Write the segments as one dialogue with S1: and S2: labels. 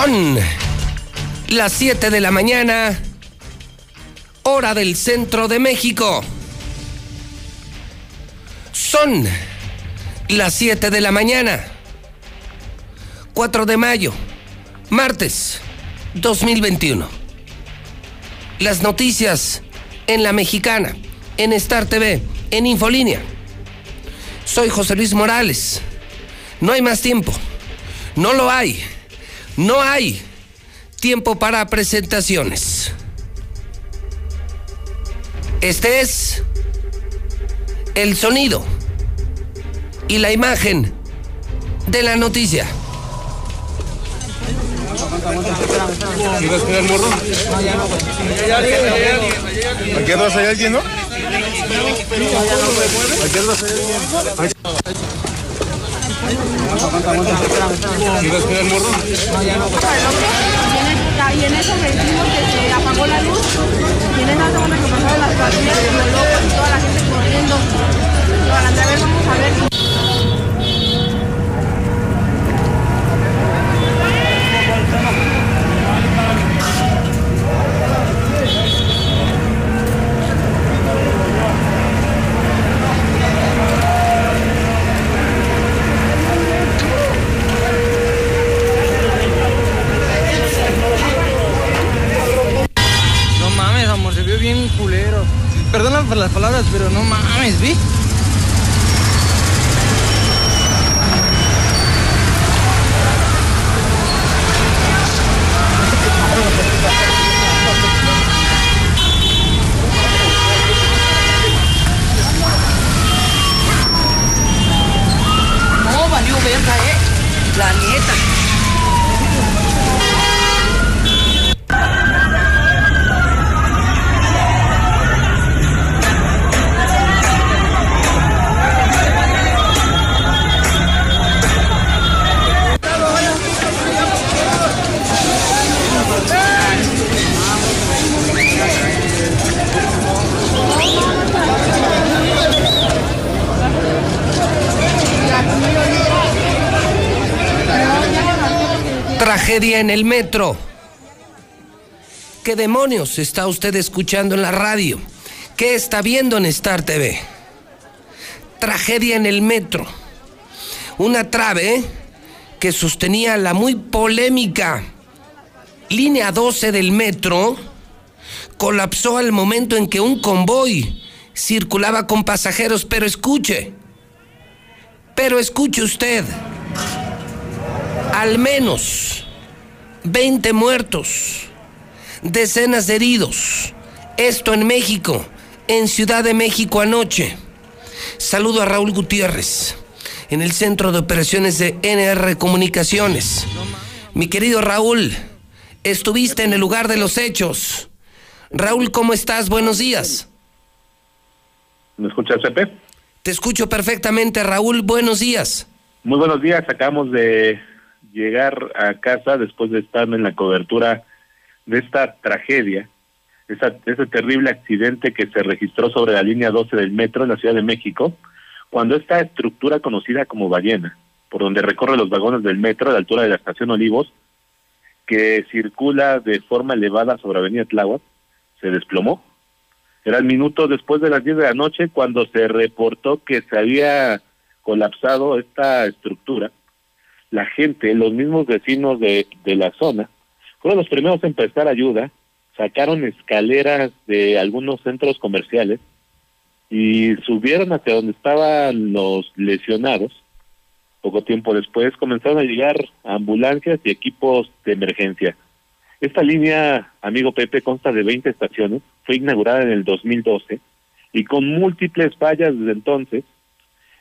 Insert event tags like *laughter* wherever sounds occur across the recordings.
S1: Son las 7 de la mañana, hora del centro de México. Son las 7 de la mañana, 4 de mayo, martes 2021. Las noticias en la mexicana, en Star TV, en Infolínea. Soy José Luis Morales. No hay más tiempo. No lo hay. No hay tiempo para presentaciones. Este es el sonido y la imagen de la noticia.
S2: Aquí atrás hay alguien, ¿no? Aquí atrás hay alguien.
S3: Y en eso sentimos que se apagó la luz y en esa zona que pasaron las patrullas como locos y toda la gente corriendo. Para ver, vamos a ver.
S4: Bien culero. Por las palabras, pero no mames, ¿vi?
S1: Tragedia en el metro. ¿Qué demonios está usted escuchando en la radio? ¿Qué está viendo en Star TV? Tragedia en el metro. Una trave que sostenía la muy polémica línea 12 del metro colapsó al momento en que un convoy circulaba con pasajeros, pero escuche, pero escuche usted, al menos 20 muertos, decenas de heridos. Esto en México, en Ciudad de México anoche. Saludo a Raúl Gutiérrez, en el Centro de Operaciones de NR Comunicaciones. Mi querido Raúl, estuviste en el lugar de los hechos. Raúl, ¿cómo estás? Buenos días.
S2: ¿Me escuchas, Pepe?
S1: Te escucho perfectamente, Raúl. Buenos días.
S2: Muy buenos días. Acabamos de llegar a casa después de estar en la cobertura de esta tragedia, esa, ese terrible accidente que se registró sobre la línea 12 del metro en la Ciudad de México, cuando esta estructura conocida como ballena, por donde recorre los vagones del metro a la altura de la estación Olivos, que circula de forma elevada sobre Avenida Tláhuac, se desplomó. Era el minuto después de las 10 de la noche cuando se reportó que se había colapsado esta estructura. La gente, los mismos vecinos de, la zona, fueron los primeros en prestar ayuda, sacaron escaleras de algunos centros comerciales y subieron hacia donde estaban los lesionados. Poco tiempo después comenzaron a llegar ambulancias y equipos de emergencia. Esta línea, amigo Pepe, consta de 20 estaciones, fue inaugurada en el 2012 y con múltiples fallas desde entonces.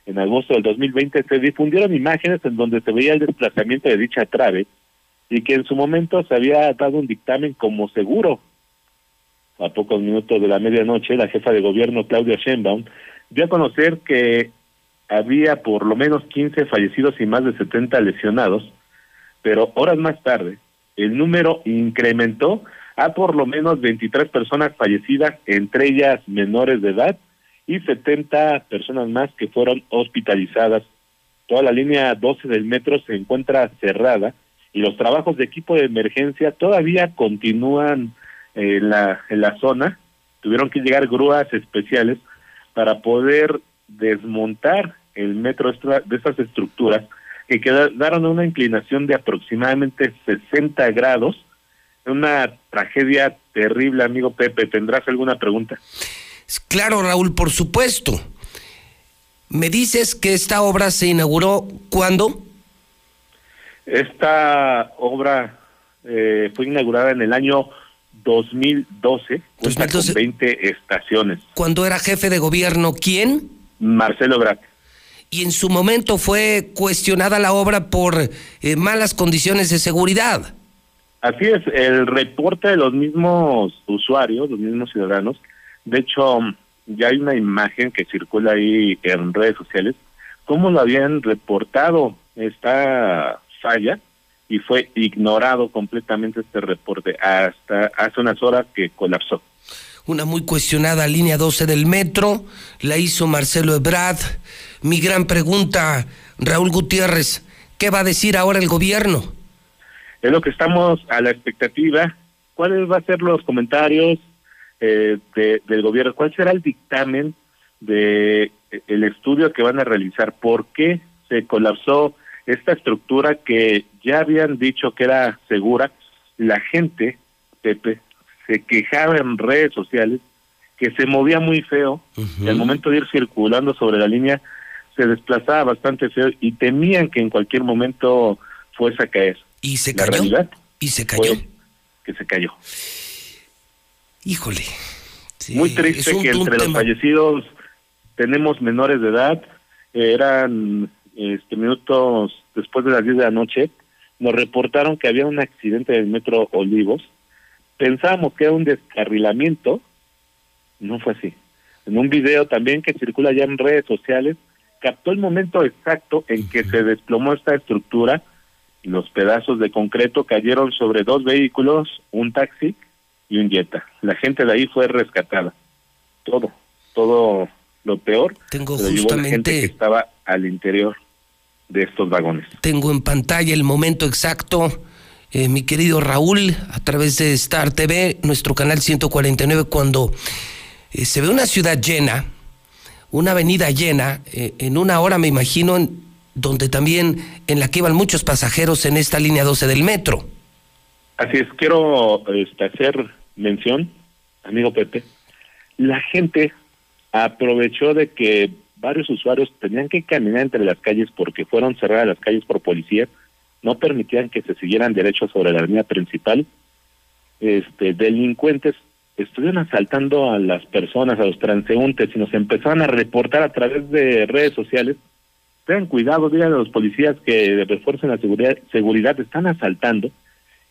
S2: En agosto del 2020 se difundieron imágenes en donde se veía el desplazamiento de dicha trave y que en su momento se había dado un dictamen como seguro. A pocos minutos de la medianoche, la jefa de gobierno, Claudia Sheinbaum, dio a conocer que había por lo menos 15 fallecidos y más de 70 lesionados, pero horas más tarde, el número incrementó a por lo menos 23 personas fallecidas, entre ellas menores de edad, y 70 personas más que fueron hospitalizadas. Toda la línea 12 del metro se encuentra cerrada y los trabajos de equipo de emergencia todavía continúan en la, en la zona. Tuvieron que llegar grúas especiales para poder desmontar el metro de estas estructuras que quedaron a una inclinación de aproximadamente 60 grados. Una tragedia terrible, amigo Pepe. ¿Tendrás alguna pregunta?
S1: Claro, Raúl, por supuesto. Me dices que esta obra se inauguró cuándo?
S2: Esta obra eh, fue inaugurada en el año 2012, 2012. con 20 estaciones.
S1: Cuando era jefe de gobierno, ¿quién?
S2: Marcelo Brac.
S1: Y en su momento fue cuestionada la obra por eh, malas condiciones de seguridad.
S2: Así es, el reporte de los mismos usuarios, los mismos ciudadanos, de hecho, ya hay una imagen que circula ahí en redes sociales, cómo lo habían reportado esta falla y fue ignorado completamente este reporte hasta hace unas horas que colapsó.
S1: Una muy cuestionada línea 12 del metro, la hizo Marcelo Ebrard. Mi gran pregunta, Raúl Gutiérrez, ¿qué va a decir ahora el gobierno?
S2: Es lo que estamos a la expectativa. ¿Cuáles van a ser los comentarios eh, del gobierno? ¿Cuál será el dictamen de eh, el estudio que van a realizar? ¿Por qué se colapsó esta estructura que ya habían dicho que era segura, la gente, Pepe, se quejaba en redes sociales que se movía muy feo, y al momento de ir circulando sobre la línea se desplazaba bastante feo y temían que en cualquier momento fuese a caer.
S1: ¿Y se cayó? ¿Y se cayó?
S2: que se cayó.
S1: Híjole.
S2: muy triste que entre los fallecidos tenemos menores de edad, eran este, minutos después de las 10 de la noche, nos reportaron que había un accidente del metro Olivos. Pensábamos que era un descarrilamiento, no fue así. En un video también que circula ya en redes sociales, captó el momento exacto en que se desplomó esta estructura y los pedazos de concreto cayeron sobre dos vehículos, un taxi y un Jetta. La gente de ahí fue rescatada. Todo, todo lo peor.
S1: Tengo justamente
S2: gente que estaba al interior de estos vagones.
S1: Tengo en pantalla el momento exacto, eh, mi querido Raúl, a través de Star TV, nuestro canal 149, cuando eh, se ve una ciudad llena, una avenida llena, eh, en una hora me imagino, donde también en la que iban muchos pasajeros en esta línea 12 del metro.
S2: Así es, quiero este, hacer mención, amigo Pepe, la gente aprovechó de que varios usuarios tenían que caminar entre las calles porque fueron cerradas las calles por policía, no permitían que se siguieran derechos sobre la avenida principal. Este, delincuentes estuvieron asaltando a las personas, a los transeúntes, y nos empezaron a reportar a través de redes sociales. Tengan cuidado, digan a los policías que refuercen la seguridad, seguridad, están asaltando.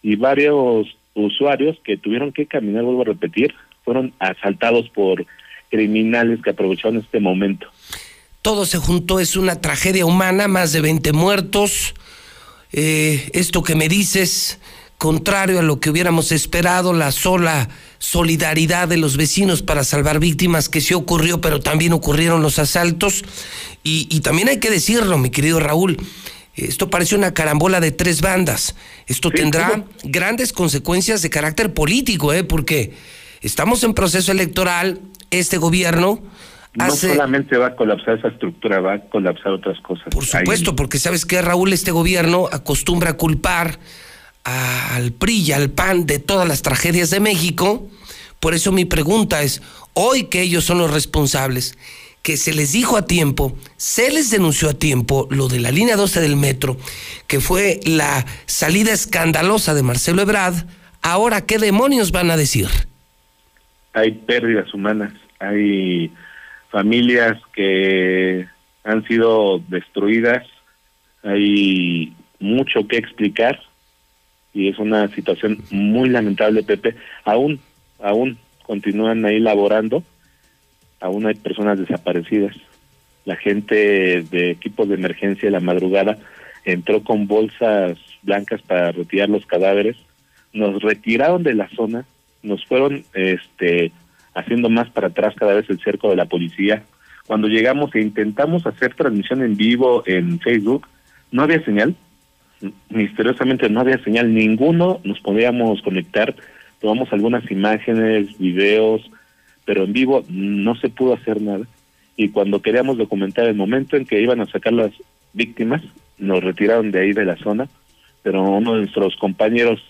S2: Y varios usuarios que tuvieron que caminar, vuelvo a repetir, fueron asaltados por criminales que aprovecharon este momento.
S1: Todo se juntó, es una tragedia humana, más de 20 muertos. Eh, esto que me dices, contrario a lo que hubiéramos esperado, la sola solidaridad de los vecinos para salvar víctimas, que sí ocurrió, pero también ocurrieron los asaltos. Y, y también hay que decirlo, mi querido Raúl, esto parece una carambola de tres bandas. Esto tendrá grandes consecuencias de carácter político, ¿eh? porque estamos en proceso electoral, este gobierno
S2: no solamente va a colapsar esa estructura, va a colapsar otras cosas.
S1: Por supuesto, porque sabes que Raúl, este gobierno acostumbra a culpar al PRI y al PAN de todas las tragedias de México. Por eso mi pregunta es, hoy que ellos son los responsables, que se les dijo a tiempo, se les denunció a tiempo lo de la línea 12 del metro, que fue la salida escandalosa de Marcelo Ebrard, ahora qué demonios van a decir?
S2: Hay pérdidas humanas, hay familias que han sido destruidas, hay mucho que explicar y es una situación muy lamentable, Pepe. Aún, aún continúan ahí laborando, aún hay personas desaparecidas. La gente de equipos de emergencia de la madrugada entró con bolsas blancas para retirar los cadáveres, nos retiraron de la zona, nos fueron este haciendo más para atrás cada vez el cerco de la policía. Cuando llegamos e intentamos hacer transmisión en vivo en Facebook, no había señal. misteriosamente no había señal ninguno, nos podíamos conectar, tomamos algunas imágenes, videos, pero en vivo no se pudo hacer nada. Y cuando queríamos documentar el momento en que iban a sacar las víctimas, nos retiraron de ahí de la zona, pero uno de nuestros compañeros,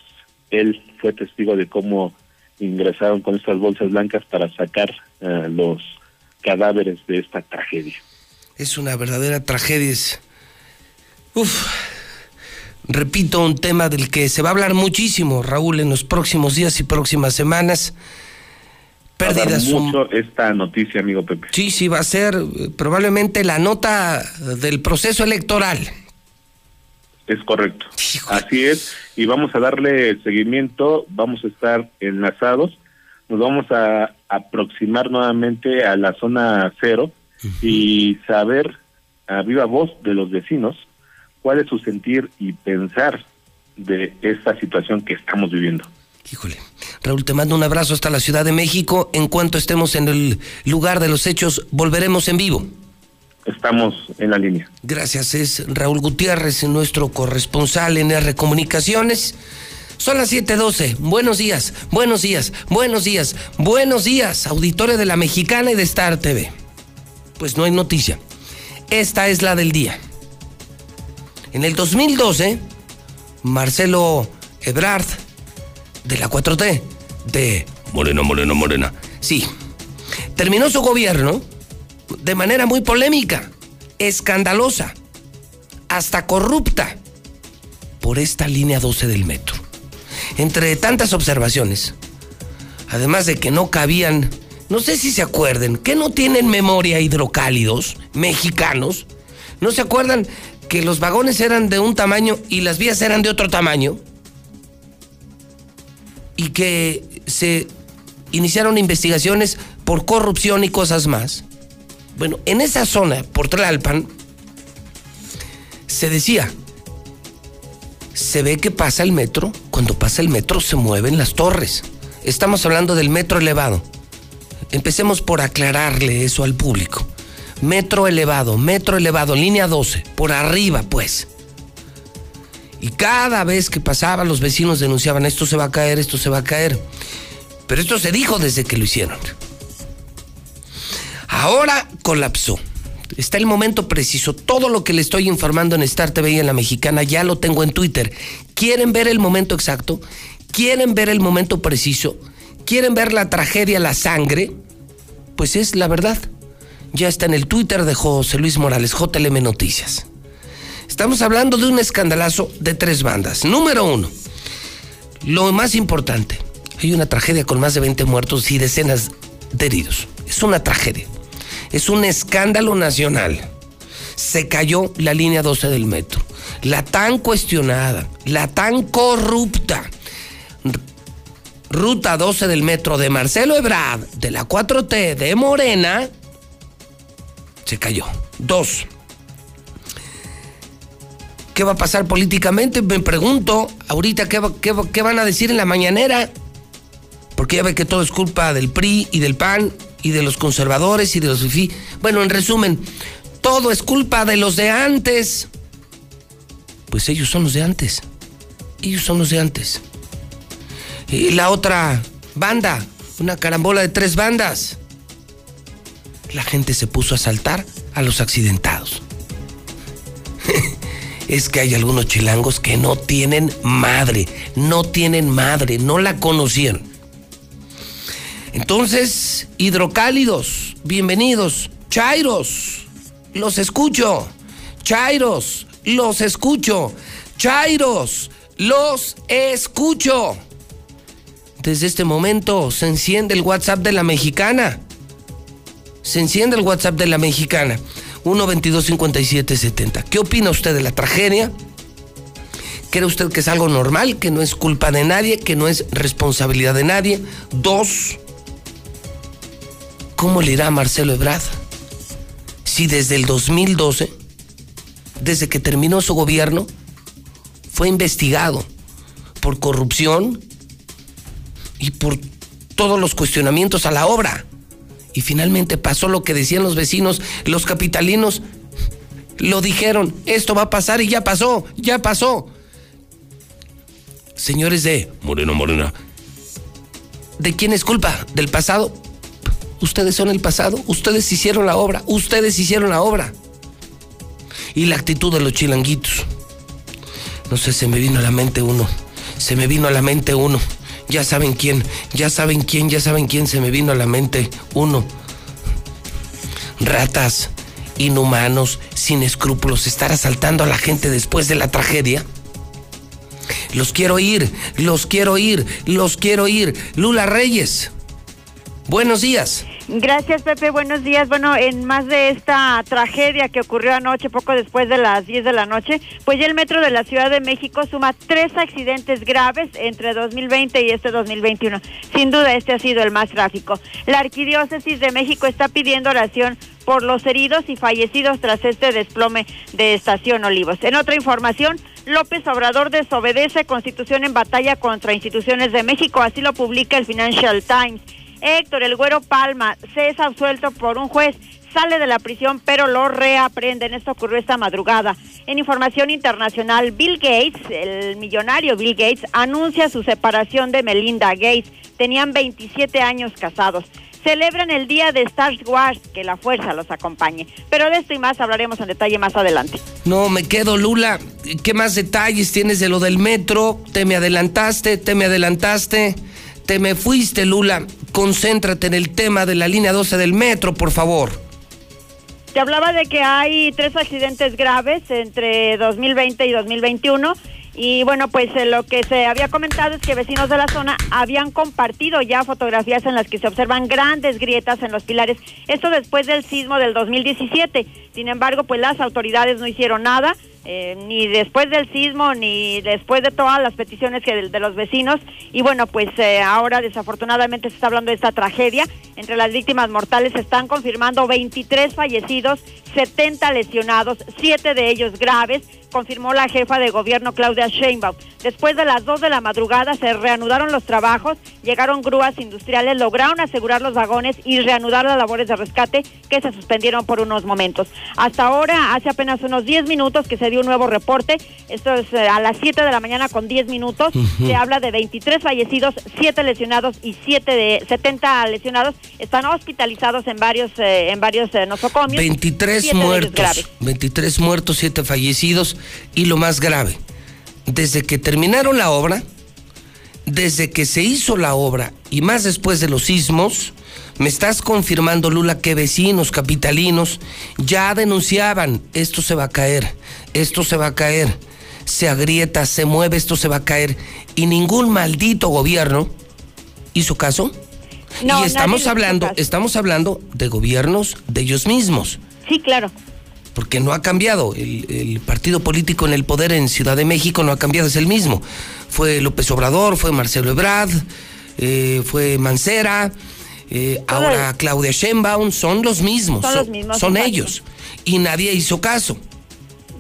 S2: él fue testigo de cómo ingresaron con estas bolsas blancas para sacar eh, los cadáveres de esta tragedia.
S1: Es una verdadera tragedia. Uf. Repito, un tema del que se va a hablar muchísimo, Raúl, en los próximos días y próximas semanas. Pérdidas
S2: mucho esta noticia, amigo Pepe.
S1: Sí, sí, va a ser eh, probablemente la nota del proceso electoral.
S2: Es correcto.
S1: Híjole.
S2: Así es. Y vamos a darle seguimiento, vamos a estar enlazados, nos vamos a aproximar nuevamente a la zona cero y saber a viva voz de los vecinos cuál es su sentir y pensar de esta situación que estamos viviendo.
S1: Híjole. Raúl, te mando un abrazo hasta la Ciudad de México. En cuanto estemos en el lugar de los hechos, volveremos en vivo.
S2: Estamos en la línea.
S1: Gracias, es Raúl Gutiérrez, nuestro corresponsal en R Comunicaciones. Son las 7:12. Buenos días, buenos días, buenos días, buenos días, auditorio de la Mexicana y de Star TV. Pues no hay noticia. Esta es la del día. En el 2012, Marcelo Ebrard, de la 4T, de Morena, Morena, Morena, sí, terminó su gobierno de manera muy polémica, escandalosa, hasta corrupta, por esta línea 12 del metro. Entre tantas observaciones, además de que no cabían, no sé si se acuerden, que no tienen memoria hidrocálidos mexicanos, ¿no se acuerdan que los vagones eran de un tamaño y las vías eran de otro tamaño? Y que se iniciaron investigaciones por corrupción y cosas más. Bueno, en esa zona, por Tlalpan, se decía, se ve que pasa el metro, cuando pasa el metro se mueven las torres. Estamos hablando del metro elevado. Empecemos por aclararle eso al público. Metro elevado, metro elevado, línea 12, por arriba pues. Y cada vez que pasaba los vecinos denunciaban, esto se va a caer, esto se va a caer. Pero esto se dijo desde que lo hicieron. Ahora colapsó. Está el momento preciso. Todo lo que le estoy informando en Star TV y en la mexicana ya lo tengo en Twitter. ¿Quieren ver el momento exacto? ¿Quieren ver el momento preciso? ¿Quieren ver la tragedia, la sangre? Pues es la verdad. Ya está en el Twitter de José Luis Morales, JLM Noticias. Estamos hablando de un escandalazo de tres bandas. Número uno, lo más importante, hay una tragedia con más de 20 muertos y decenas de heridos. Es una tragedia. Es un escándalo nacional. Se cayó la línea 12 del metro. La tan cuestionada, la tan corrupta ruta 12 del metro de Marcelo Ebrard, de la 4T de Morena, se cayó. Dos. ¿Qué va a pasar políticamente? Me pregunto ahorita qué, qué qué van a decir en la mañanera. Porque ya ve que todo es culpa del PRI y del PAN y de los conservadores y de los FIFI. Bueno, en resumen, todo es culpa de los de antes. Pues ellos son los de antes. Ellos son los de antes. Y la otra banda, una carambola de tres bandas. La gente se puso a saltar a los accidentados. Es que hay algunos chilangos que no tienen madre, no tienen madre, no la conocieron. Entonces, hidrocálidos, bienvenidos. Chairos, los escucho. Chairos, los escucho. Chairos, los escucho. Desde este momento se enciende el WhatsApp de la mexicana. Se enciende el WhatsApp de la mexicana. 1225770. ¿Qué opina usted de la tragedia? ¿Cree usted que es algo normal, que no es culpa de nadie, que no es responsabilidad de nadie? Dos, ¿cómo le irá a Marcelo Ebrard? Si desde el 2012, desde que terminó su gobierno, fue investigado por corrupción y por todos los cuestionamientos a la obra. Y finalmente pasó lo que decían los vecinos, los capitalinos lo dijeron, esto va a pasar y ya pasó, ya pasó. señores de Moreno Morena, ¿de quién es culpa? ¿Del pasado? Ustedes son el pasado, ustedes hicieron la obra, ustedes hicieron la obra. Y la actitud de los chilanguitos. No sé, se me vino a la mente uno, se me vino a la mente uno. Ya saben quién, ya saben quién, ya saben quién se me vino a la mente uno. Ratas, inhumanos, sin escrúpulos, estar asaltando a la gente después de la tragedia. Los quiero ir, los quiero ir, los quiero ir. Lula Reyes. Buenos días.
S5: Gracias, Pepe. Buenos días. Bueno, en más de esta tragedia que ocurrió anoche, poco después de las 10 de la noche, pues ya el metro de la Ciudad de México suma tres accidentes graves entre 2020 y este 2021. Sin duda, este ha sido el más trágico. La Arquidiócesis de México está pidiendo oración por los heridos y fallecidos tras este desplome de Estación Olivos. En otra información, López Obrador desobedece Constitución en batalla contra instituciones de México, así lo publica el Financial Times. Héctor El Güero Palma se es absuelto por un juez, sale de la prisión pero lo reaprenden. Esto ocurrió esta madrugada. En información internacional, Bill Gates, el millonario Bill Gates, anuncia su separación de Melinda Gates. Tenían 27 años casados. Celebran el día de Star Wars, que la fuerza los acompañe. Pero de esto y más hablaremos en detalle más adelante.
S1: No, me quedo, Lula. ¿Qué más detalles tienes de lo del metro? ¿Te me adelantaste? ¿Te me adelantaste? Te me fuiste, Lula. Concéntrate en el tema de la línea 12 del metro, por favor.
S5: Te hablaba de que hay tres accidentes graves entre 2020 y 2021. Y bueno, pues eh, lo que se había comentado es que vecinos de la zona habían compartido ya fotografías en las que se observan grandes grietas en los pilares. Esto después del sismo del 2017. Sin embargo, pues las autoridades no hicieron nada. Eh, ni después del sismo, ni después de todas las peticiones que de, los vecinos. Y bueno, pues eh, ahora desafortunadamente se está hablando de esta tragedia. Entre las víctimas mortales se están confirmando 23 fallecidos, 70 lesionados, 7 de ellos graves, confirmó la jefa de gobierno Claudia Sheinbaum. Después de las 2 de la madrugada se reanudaron los trabajos, llegaron grúas industriales, lograron asegurar los vagones y reanudar las labores de rescate que se suspendieron por unos momentos. Hasta ahora, hace apenas unos 10 minutos que se dio un nuevo reporte, esto es eh, a las 7 de la mañana con 10 minutos, se habla de 23 fallecidos, 7 lesionados y 7 de 70 lesionados están hospitalizados en varios eh, en varios eh, nosocomios.
S1: 23
S5: siete de ellos
S1: muertos.
S5: graves.
S1: 23 muertos, 7 fallecidos. Y lo más grave, desde que terminaron la obra, desde que se hizo la obra y más después de los sismos, me estás confirmando, Lula, que vecinos capitalinos ya denunciaban, esto se va a caer, esto se va a caer, se agrieta, se mueve, esto se va a caer. Y ningún maldito gobierno hizo caso.
S5: No,
S1: y estamos hablando, estamos hablando de gobiernos de ellos mismos
S5: Sí, claro.
S1: Porque no ha cambiado. El, el partido político en el poder en Ciudad de México no ha cambiado, es el mismo. Fue López Obrador, fue Marcelo Ebrard, eh, fue Mancera, eh, ahora Claudia Sheinbaum, son los mismos.
S5: Son los mismos,
S1: Son ellos. Y nadie hizo caso.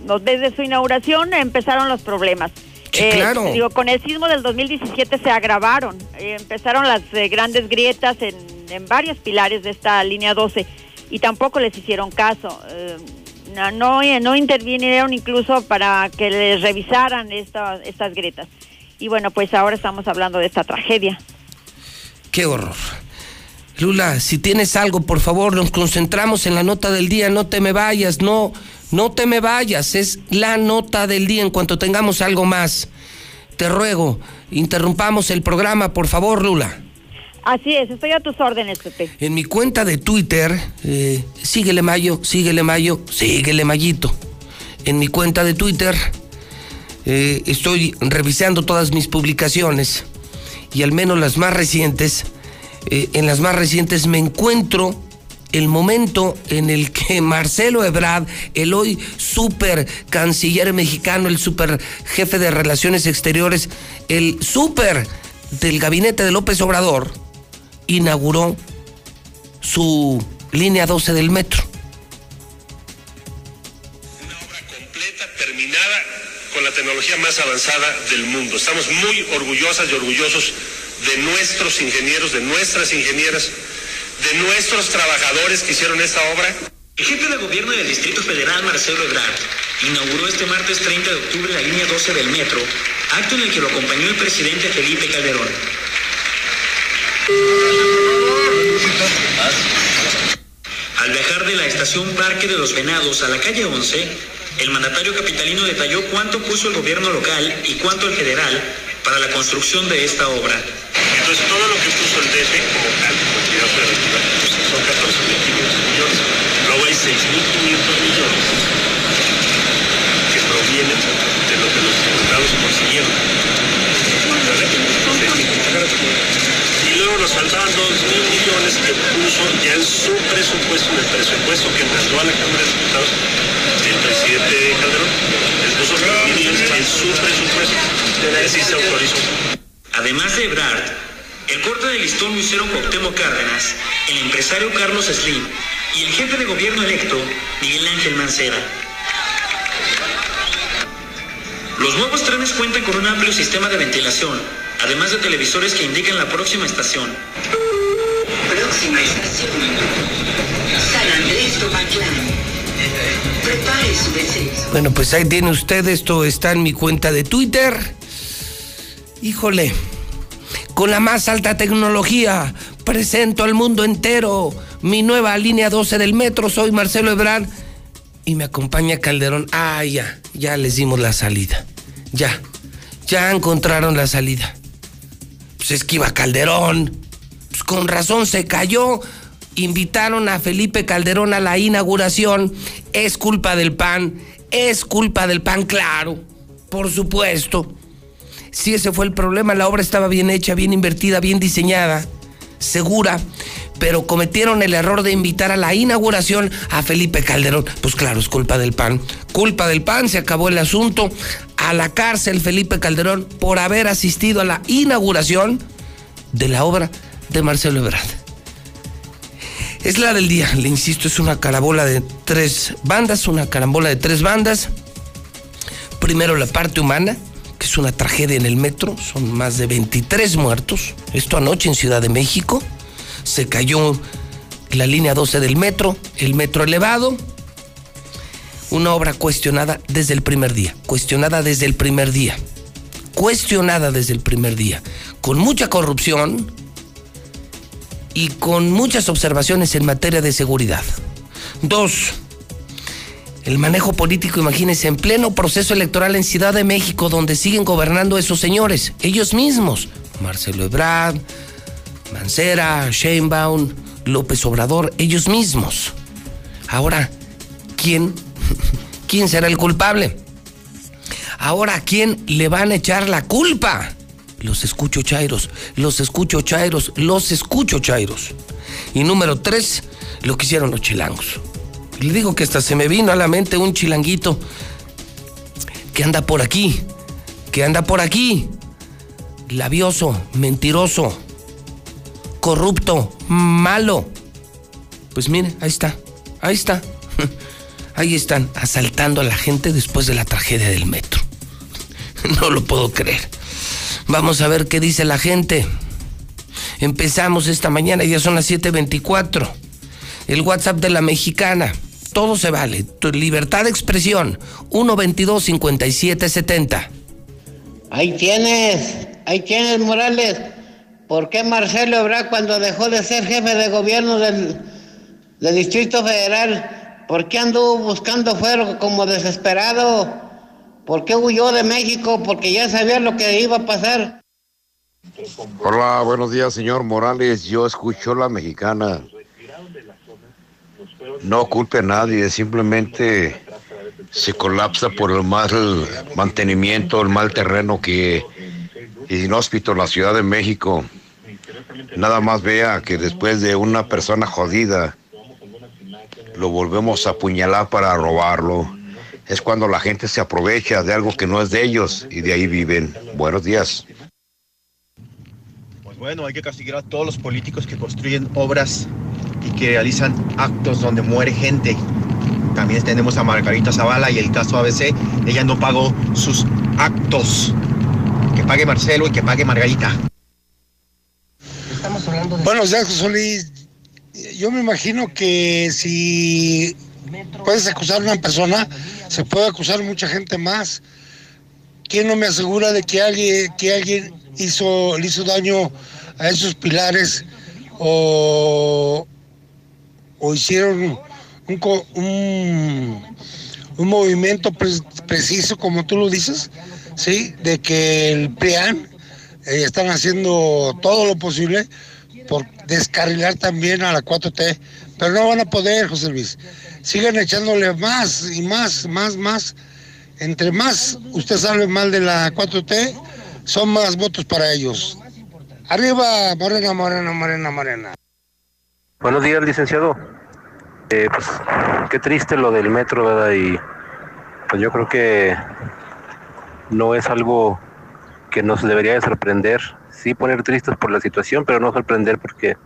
S5: No, Desde su inauguración empezaron los problemas.
S1: Sí, claro.
S5: Digo, con el sismo del 2017 se agravaron. Eh, empezaron las eh, grandes grietas en, en varios pilares de esta línea 12 y tampoco les hicieron caso. No, no intervinieron incluso para que les revisaran esta- estas grietas. Y bueno, pues ahora estamos hablando de esta tragedia.
S1: Qué horror. Lula, si tienes algo, por favor, nos concentramos en la nota del día. No te me vayas, no, no te me vayas. Es la nota del día en cuanto tengamos algo más. Te ruego, interrumpamos el programa, por favor, Lula.
S5: Así es, estoy a tus órdenes, Pepe.
S1: En mi cuenta de Twitter, eh, síguele Mayo, síguele Mayo, síguele Mayito. En mi cuenta de Twitter eh, estoy revisando todas mis publicaciones y al menos las más recientes. eh, en las más recientes me encuentro el momento en el que *laughs* Marcelo Ebrard, el hoy super canciller mexicano, el super jefe de relaciones exteriores, el super del gabinete de López Obrador, inauguró su línea 12 del metro.
S6: Una obra completa, terminada, con la tecnología más avanzada del mundo. Estamos muy orgullosas y orgullosos de nuestros ingenieros, de nuestras ingenieras, de nuestros trabajadores que hicieron esta obra.
S7: El jefe de gobierno del Distrito Federal, Marcelo Ebrard, inauguró este martes 30 de octubre la línea 12 del metro acto en el que lo acompañó el presidente Felipe Calderón. Al viajar de la estación Parque de los Venados a la calle 11, el mandatario capitalino detalló cuánto puso el gobierno local y cuánto el federal para la construcción de esta obra.
S6: Entonces, todo lo que puso el DF como tal, como preventiva, son 14.500 millones. Luego hay 6.500 millones que provienen de lo que los diputados consiguieron. Luego nos faltaban 2.000 millones que puso ya en su presupuesto, en el presupuesto que mandó a la Cámara de Diputados el presidente Calderón. Les puso 2.000 millones en su presupuesto. Así se autorizó.
S7: Además de Ebrard, el corte de listón lo hicieron Cuauhtémoc Cárdenas, el empresario Carlos Slim y el jefe de gobierno electo, Miguel Ángel Mancera. Los nuevos trenes cuentan con un amplio sistema de ventilación, además de televisores que indican la próxima estación.
S8: Próxima estación. San Andrés Tomatlán. Prepare su deseo.
S1: Bueno, pues ahí tiene usted, esto está en mi cuenta de Twitter. Híjole, con la más alta tecnología, presento al mundo entero mi nueva línea 12 del metro, soy Marcelo Ebrard y me acompaña Calderón. Ah, ya, ya les dimos la salida. Ya, ya encontraron la salida. Pues esquiva Calderón. Pues con razón se cayó. Invitaron a Felipe Calderón a la inauguración. Es culpa del PAN. Es culpa del PAN, claro. Por supuesto. Si ese fue el problema, la obra estaba bien hecha, bien invertida, bien diseñada, segura, pero cometieron el error de invitar a la inauguración a Felipe Calderón. Pues claro, es culpa del PAN. Culpa del PAN, se acabó el asunto. A la cárcel Felipe Calderón por haber asistido a la inauguración de la obra de Marcelo Ebrard. Es la del día, le insisto, es una carambola de tres bandas, una carambola de tres bandas. Primero la parte humana, que es una tragedia en el metro, son más de 23 muertos. Esto anoche en Ciudad de México. Se cayó la línea 12 del metro, el metro elevado. Una obra cuestionada desde el primer día, cuestionada desde el primer día, cuestionada desde el primer día, con mucha corrupción y con muchas observaciones en materia de seguridad. Dos, el manejo político, imagínense, en pleno proceso electoral en Ciudad de México, donde siguen gobernando esos señores, ellos mismos, Marcelo Ebrard, Mancera, Sheinbaum, López Obrador, ellos mismos. Ahora, ¿quién, *laughs* quién será el culpable? Ahora, ¿a quién le van a echar la culpa? Los escucho chairos, los escucho chairos, los escucho chairos. Y número tres, lo que hicieron los chilangos. Le digo que hasta se me vino a la mente un chilanguito que anda por aquí, que anda por aquí, labioso, mentiroso, corrupto, malo. Pues miren, ahí está, ahí está. *laughs* Ahí están asaltando a la gente después de la tragedia del metro. *laughs* No lo puedo creer. Vamos a ver qué dice la gente. Empezamos esta mañana, ya son las 7:24. El WhatsApp de la mexicana. Todo se vale. Tu libertad de expresión. 122-5770.
S9: Ahí tienes, ahí tienes, Morales. ¿Por qué Marcelo Ebrard cuando dejó de ser jefe de gobierno del, del Distrito Federal, por qué anduvo buscando fuero como desesperado? ¿Por qué huyó de México? Porque ya sabía lo que iba a pasar.
S10: Hola, buenos días, señor Morales. Yo escucho la mexicana. No culpe a nadie, simplemente se colapsa por el mal mantenimiento, el mal terreno que inhóspito en la Ciudad de México. Nada más vea que después de una persona jodida, lo volvemos a apuñalar para robarlo. Es cuando la gente se aprovecha de algo que no es de ellos y de ahí viven. Buenos días.
S11: Pues bueno, hay que castigar a todos los políticos que construyen obras y que realizan actos donde muere gente. También tenemos a Margarita Zavala y el caso ABC. Ella no pagó sus actos. Que pague Marcelo y que pague Margarita.
S12: Estamos hablando de... Buenos días, José Luis. Yo me imagino que si puedes acusar a una persona, se puede acusar mucha gente más.
S13: ¿quién no me asegura de que alguien, que alguien hizo, le hizo daño a esos pilares o, o hicieron un, un, un movimiento pre- preciso, como tú lo dices, ¿sí? De que el PRIAN eh, están haciendo todo lo posible por descarrilar también a la 4T, pero no van a poder, José Luis. Sigan echándole más y más, más, más. Entre más usted sabe mal de la 4T, son más votos para ellos. Arriba, Morena, Morena, Morena, Morena.
S14: Buenos días, licenciado. Eh, pues qué triste lo del metro, ¿verdad? Y pues yo creo que no es algo que nos debería de sorprender. Sí poner tristes por la situación, pero no sorprender porque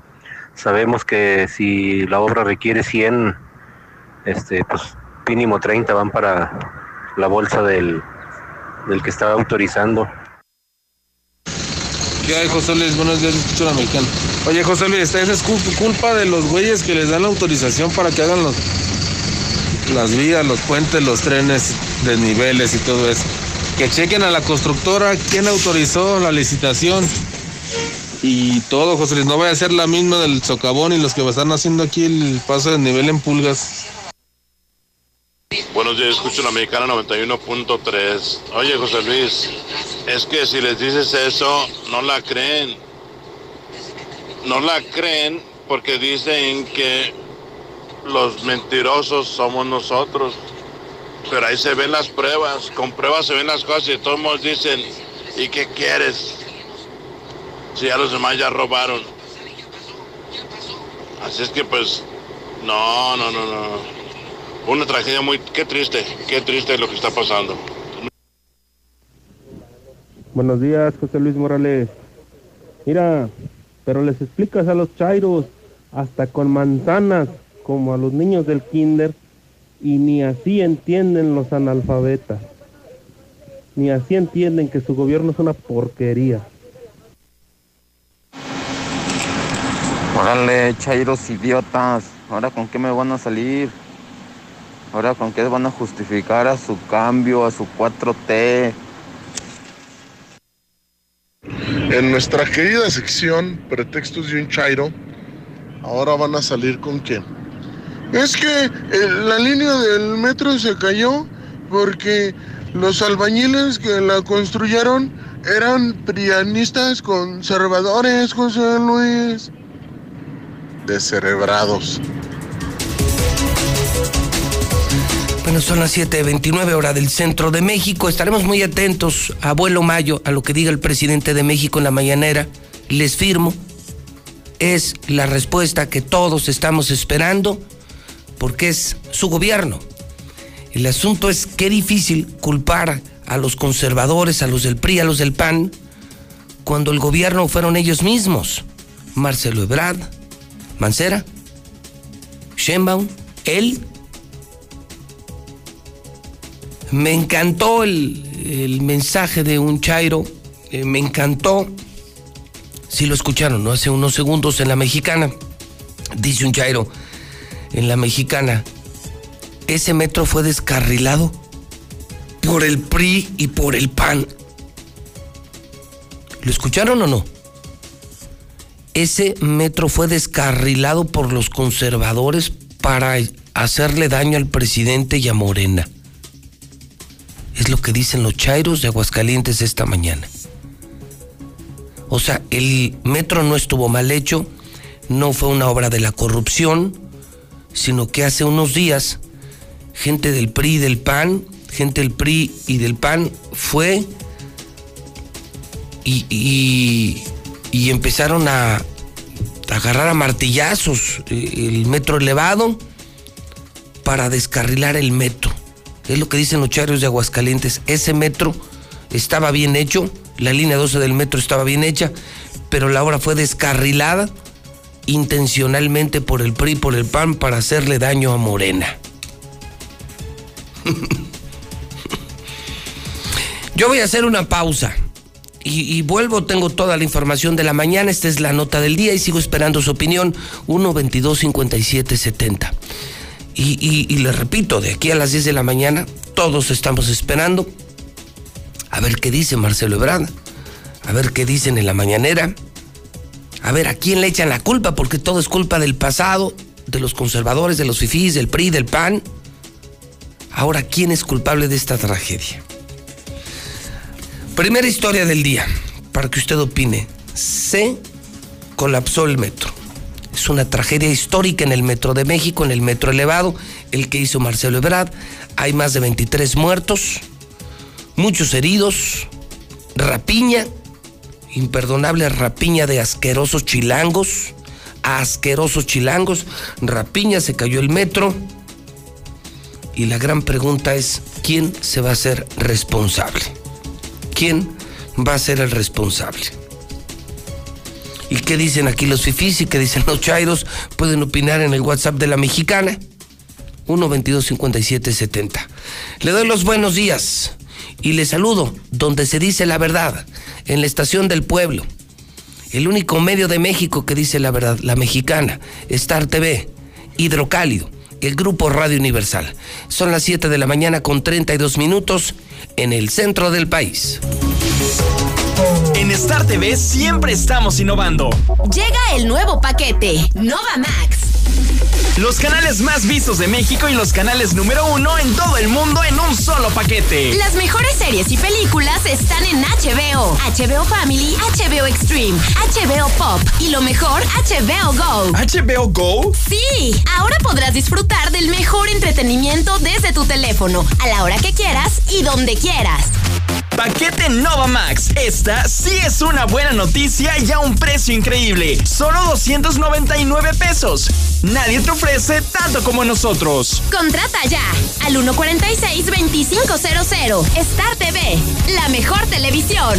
S14: sabemos que si la obra requiere 100, este, pues mínimo 30 van para la bolsa del, del que está autorizando.
S15: ¿Qué hay, José Luis? Buenos días, escucho la mexicana. Oye, José Luis, esa es cul- culpa de los güeyes que les dan la autorización para que hagan los, las vías, los puentes, los trenes, desniveles y todo eso. Que chequen a la constructora quién autorizó la licitación y todo, José Luis. No vaya a ser la misma del socavón y los que están haciendo aquí el paso de nivel en pulgas.
S16: Buenos días, escucho la mexicana 91.3. Oye, José Luis, es que si les dices eso, no la creen. No la creen porque dicen que los mentirosos somos nosotros. Pero ahí se ven las pruebas, con pruebas se ven las cosas y todos modos dicen, ¿y qué quieres? Si ya los demás ya robaron. Así es que pues, no, no, no, no. Una tragedia muy, qué triste, qué triste lo que está pasando.
S17: Buenos días, José Luis Morales. Mira, pero les explicas a los chairos, hasta con manzanas, como a los niños del kinder, y ni así entienden los analfabetas. Ni así entienden que su gobierno es una porquería.
S18: Órale, chairos idiotas. ¿Ahora con qué me van a salir? ¿Ahora con qué van a justificar a su cambio, a su 4T?
S19: En nuestra querida sección, Pretextos de un Chairo, ahora van a salir con que es que eh, la línea del metro se cayó porque los albañiles que la construyeron eran prianistas conservadores, José Luis. Descerebrados.
S1: Bueno, son las 7:29 hora del centro de México. Estaremos muy atentos, abuelo Mayo, a lo que diga el presidente de México en la mañanera. Les firmo. Es la respuesta que todos estamos esperando porque es su gobierno. El asunto es qué difícil culpar a los conservadores, a los del PRI, a los del PAN, cuando el gobierno fueron ellos mismos. Marcelo Ebrard, Mancera, Sheinbaum, él me encantó el, mensaje de un Chairo, eh, me encantó, si lo escucharon, ¿no? Hace unos segundos en la mexicana, dice un Chairo, en la mexicana, ese metro fue descarrilado por el PRI y por el PAN. ¿Lo escucharon o no? Ese metro fue descarrilado por los conservadores para hacerle daño al presidente y a Morena. Es lo que dicen los chairos de Aguascalientes esta mañana. O sea, el metro no estuvo mal hecho, no fue una obra de la corrupción, sino que hace unos días gente del PRI y del PAN, gente del PRI y del PAN fue y, y, empezaron a, agarrar a martillazos el metro elevado para descarrilar el metro. Es lo que dicen los charios de Aguascalientes. Ese metro estaba bien hecho, la línea 12 del metro estaba bien hecha, pero la obra fue descarrilada intencionalmente por el PRI, por el PAN, para hacerle daño a Morena. Yo voy a hacer una pausa y, vuelvo, tengo toda la información de la mañana, esta es la nota del día y sigo esperando su opinión, 1 22 57 70. Y, y, y les repito, de aquí a las 10 de la mañana, todos estamos esperando a ver qué dice Marcelo Ebrard. A ver qué dicen en la mañanera. A ver a quién le echan la culpa, porque todo es culpa del pasado, de los conservadores, de los fifís, del PRI, del PAN. Ahora, ¿quién es culpable de esta tragedia? Primera historia del día, para que usted opine. Se colapsó el metro. Es una tragedia histórica en el metro de México, en el metro elevado, el que hizo Marcelo Ebrard. Hay más de 23 muertos, muchos heridos, rapiña, imperdonable rapiña de asquerosos chilangos, asquerosos chilangos, rapiña, se cayó el metro. Y la gran pregunta es, ¿quién se va a ser responsable? ¿Quién va a ser el responsable? ¿Y qué dicen aquí los fifís y qué dicen los chairos? Pueden opinar en el WhatsApp de la mexicana. 1225770. Le doy los buenos días y le saludo donde se dice la verdad, en la estación del pueblo. El único medio de México que dice la verdad, la mexicana, Star TV, Hidrocálido, el grupo Radio Universal. Son las 7 de la mañana con 32 minutos en el centro del país.
S20: En Star TV siempre estamos innovando.
S21: Llega el nuevo paquete, Nova Max.
S20: Los canales más vistos de México y los canales número uno en todo el mundo en un solo paquete.
S21: Las mejores series y películas están en HBO, HBO Family, HBO Extreme, HBO Pop y lo mejor, HBO Go.
S20: ¿HBO Go?
S21: Sí, ahora podrás disfrutar del mejor entretenimiento desde tu teléfono, a la hora que quieras y donde quieras.
S20: Paquete Nova Max. Esta sí es una buena noticia y a un precio increíble. Solo 299 pesos. Nadie te ofrece tanto como nosotros.
S21: Contrata ya al 146-2500. Star TV, la mejor televisión.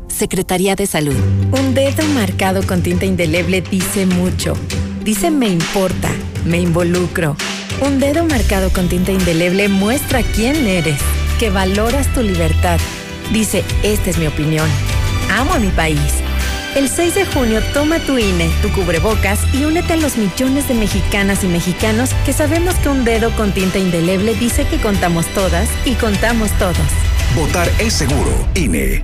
S22: Secretaría de Salud. Un dedo marcado con tinta indeleble dice mucho. Dice me importa, me involucro. Un dedo marcado con tinta indeleble muestra quién eres, que valoras tu libertad. Dice, esta es mi opinión. Amo a mi país. El 6 de junio toma tu INE, tu cubrebocas y únete a los millones de mexicanas y mexicanos que sabemos que un dedo con tinta indeleble dice que contamos todas y contamos todos.
S23: Votar es seguro. INE.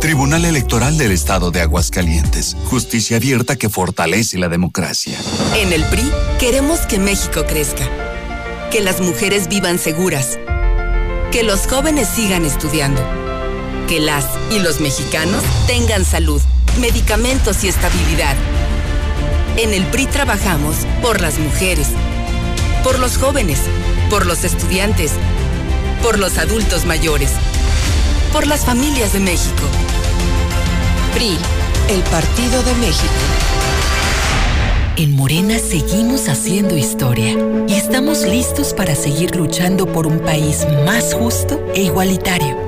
S23: Tribunal Electoral del Estado de Aguascalientes. Justicia abierta que fortalece la democracia.
S24: En el PRI queremos que México crezca, que las mujeres vivan seguras, que los jóvenes sigan estudiando, que las y los mexicanos tengan salud, medicamentos y estabilidad. En el PRI trabajamos por las mujeres, por los jóvenes, por los estudiantes, por los adultos mayores, por las familias de México.
S25: PRI, el Partido de México.
S26: En Morena seguimos haciendo historia y estamos listos para seguir luchando por un país más justo e igualitario.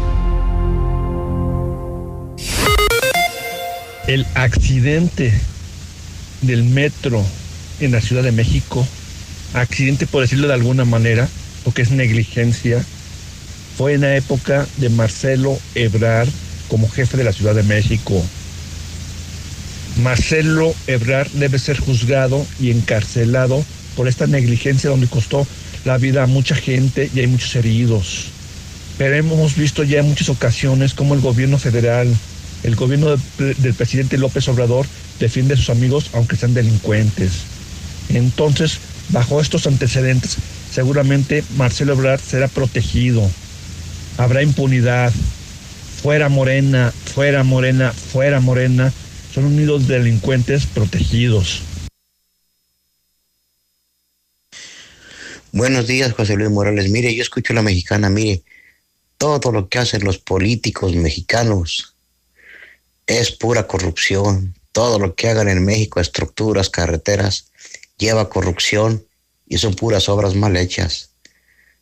S27: El accidente del metro en la Ciudad de México, accidente por decirlo de alguna manera, porque es negligencia, fue en la época de Marcelo Ebrar como jefe de la Ciudad de México. Marcelo Ebrar debe ser juzgado y encarcelado por esta negligencia donde costó la vida a mucha gente y hay muchos heridos. Pero hemos visto ya en muchas ocasiones cómo el gobierno federal el gobierno del presidente López Obrador defiende a sus amigos aunque sean delincuentes. Entonces, bajo estos antecedentes, seguramente Marcelo Obrador será protegido. Habrá impunidad. Fuera Morena, fuera Morena, fuera Morena. Son unidos delincuentes protegidos.
S10: Buenos días, José Luis Morales. Mire, yo escucho a la mexicana, mire, todo lo que hacen los políticos mexicanos es pura corrupción. Todo lo que hagan en México, estructuras, carreteras, lleva corrupción y son puras obras mal hechas.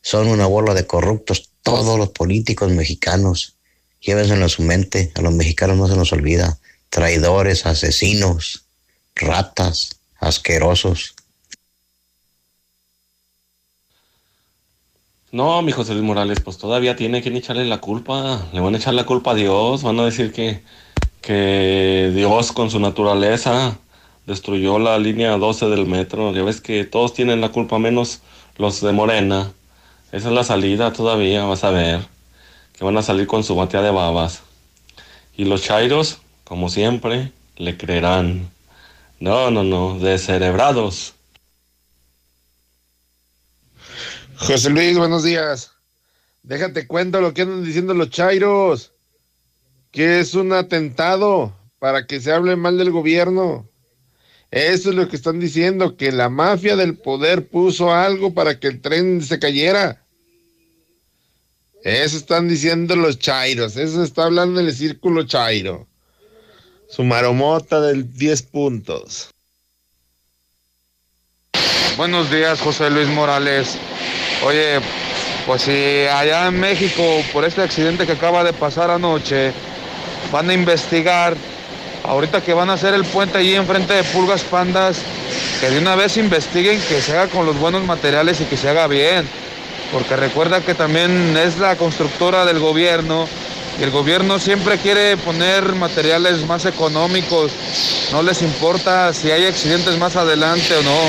S10: Son una bola de corruptos todos los políticos mexicanos. Llévenselo en su mente, a los mexicanos no se nos olvida. Traidores, asesinos, ratas, asquerosos.
S15: No, mi José Luis Morales, pues todavía tiene que echarle la culpa. Le van a echar la culpa a Dios, van a decir que que Dios con su naturaleza destruyó la línea 12 del metro. Ya ves que todos tienen la culpa menos los de Morena. Esa es la salida todavía, vas a ver. Que van a salir con su batea de babas. Y los chairos, como siempre, le creerán. No, no, no, descerebrados.
S28: José Luis, buenos días. Déjate cuento lo que andan diciendo los chairos que es un atentado para que se hable mal del gobierno. Eso es lo que están diciendo, que la mafia del poder puso algo para que el tren se cayera. Eso están diciendo los chairos, eso está hablando el círculo chairo. Su maromota del 10 puntos.
S29: Buenos días, José Luis Morales. Oye, pues si allá en México, por este accidente que acaba de pasar anoche, van a investigar, ahorita que van a hacer el puente allí enfrente de Pulgas Pandas, que de una vez investiguen que se haga con los buenos materiales y que se haga bien, porque recuerda que también es la constructora del gobierno y el gobierno siempre quiere poner materiales más económicos, no les importa si hay accidentes más adelante o no.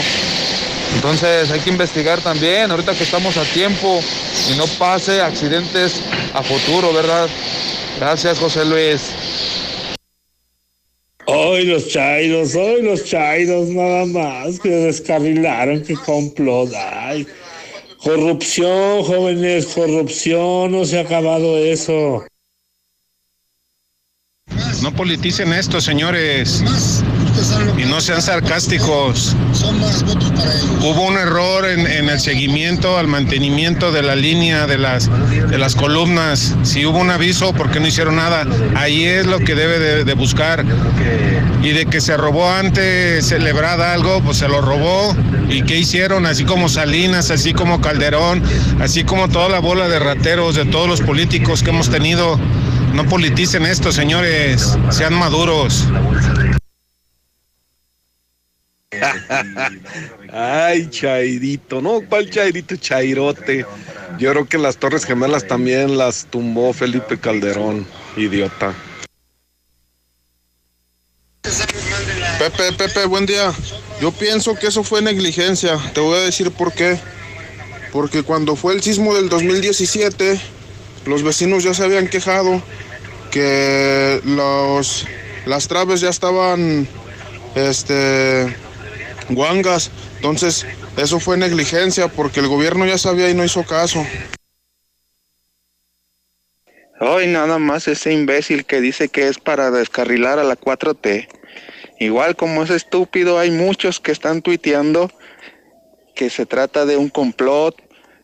S29: Entonces hay que investigar también, ahorita que estamos a tiempo y no pase accidentes a futuro, ¿verdad? Gracias, José Luis.
S30: Hoy los chairos, hoy los chairos, nada más, que descarrilaron, que complot. Ay, corrupción, jóvenes, corrupción, no se ha acabado eso.
S28: No politicen esto, señores. Y no sean sarcásticos. Hubo un error en, el seguimiento, al mantenimiento de la línea de las, de las columnas. Si hubo un aviso, ¿por qué no hicieron nada? Ahí es lo que debe de, de buscar. Y de que se robó antes celebrada algo, pues se lo robó. ¿Y qué hicieron? Así como Salinas, así como Calderón, así como toda la bola de rateros de todos los políticos que hemos tenido. No politicen esto, señores. Sean maduros.
S31: Ay, Chairito, no, ¿cuál Chairito? Chairote. Yo creo que las Torres Gemelas también las tumbó Felipe Calderón, idiota.
S19: Pepe, Pepe, buen día. Yo pienso que eso fue negligencia. Te voy a decir por qué. Porque cuando fue el sismo del 2017, los vecinos ya se habían quejado que los, las traves ya estaban este, guangas. Entonces, eso fue negligencia porque el gobierno ya sabía y no hizo caso.
S32: Hoy nada más ese imbécil que dice que es para descarrilar a la 4T. Igual como es estúpido, hay muchos que están tuiteando que se trata de un complot,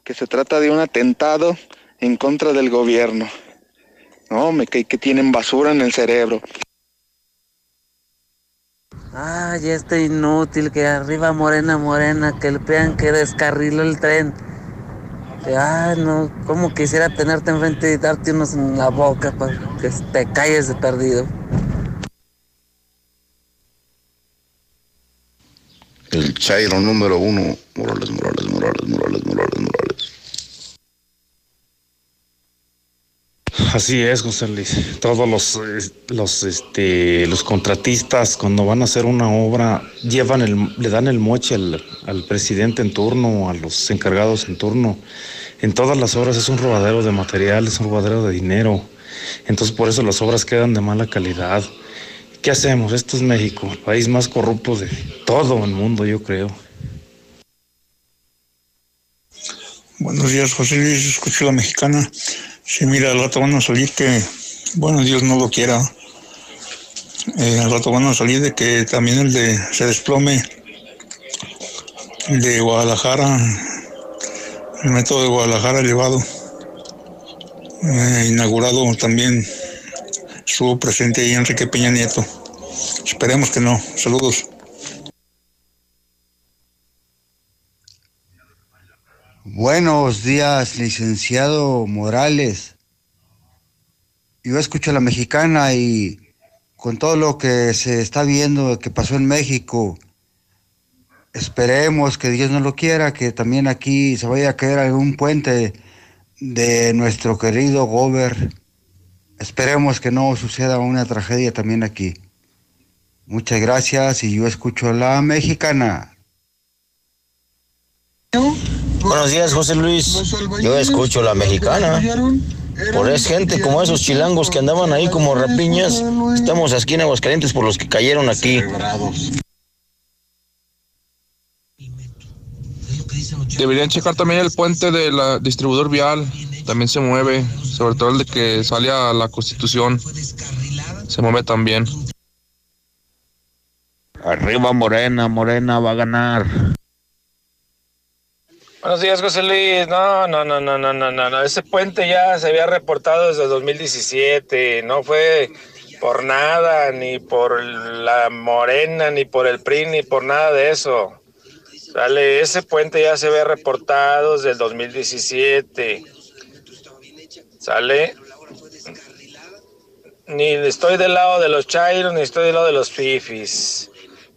S32: que se trata de un atentado en contra del gobierno. No, me que, que tienen basura en el cerebro.
S9: Ay, este inútil que arriba morena, morena, que le pegan que descarriló el tren. Ay, no, como quisiera tenerte enfrente y darte unos en la boca para que te calles de perdido.
S33: El Chairo número uno, Morales, Morales, Morales, Morales, Morales, Morales.
S34: Así es, José Luis. Todos los, los, este, los contratistas cuando van a hacer una obra llevan el, le dan el moche al, al presidente en turno, a los encargados en turno. En todas las obras es un robadero de material, es un robadero de dinero. Entonces por eso las obras quedan de mala calidad. ¿Qué hacemos? Esto es México, el país más corrupto de todo el mundo, yo creo.
S35: Buenos días, José Luis, escucho la mexicana. Sí, mira, al rato van a salir que, bueno, Dios no lo quiera. Eh, al rato van a salir de que también el de se desplome el de Guadalajara, el método de Guadalajara elevado, eh, inaugurado también estuvo presente ahí Enrique Peña Nieto. Esperemos que no. Saludos.
S36: Buenos días, licenciado Morales. Yo escucho a la mexicana y con todo lo que se está viendo que pasó en México, esperemos que Dios no lo quiera, que también aquí se vaya a caer algún puente de nuestro querido Gober Esperemos que no suceda una tragedia también aquí. Muchas gracias y yo escucho a la mexicana.
S10: Buenos días, José Luis. Yo escucho la mexicana. Por es gente como esos chilangos que andaban ahí como rapiñas. Estamos aquí en Aguascalientes por los que cayeron aquí.
S19: Deberían checar también el puente del distribuidor vial también se mueve, sobre todo el de que sale a la Constitución, se mueve también.
S10: Arriba Morena, Morena va a ganar.
S37: Buenos días, José Luis. No, no, no, no, no, no, no. Ese puente ya se había reportado desde 2017. No fue por nada, ni por la Morena, ni por el PRI, ni por nada de eso. Dale, ese puente ya se había reportado desde el 2017. ¿Sale? Ni estoy del lado de los Chairos, ni estoy del lado de los Fifis.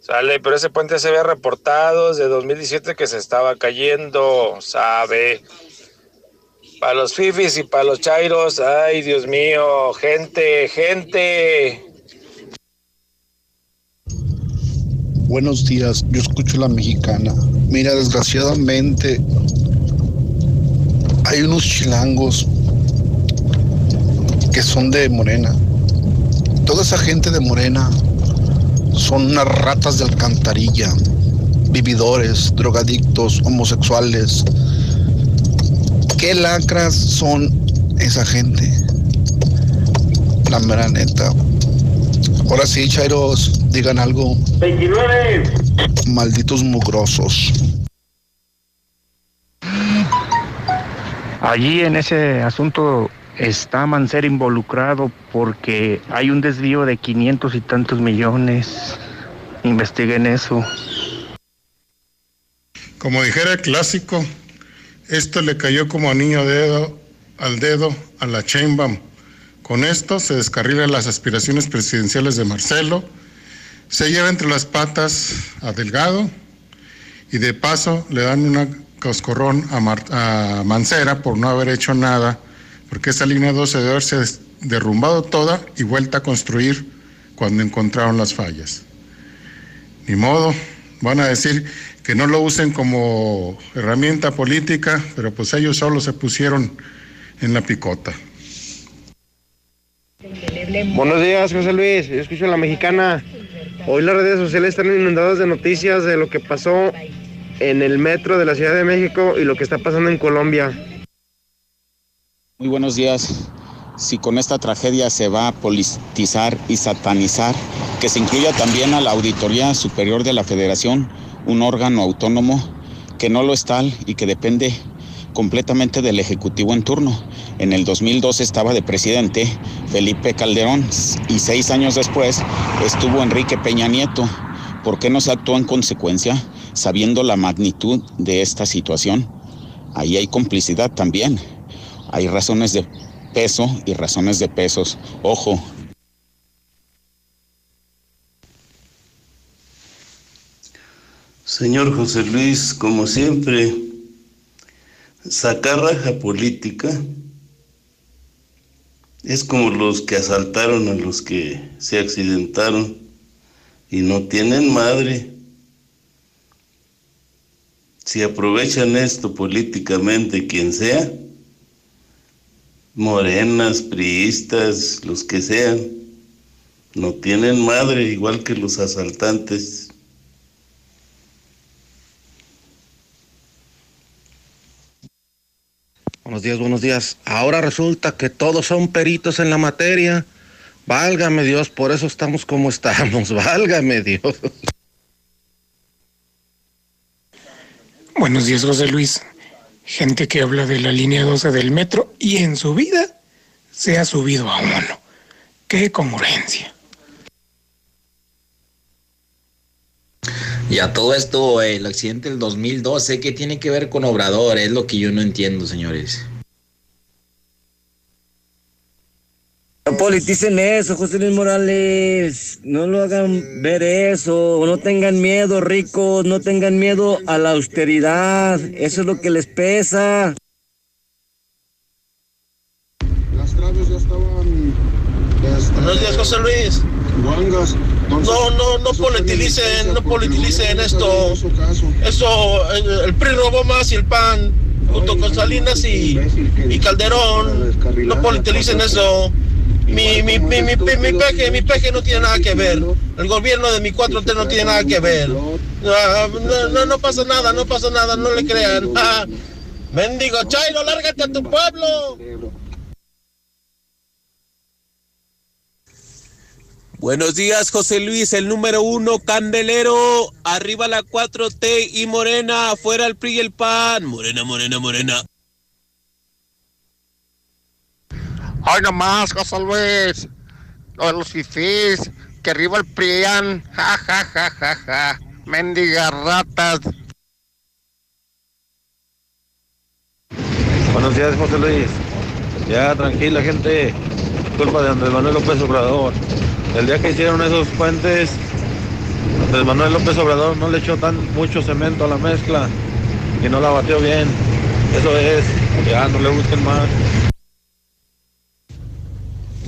S37: ¿Sale? Pero ese puente se había reportado desde 2017 que se estaba cayendo, ¿sabe? Para los Fifis y para los Chairos, ay Dios mío, gente, gente.
S38: Buenos días, yo escucho la mexicana. Mira, desgraciadamente hay unos chilangos que son de Morena. Toda esa gente de Morena son unas ratas de alcantarilla, vividores, drogadictos, homosexuales. ¿Qué lacras son esa gente? La mera neta. Ahora sí, Chairos, digan algo.
S39: 29.
S38: Malditos mugrosos.
S40: Allí en ese asunto está Mancera involucrado porque hay un desvío de 500 y tantos millones. Investiguen eso.
S41: Como dijera el clásico, esto le cayó como anillo dedo, al dedo a la Chainbaum. Con esto se descarrilan las aspiraciones presidenciales de Marcelo, se lleva entre las patas a Delgado y de paso le dan una coscorrón a, a Mancera por no haber hecho nada, porque esa línea 12 debe haberse derrumbado toda y vuelta a construir cuando encontraron las fallas. Ni modo, van a decir que no lo usen como herramienta política, pero pues ellos solo se pusieron en la picota.
S42: Buenos días, José Luis. Yo escucho a la mexicana. Hoy las redes sociales están inundadas de noticias de lo que pasó en el metro de la Ciudad de México y lo que está pasando en Colombia.
S35: Muy buenos días. Si con esta tragedia se va a politizar y satanizar, que se incluya también a la Auditoría Superior de la Federación, un órgano autónomo que no lo es tal y que depende completamente del Ejecutivo en turno. En el 2012 estaba de presidente Felipe Calderón y seis años después estuvo Enrique Peña Nieto. ¿Por qué no se actuó en consecuencia, sabiendo la magnitud de esta situación? Ahí hay complicidad también. Hay razones de peso y razones de pesos. Ojo,
S43: Señor José Luis, como siempre, sacar raja política es como los que asaltaron a los que se accidentaron y no tienen madre. Si aprovechan esto políticamente, quien sea, morenas, priistas, los que sean, no tienen madre igual que los asaltantes.
S44: Buenos días, buenos días. Ahora resulta que todos son peritos en la materia. Válgame Dios, por eso estamos como estamos. *laughs* Válgame Dios.
S45: Buenos días, José Luis. Gente que habla de la línea 12 del metro y en su vida se ha subido a uno. ¡Qué congruencia!
S46: Y a todo esto, el accidente del 2012, ¿qué tiene que ver con Obrador? Es lo que yo no entiendo, señores.
S47: No politicen eso, José Luis Morales. No lo hagan ver eso. No tengan miedo, ricos. No tengan miedo a la austeridad. Eso es lo que les pesa.
S48: Las traves ya estaban.
S49: Buenos días, José Luis.
S48: Guangas.
S49: No, no, no politilicen, no politilicen esto. Eso, el, el PRI robó más y el PAN, junto con Salinas y, y Calderón. No politilicen eso. Mi, mi, mi, mi, mi, mi peje, mi peje no tiene nada que ver. El gobierno de mi 4T no tiene nada que ver. Ah, No, no, no pasa nada, no pasa nada, no le crean. Ah, Mendigo Chairo, lárgate a tu pueblo.
S50: Buenos días, José Luis, el número uno, Candelero, arriba la 4T y Morena, afuera el PRI y el PAN. Morena, Morena, Morena.
S51: Hoy nomás, José Luis. Lo los fifís. Que arriba el PRIAN. Ja, ja, ja, ja, ja. Mendigas ratas.
S52: Buenos días, José Luis. Ya, tranquila, gente. Culpa de Andrés Manuel López Obrador. El día que hicieron esos puentes, Andrés Manuel López Obrador no le echó tan mucho cemento a la mezcla y no la batió bien. Eso es. Ya, no le busquen más.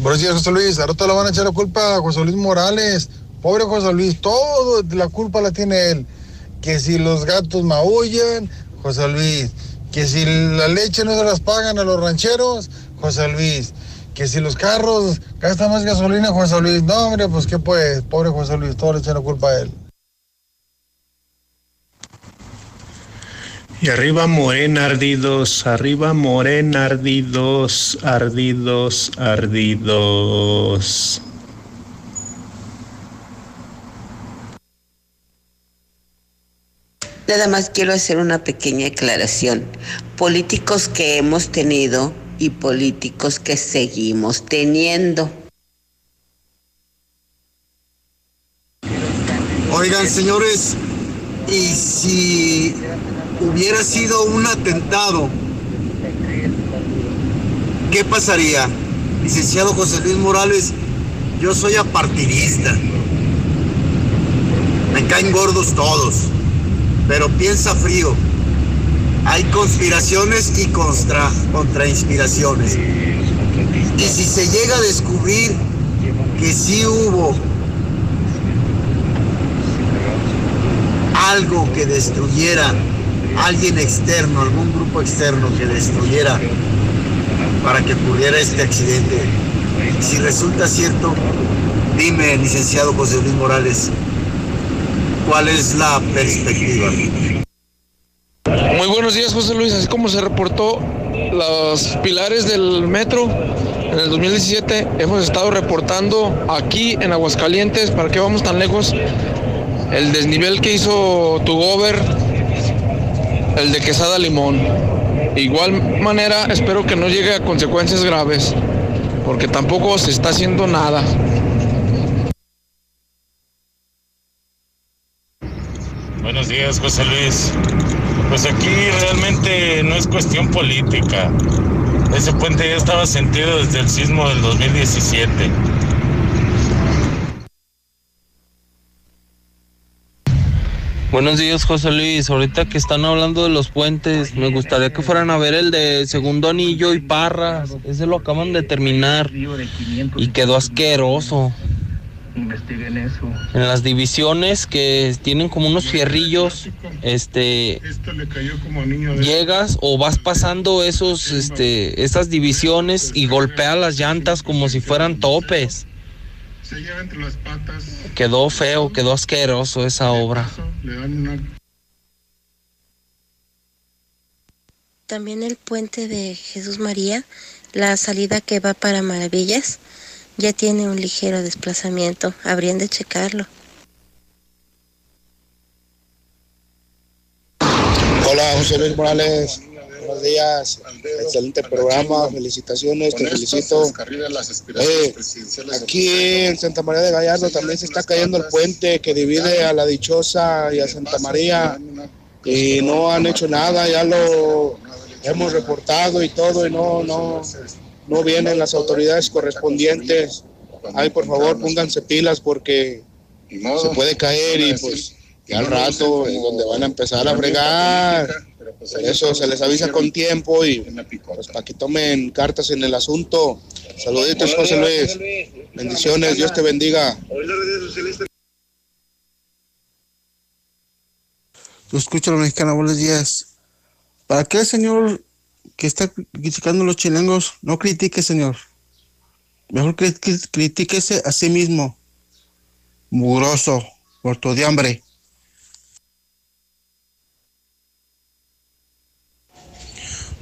S38: Buenos días, José Luis. Ahora te lo van a echar la culpa a José Luis Morales. Pobre José Luis, todo la culpa la tiene él. Que si los gatos maullan, José Luis. Que si la leche no se las pagan a los rancheros, José Luis. Que si los carros gastan más gasolina, José Luis. No, hombre, pues qué pues, pobre José Luis, todo le echan la culpa a él.
S53: Y arriba Morena ardidos, arriba Morena ardidos, ardidos, ardidos.
S54: Nada más quiero hacer una pequeña aclaración. Políticos que hemos tenido y políticos que seguimos teniendo.
S35: Oigan, señores, y si hubiera sido un atentado, ¿qué pasaría? Licenciado José Luis Morales, yo soy apartidista. Me caen gordos todos, pero piensa frío. Hay conspiraciones y contra, contrainspiraciones. Y si se llega a descubrir que sí hubo algo que destruyera, alguien externo, algún grupo externo que destruyera para que ocurriera este accidente. Si resulta cierto, dime, licenciado José Luis Morales, ¿cuál es la perspectiva?
S19: Muy buenos días, José Luis. Así como se reportó los pilares del metro en el 2017, hemos estado reportando aquí en Aguascalientes, ¿para qué vamos tan lejos? El desnivel que hizo tu gober, el de Quesada Limón. Igual manera, espero que no llegue a consecuencias graves, porque tampoco se está haciendo nada.
S15: Buenos días, José Luis. Pues aquí realmente no es cuestión política. Ese puente ya estaba sentido desde el sismo del 2017.
S41: Buenos días, José Luis. Ahorita que están hablando de los puentes, me gustaría que fueran a ver el de Segundo Anillo y Parras. Ese lo acaban de terminar y quedó asqueroso.
S55: Investiguen eso.
S41: En las divisiones que tienen como unos fierrillos, este, llegas o vas pasando esos, este, esas divisiones y golpea las llantas como si fueran topes.
S56: Se lleva entre las patas,
S41: Quedó feo, quedó asqueroso esa obra.
S56: le dan una...
S41: También el puente de Jesús María, la salida que va para Maravillas, ya tiene un ligero desplazamiento. Habrían de checarlo.
S57: Hola, José Luis Morales. Buenos días. Excelente programa. Felicitaciones, te felicito. Eh, aquí en Santa María de Gallardo también se está cayendo el puente que divide a la Dichosa y a Santa María y no han hecho nada, ya lo hemos reportado y todo y no, no, no vienen las autoridades correspondientes. Ay, por favor, pónganse pilas porque se puede caer y pues ya al rato es donde van a empezar a fregar. Por eso se les avisa con tiempo y pues para que tomen cartas en el asunto. Saluditos, José Luis. Bendiciones, Dios te bendiga.
S58: Lo escucho mexicana, buenos días. ¿Para qué el señor que está criticando a los chilengos no critique, señor? Mejor que, que critíquese a sí mismo. Mugroso, muerto de hambre.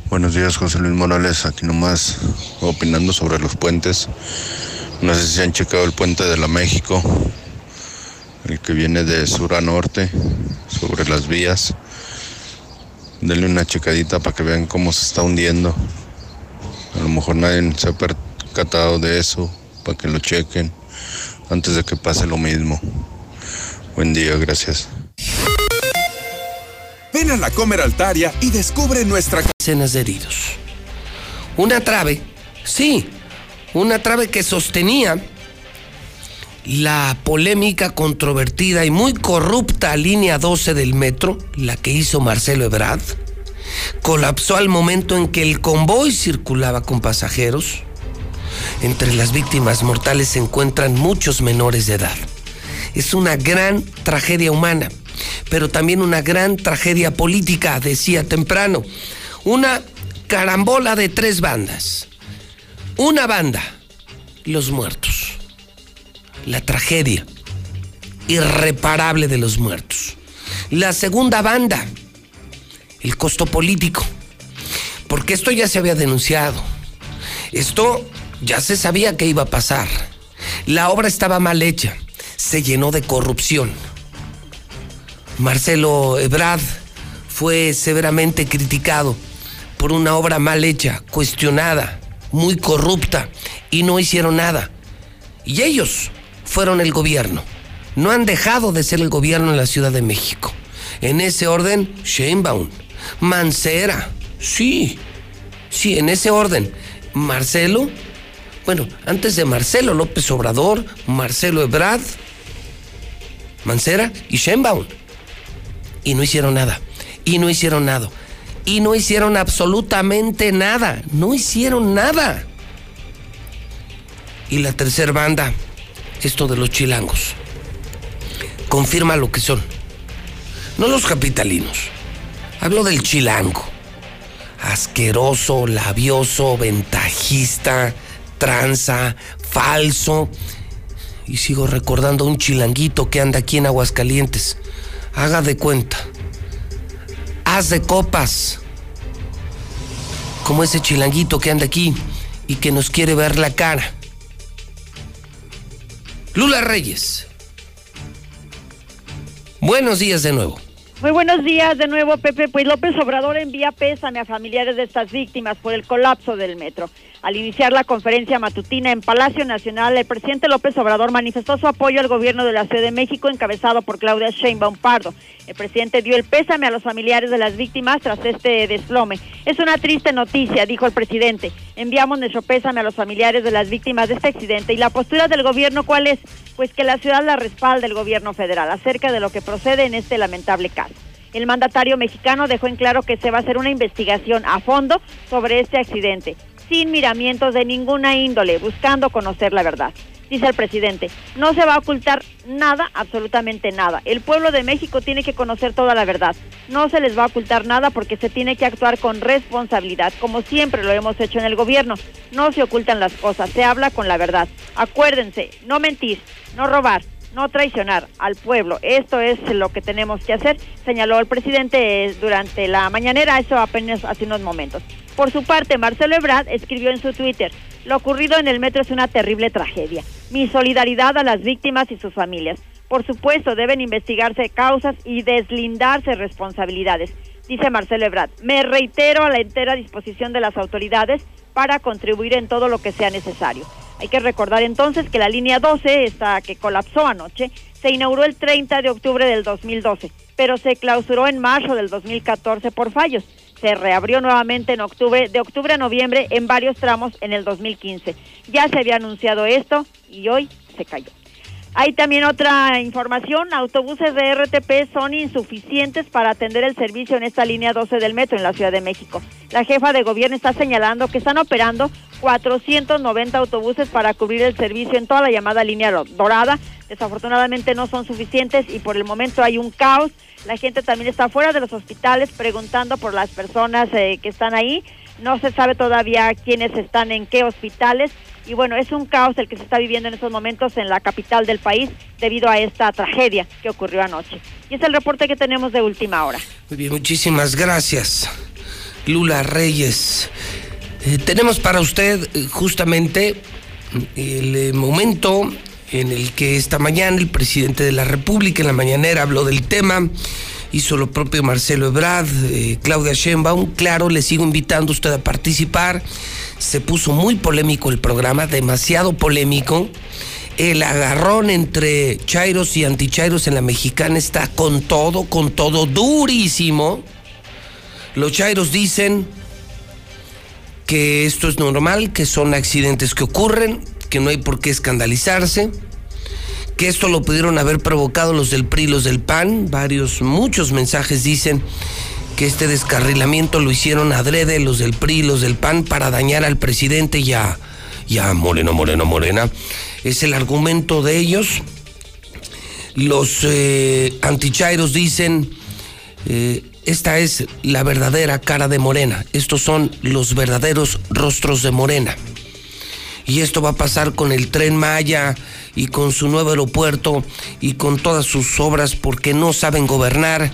S59: Buenos días, José Luis Morales. Aquí nomás opinando sobre los puentes. No sé si han checado el puente de la México, el que viene de sur a norte, sobre las vías. Denle una checadita para que vean cómo se está hundiendo. A lo mejor nadie se ha percatado de eso, para que lo chequen antes de que pase lo mismo. Buen día, gracias.
S60: Ven a la Comer Altaria y descubre nuestra...
S1: Decenas de heridos. Una trave, sí, una trave que sostenía la polémica, controvertida y muy corrupta línea 12 del metro, la que hizo Marcelo Ebrard, colapsó al momento en que el convoy circulaba con pasajeros. Entre las víctimas mortales se encuentran muchos menores de edad. Es una gran tragedia humana, pero también una gran tragedia política, decía temprano. Una carambola de tres bandas. Una banda, los muertos. La tragedia irreparable de los muertos. La segunda banda, el costo político. Porque esto ya se había denunciado. Esto ya se sabía que iba a pasar. La obra estaba mal hecha. Se llenó de corrupción. Marcelo Ebrard fue severamente criticado por una obra mal hecha, cuestionada, muy corrupta, y no hicieron nada. Y ellos fueron el gobierno. No han dejado de ser el gobierno en la Ciudad de México. En ese orden, Sheinbaum, Mancera, sí, sí, en ese orden. Marcelo, bueno, antes de Marcelo López Obrador, Marcelo Ebrard, Mancera y Sheinbaum. Y no hicieron nada. Y no hicieron nada. Y no hicieron absolutamente nada. No hicieron nada. Y la tercera banda, esto de los chilangos, confirma lo que son. No los capitalinos. Hablo del chilango. Asqueroso, labioso, ventajista, tranza, falso. Y sigo recordando a un chilanguito que anda aquí en Aguascalientes. Haga de cuenta. Haz de copas. Como ese chilanguito que anda aquí y que nos quiere ver la cara. Lula Reyes. Buenos días de nuevo.
S5: Muy buenos días de nuevo, Pepe. Pues López Obrador envía pésame a familiares de estas víctimas por el colapso del metro. Al iniciar la conferencia matutina en Palacio Nacional, el presidente López Obrador manifestó su apoyo al gobierno de la Ciudad de México encabezado por Claudia Sheinbaum Pardo. El presidente dio el pésame a los familiares de las víctimas tras este desplome. Es una triste noticia, dijo el presidente. Enviamos nuestro pésame a los familiares de las víctimas de este accidente y la postura del gobierno, ¿cuál es? Pues que la ciudad la respalda el gobierno federal acerca de lo que procede en este lamentable caso. El mandatario mexicano dejó en claro que se va a hacer una investigación a fondo sobre este accidente, sin miramientos de ninguna índole, buscando conocer la verdad. Dice el presidente, no se va a ocultar nada, absolutamente nada. El pueblo de México tiene que conocer toda la verdad. No se les va a ocultar nada porque se tiene que actuar con responsabilidad, como siempre lo hemos hecho en el gobierno. No se ocultan las cosas, se habla con la verdad. Acuérdense, no mentir, no robar, no traicionar al pueblo. Esto es lo que tenemos que hacer, señaló el presidente eh, durante la mañanera, eso apenas hace unos momentos. Por su parte, Marcelo Ebrard escribió en su Twitter, lo ocurrido en el metro es una terrible tragedia. Mi solidaridad a las víctimas y sus familias. Por supuesto, deben investigarse causas y deslindarse responsabilidades. Dice Marcelo Ebrard, me reitero a la entera disposición de las autoridades para contribuir en todo lo que sea necesario. Hay que recordar entonces que la línea 12, esta que colapsó anoche, se inauguró el 30 de octubre del 2012, pero se clausuró en marzo del 2014 por fallos. Se reabrió nuevamente en octubre, de octubre a noviembre en varios tramos en el 2015. Ya se había anunciado esto y hoy se cayó. Hay también otra información, autobuses de RTP son insuficientes para atender el servicio en esta línea 12 del metro en la Ciudad de México. La jefa de gobierno está señalando que están operando 490 autobuses para cubrir el servicio en toda la llamada línea dorada. Desafortunadamente no son suficientes y por el momento hay un caos. La gente también está fuera de los hospitales preguntando por las personas eh, que están ahí. No se sabe todavía quiénes están en qué hospitales y bueno, es un caos el que se está viviendo en estos momentos en la capital del país debido a esta tragedia que ocurrió anoche. Y es el reporte que tenemos de última hora.
S1: Muy bien, muchísimas gracias. Lula Reyes. Eh, tenemos para usted eh, justamente el eh, momento en el que esta mañana el presidente de la República en la mañanera habló del tema, hizo lo propio Marcelo Ebrard, Claudia Sheinbaum, claro, le sigo invitando a usted a participar se puso muy polémico el programa, demasiado polémico. El agarrón entre Chairos y antichairos en la mexicana está con todo, con todo, durísimo. Los Chairos dicen que esto es normal, que son accidentes que ocurren, que no hay por qué escandalizarse, que esto lo pudieron haber provocado los del PRI, los del PAN. Varios, muchos mensajes dicen que este descarrilamiento lo hicieron adrede los del PRI, los del PAN, para dañar al presidente y a, Moreno, Moreno, Morena. Es el argumento de ellos. Los eh, antichairos dicen, eh, esta es la verdadera cara de Morena, estos son los verdaderos rostros de Morena. Y esto va a pasar con el tren Maya y con su nuevo aeropuerto y con todas sus obras porque no saben gobernar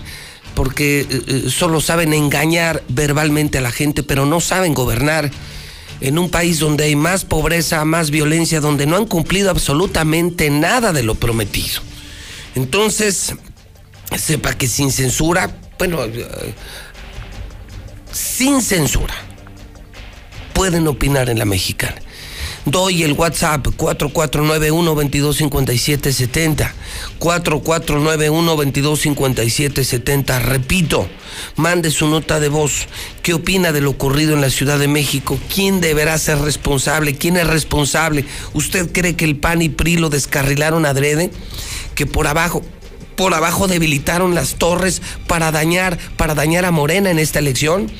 S1: porque eh, eh, solo saben engañar verbalmente a la gente, pero no saben gobernar en un país donde hay más pobreza, más violencia, donde no han cumplido absolutamente nada de lo prometido. Entonces, sepa que sin censura, bueno, eh, sin censura, pueden opinar en la mexicana. Doy el WhatsApp 4491-225770. 4491-225770. Repito, mande su nota de voz. ¿Qué opina de lo ocurrido en la Ciudad de México? ¿Quién deberá ser responsable? ¿Quién es responsable? ¿Usted cree que el PAN y PRI lo descarrilaron adrede? Que por abajo, por abajo debilitaron las torres para dañar, para dañar a Morena en esta elección?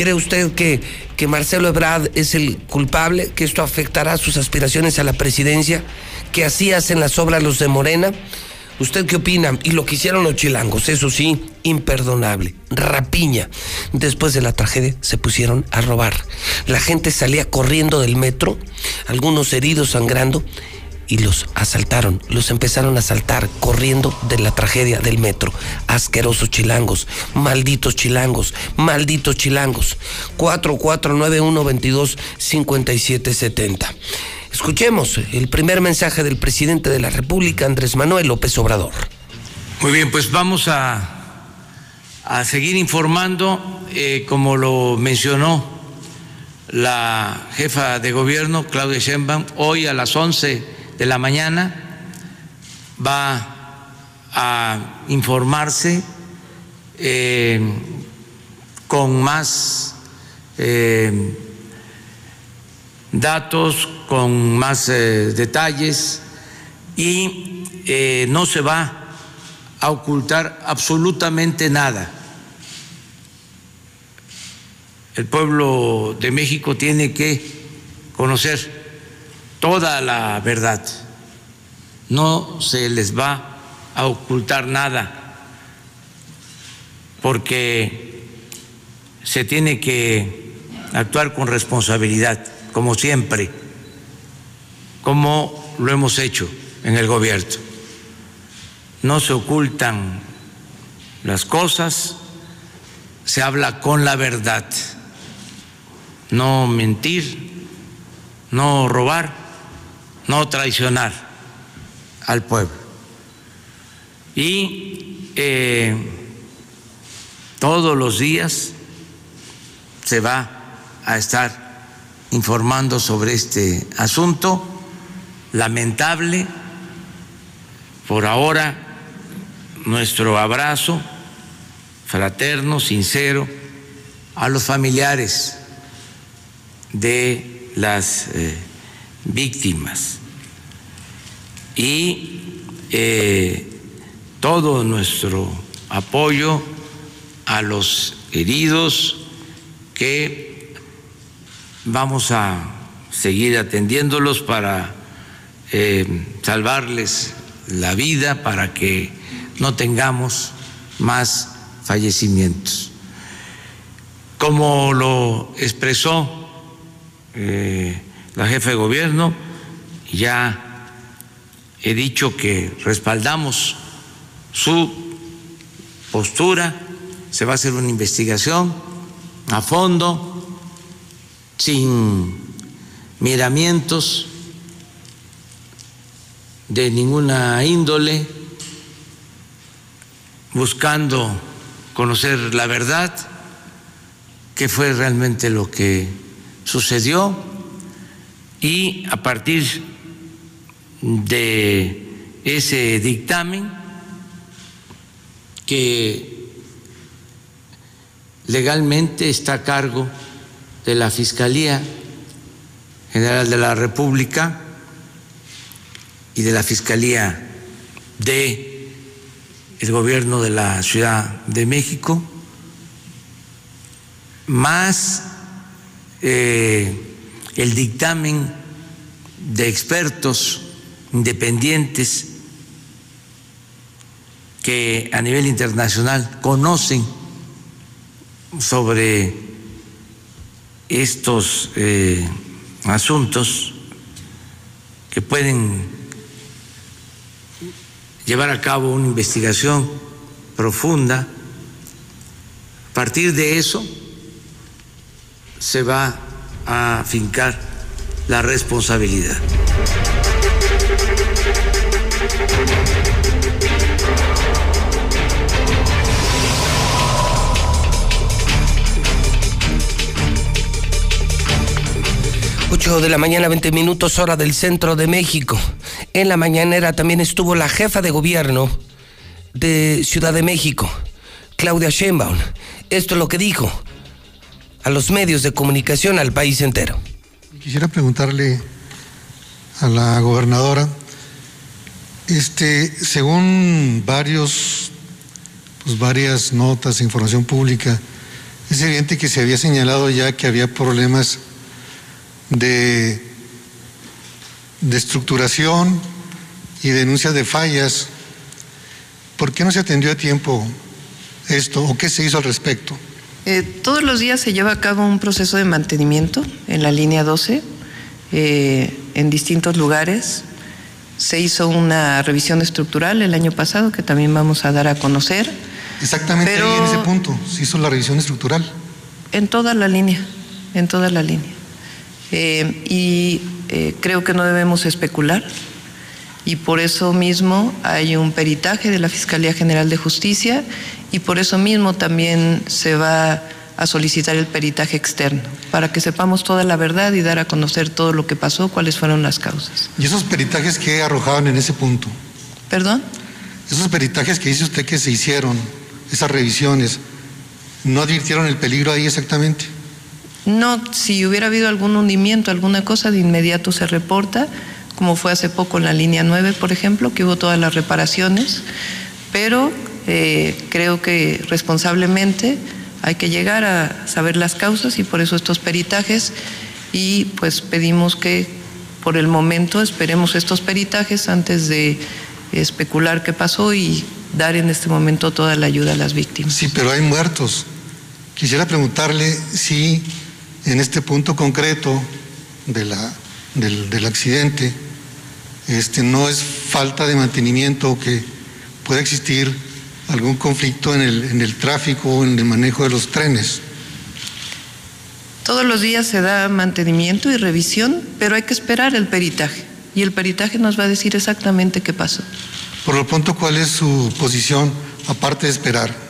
S1: ¿Cree usted que, que Marcelo Ebrard es el culpable, que esto afectará sus aspiraciones a la presidencia, que así hacen las obras los de Morena? ¿Usted qué opina? Y lo que hicieron los chilangos, eso sí, imperdonable. Rapiña. Después de la tragedia se pusieron a robar. La gente salía corriendo del metro, algunos heridos sangrando, y los asaltaron, los empezaron a asaltar corriendo de la tragedia del metro. Asquerosos chilangos, malditos chilangos, malditos chilangos. 4491-225770. Escuchemos el primer mensaje del presidente de la República, Andrés Manuel López Obrador.
S61: Muy bien, pues vamos a, a seguir informando, eh, como lo mencionó la jefa de gobierno, Claudia Sheinbaum, hoy a las 11 de la mañana va a informarse eh, con más eh, datos, con más eh, detalles y no se va a ocultar absolutamente nada. El pueblo de México tiene que conocer toda la verdad. No se les va a ocultar nada, porque se tiene que actuar con responsabilidad, como siempre, como lo hemos hecho en el gobierno. No se ocultan las cosas, se habla con la verdad, no mentir, no robar no traicionar al pueblo. Y eh, todos los días se va a estar informando sobre este asunto lamentable. Por ahora, nuestro abrazo fraterno, sincero, a los familiares de las eh, víctimas y eh, todo nuestro apoyo a los heridos que vamos a seguir atendiéndolos para eh, salvarles la vida, para que no tengamos más fallecimientos. Como lo expresó eh, la jefa de gobierno, ya he dicho que respaldamos su postura, se va a hacer una investigación a fondo, sin miramientos de ninguna índole, buscando conocer la verdad, qué fue realmente lo que sucedió y a partir de ese dictamen que legalmente está a cargo de la Fiscalía General de la República y de la Fiscalía de el gobierno de la Ciudad de México, más eh, el dictamen de expertos independientes que a nivel internacional conocen sobre estos eh, asuntos que pueden llevar a cabo una investigación profunda. A partir de eso se va a fincar la responsabilidad.
S1: 8 de la mañana, 20 minutos hora del centro de México. En la mañanera también estuvo la jefa de gobierno de Ciudad de México, Claudia Sheinbaum. Esto es lo que dijo a los medios de comunicación al país entero.
S62: Quisiera preguntarle a la gobernadora, este, según varios, pues varias notas, información pública, es evidente que se había señalado ya que había problemas de, de estructuración y denuncias de fallas. ¿Por qué no se atendió a tiempo esto o qué se hizo al respecto?
S63: Eh, todos los días se lleva a cabo un proceso de mantenimiento en la línea 12, eh, en distintos lugares. Se hizo una revisión estructural el año pasado que también vamos a dar a conocer.
S62: Exactamente ahí en ese punto, se hizo la revisión estructural.
S63: En toda la línea, en toda la línea. Eh, y creo que no debemos especular y por eso mismo hay un peritaje de la Fiscalía General de Justicia y por eso mismo también se va a solicitar el peritaje externo, para que sepamos toda la verdad y dar a conocer todo lo que pasó, cuáles fueron las causas.
S62: ¿Y esos peritajes qué arrojaban en ese punto?
S63: ¿Perdón?
S62: Esos peritajes que dice usted que se hicieron, esas revisiones, ¿no advirtieron el peligro ahí exactamente?
S63: No, si hubiera habido algún hundimiento, alguna cosa, de inmediato se reporta, como fue hace poco en la línea 9, por ejemplo, que hubo todas las reparaciones, pero eh, creo que responsablemente hay que llegar a saber las causas y por eso estos peritajes y pues pedimos que por el momento esperemos estos peritajes antes de especular qué pasó y dar en este momento toda la ayuda a las víctimas.
S62: Sí, pero hay muertos. Quisiera preguntarle si en este punto concreto de la, del, del accidente este, no es falta de mantenimiento que pueda existir algún conflicto en el, en el tráfico o en el manejo de los trenes.
S63: Todos los días se da mantenimiento y revisión, pero hay que esperar el peritaje. Y el peritaje nos va a decir exactamente qué pasó.
S62: Por lo pronto, ¿cuál es su posición aparte de esperar?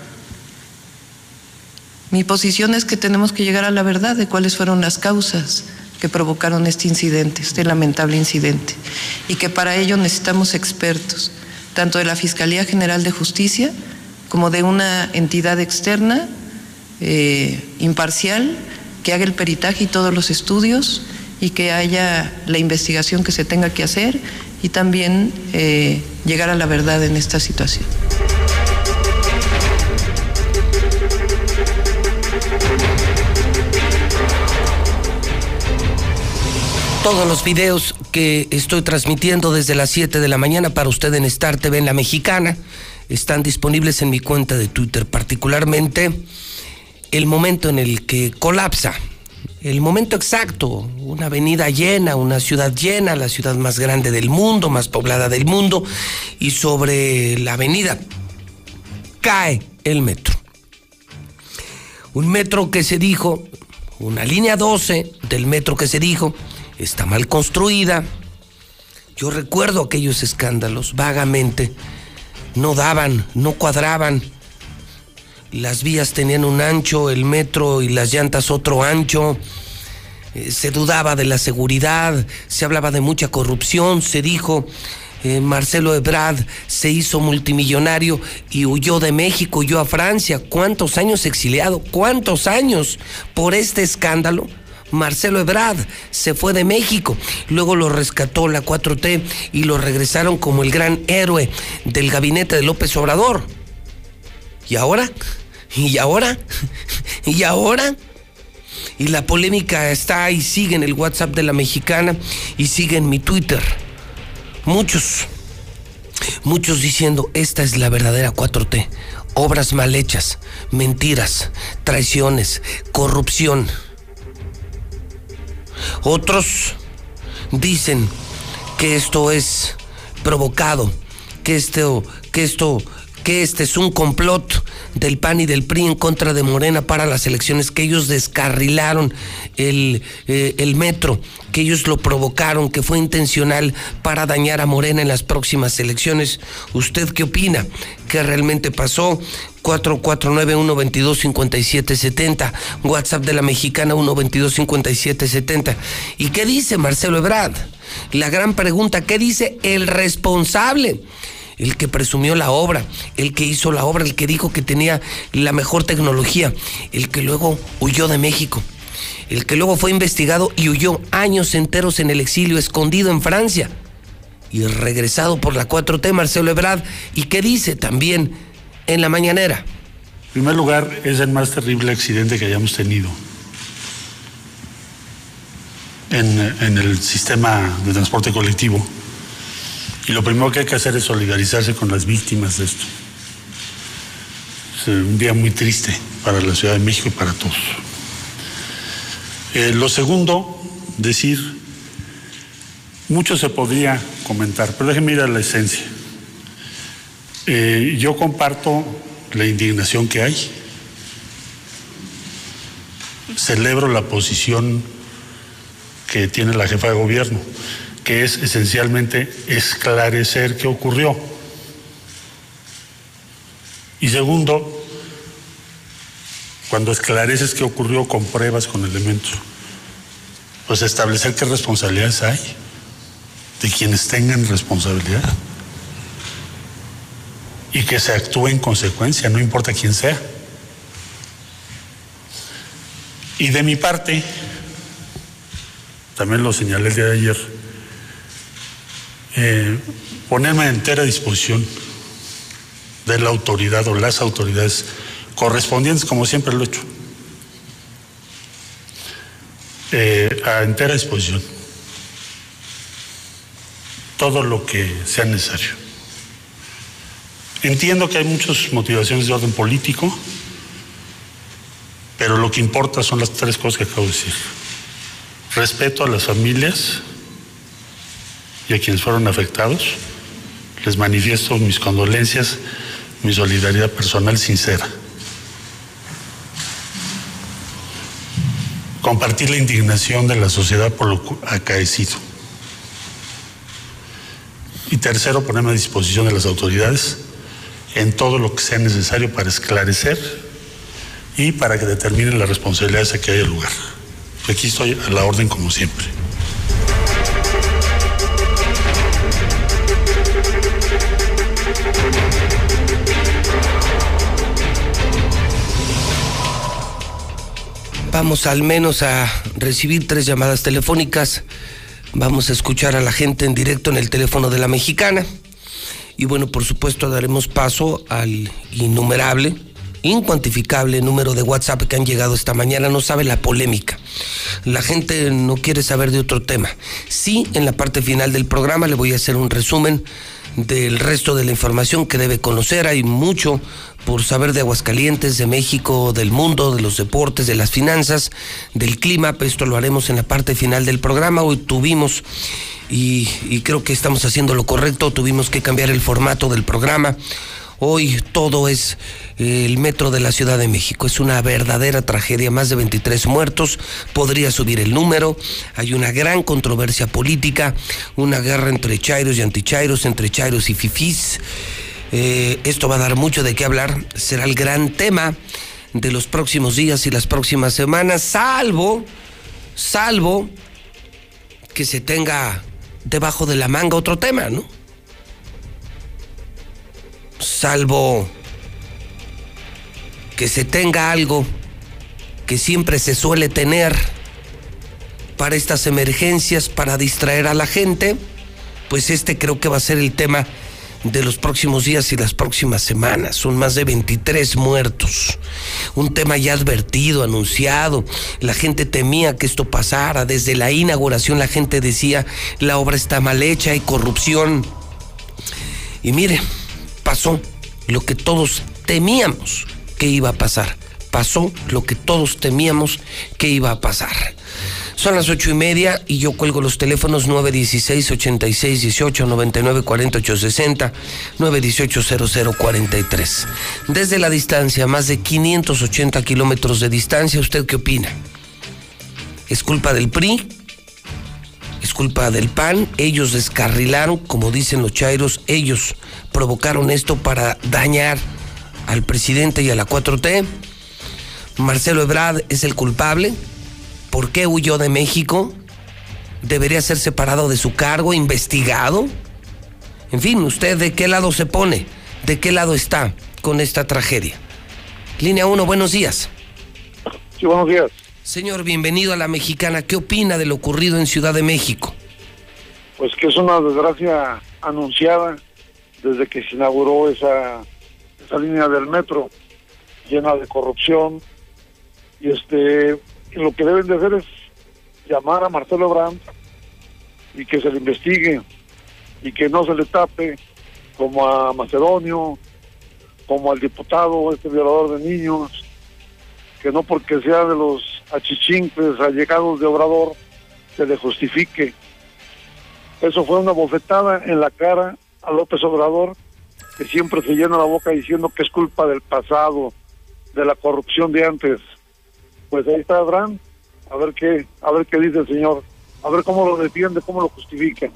S63: Mi posición es que tenemos que llegar a la verdad de cuáles fueron las causas que provocaron este incidente, este lamentable incidente, y que para ello necesitamos expertos, tanto de la Fiscalía General de Justicia como de una entidad externa, eh, imparcial, que haga el peritaje y todos los estudios y que haya la investigación que se tenga que hacer y también eh, llegar a la verdad en esta situación.
S1: Todos los videos que estoy transmitiendo desde las 7 de la mañana para usted en Star TV en la Mexicana están disponibles en mi cuenta de Twitter, particularmente el momento en el que colapsa, el momento exacto, una avenida llena, una ciudad llena, la ciudad más grande del mundo, más poblada del mundo, y sobre la avenida cae el metro. Un metro que se dijo, una línea 12 del metro que se dijo, está mal construida. Yo recuerdo aquellos escándalos vagamente. No daban, no cuadraban. Las vías tenían un ancho, el metro y las llantas otro ancho. Eh, se dudaba de la seguridad, se hablaba de mucha corrupción, se dijo, eh, Marcelo Ebrard se hizo multimillonario y huyó de México, huyó a Francia. ¿Cuántos años exiliado? ¿Cuántos años por este escándalo? Marcelo Ebrard se fue de México, luego lo rescató la 4T y lo regresaron como el gran héroe del gabinete de López Obrador. ¿Y ahora? ¿Y ahora? *laughs* ¿Y ahora? Y la polémica está ahí, sigue en el WhatsApp de la mexicana y sigue en mi Twitter. Muchos, muchos diciendo, esta es la verdadera 4T. Obras mal hechas, mentiras, traiciones, corrupción. Otros dicen que esto es provocado, que esto, que esto, que este es un complot del PAN y del PRI en contra de Morena para las elecciones, que ellos descarrilaron el, eh, el metro, que ellos lo provocaron, que fue intencional para dañar a Morena en las próximas elecciones. ¿Usted qué opina? ¿Qué realmente pasó? 449-122-5770. WhatsApp de la mexicana 122-5770. ¿Y qué dice Marcelo Ebrard? La gran pregunta, ¿qué dice el responsable? El que presumió la obra, el que hizo la obra, el que dijo que tenía la mejor tecnología, el que luego huyó de México, el que luego fue investigado y huyó años enteros en el exilio, escondido en Francia y regresado por la 4T, Marcelo Ebrard, y qué dice también en la mañanera.
S64: En primer lugar, es el más terrible accidente que hayamos tenido en, en el sistema de transporte colectivo y lo primero que hay que hacer es solidarizarse con las víctimas de esto. Es un día muy triste para la Ciudad de México y para todos. Eh, lo segundo, decir, mucho se podría comentar, pero déjenme ir a la esencia. Eh, yo comparto la indignación que hay. Celebro la posición que tiene la jefa de gobierno que es esencialmente esclarecer qué ocurrió. Y segundo, cuando esclareces qué ocurrió con pruebas, con elementos, pues establecer qué responsabilidades hay de quienes tengan responsabilidad y que se actúe en consecuencia, no importa quién sea. Y de mi parte, también lo señalé el día de ayer, eh, ponerme a entera disposición de la autoridad o las autoridades correspondientes, como siempre lo he hecho, eh, a entera disposición todo lo que sea necesario. Entiendo que hay muchas motivaciones de orden político, pero lo que importa son las tres cosas que acabo de decir. Respeto a las familias, y a quienes fueron afectados. Les manifiesto mis condolencias, mi solidaridad personal sincera. Compartir la indignación de la sociedad por lo acaecido. Y tercero, ponerme a disposición de las autoridades en todo lo que sea necesario para esclarecer y para que determinen las responsabilidades a que haya lugar. Aquí estoy a la orden como siempre.
S1: Vamos al menos a recibir tres llamadas telefónicas. Vamos a escuchar a la gente en directo en el teléfono de la mexicana. Y bueno, por supuesto daremos paso al innumerable, incuantificable número de WhatsApp que han llegado esta mañana. No sabe la polémica. La gente no quiere saber de otro tema. Sí, en la parte final del programa le voy a hacer un resumen del resto de la información que debe conocer. Hay mucho por saber de Aguascalientes, de México, del mundo, de los deportes, de las finanzas, del clima. Esto lo haremos en la parte final del programa. Hoy tuvimos, y, y creo que estamos haciendo lo correcto, tuvimos que cambiar el formato del programa. Hoy todo es eh, el metro de la Ciudad de México. Es una verdadera tragedia, más de 23 muertos, podría subir el número. Hay una gran controversia política, una guerra entre chairos y antichairos, entre chairos y fifís. Eh, esto va a dar mucho de qué hablar, será el gran tema de los próximos días y las próximas semanas, salvo, salvo que se tenga debajo de la manga otro tema, ¿no? Salvo que se tenga algo que siempre se suele tener para estas emergencias, para distraer a la gente, pues este creo que va a ser el tema de los próximos días y las próximas semanas. Son más de 23 muertos. Un tema ya advertido, anunciado. La gente temía que esto pasara. Desde la inauguración la gente decía, la obra está mal hecha, hay corrupción. Y mire, pasó lo que todos temíamos que iba a pasar. Pasó lo que todos temíamos que iba a pasar. Son las ocho y media y yo cuelgo los teléfonos 916 86 18 99 48 60 918 00 43. Desde la distancia, más de 580 kilómetros de distancia, ¿usted qué opina? ¿Es culpa del PRI? ¿Es culpa del PAN? Ellos descarrilaron, como dicen los chairos, ellos provocaron esto para dañar al presidente y a la 4T. Marcelo Ebrard es el culpable. ¿Por qué huyó de México? ¿Debería ser separado de su cargo, investigado? En fin, ¿usted de qué lado se pone? ¿De qué lado está con esta tragedia? Línea 1, buenos días.
S64: Sí, buenos días.
S1: Señor, bienvenido a la mexicana. ¿Qué opina de lo ocurrido en Ciudad de México?
S64: Pues que es una desgracia anunciada desde que se inauguró esa, esa línea del metro llena de corrupción y este lo que deben de hacer es llamar a Marcelo Brandt y que se le investigue y que no se le tape como a Macedonio, como al diputado, este violador de niños, que no porque sea de los achichincles allegados de Obrador se le justifique. Eso fue una bofetada en la cara a López Obrador, que siempre se llena la boca diciendo que es culpa del pasado, de la corrupción de antes. Pues ahí está Abraham, a ver qué, a ver qué dice el señor, a ver cómo lo defiende, cómo lo justifica.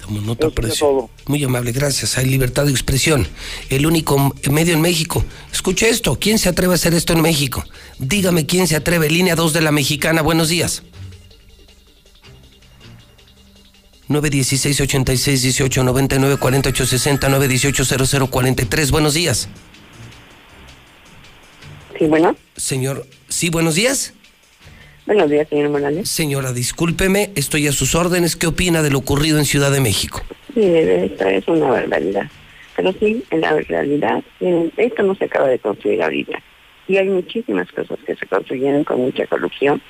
S1: Tomo nota, precio. Muy amable, gracias. Hay libertad de expresión. El único medio en México. Escuche esto. ¿Quién se atreve a hacer esto en México? Dígame quién se atreve. Línea 2 de la Mexicana. Buenos días. 916 86 18 99 48 60 918 0043. Buenos días.
S65: Sí, bueno.
S1: Señor, sí, buenos días.
S65: Buenos días, señor Morales.
S1: Señora, discúlpeme, estoy a sus órdenes. ¿Qué opina de lo ocurrido en Ciudad de México?
S65: Sí, esto es una barbaridad. Pero sí, en la realidad, esto no se acaba de construir ahorita. Y hay muchísimas cosas que se construyeron con mucha corrupción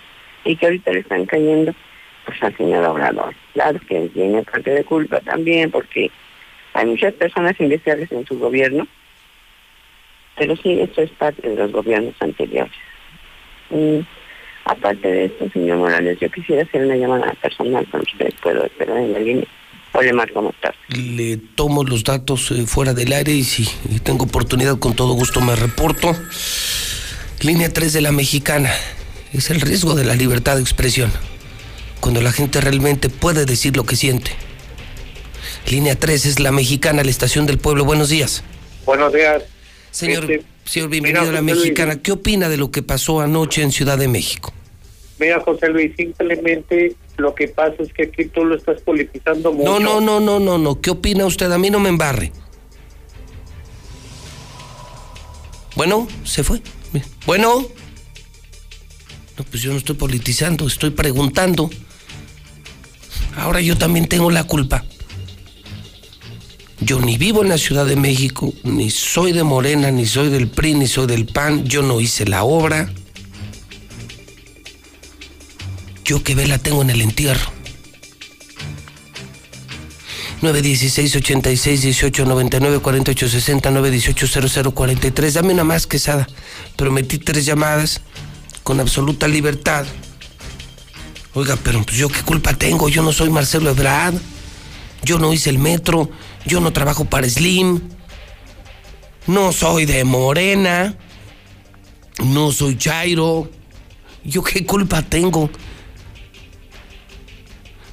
S65: y que ahorita le están cayendo pues, al señor Obrador. Claro que tiene parte de culpa también porque hay muchas personas indeseables en su gobierno, pero sí, esto es parte de los gobiernos anteriores. Y aparte de esto, señor Morales, yo quisiera hacer una llamada personal con usted, puedo esperar en la línea. O le marco más tarde.
S1: Le tomo los datos eh, fuera del aire y si tengo oportunidad, con todo gusto me reporto. Línea 3 de la mexicana. Es el riesgo de la libertad de expresión cuando la gente realmente puede decir lo que siente. Línea 3 es la mexicana, la estación del pueblo. Buenos días.
S64: Buenos días.
S1: Señor, este, señor bienvenido a la mexicana. ¿Qué opina de lo que pasó anoche en Ciudad de México?
S64: Mira, José Luis, simplemente lo que pasa es que aquí tú lo estás politizando mucho.
S1: No, no, no, no, no, no. ¿Qué opina usted? A mí no me embarre. Bueno, se fue. Bueno. No, pues yo no estoy politizando, estoy preguntando. Ahora yo también tengo la culpa. Yo ni vivo en la Ciudad de México, ni soy de Morena, ni soy del PRI, ni soy del PAN. Yo no hice la obra. Yo que la tengo en el entierro. 916 86 18 99 48 60 918 0043. Dame una más quesada. Prometí tres llamadas con absoluta libertad. Oiga, pero pues yo qué culpa tengo, yo no soy Marcelo Ebrard, yo no hice el metro, yo no trabajo para Slim, no soy de Morena, no soy Chairo, yo qué culpa tengo.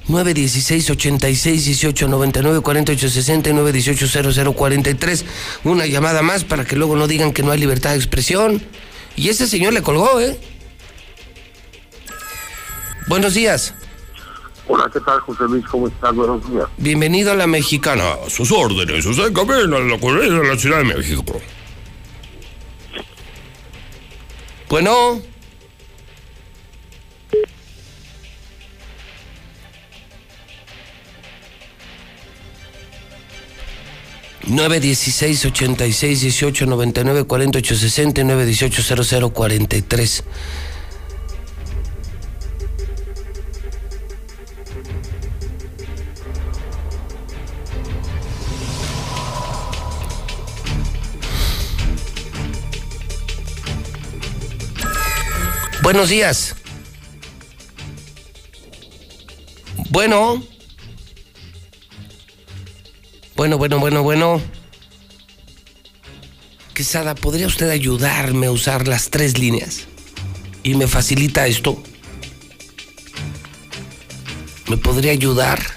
S1: 916 86 18 99 48 60 918 0043. Una llamada más para que luego no digan que no hay libertad de expresión. Y ese señor le colgó, ¿eh? Buenos días.
S66: Hola, ¿qué tal, José Luis? ¿Cómo estás? Buenos días.
S1: Bienvenido a la mexicana. Sus órdenes. Usted camina la corrida de la Ciudad de México. Bueno. Nueve dieciséis ochenta y seis dieciocho noventa nueve cuarenta ocho sesenta nueve dieciocho cero cero cuarenta y tres. Buenos días. Bueno. Bueno, bueno, bueno, bueno. Quesada, ¿podría usted ayudarme a usar las tres líneas? Y me facilita esto. ¿Me podría ayudar?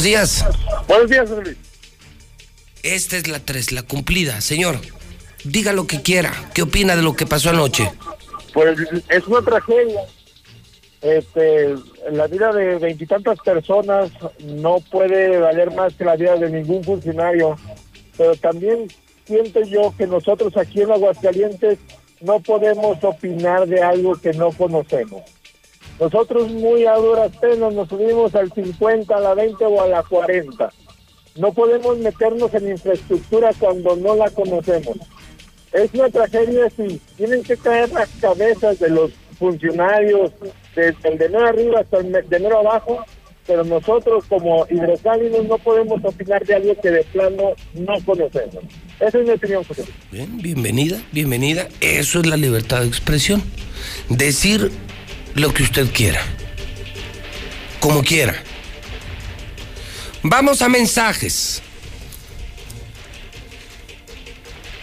S1: Buenos días.
S64: Buenos días, Luis.
S1: Esta es la 3, la cumplida. Señor, diga lo que quiera. ¿Qué opina de lo que pasó anoche?
S64: Pues es una tragedia. Este, la vida de veintitantas personas no puede valer más que la vida de ningún funcionario. Pero también siento yo que nosotros aquí en Aguascalientes no podemos opinar de algo que no conocemos. Nosotros muy a duras penas nos subimos al 50, a la 20 o a la 40. No podemos meternos en infraestructura cuando no la conocemos. Es una tragedia si tienen que caer las cabezas de los funcionarios, desde el de arriba hasta el de abajo, pero nosotros como hidrocálidos no podemos opinar de algo que de plano no conocemos. Esa es mi opinión, José.
S1: Bien, bienvenida, bienvenida. Eso es la libertad de expresión. Decir lo que usted quiera. Como quiera. Vamos a mensajes.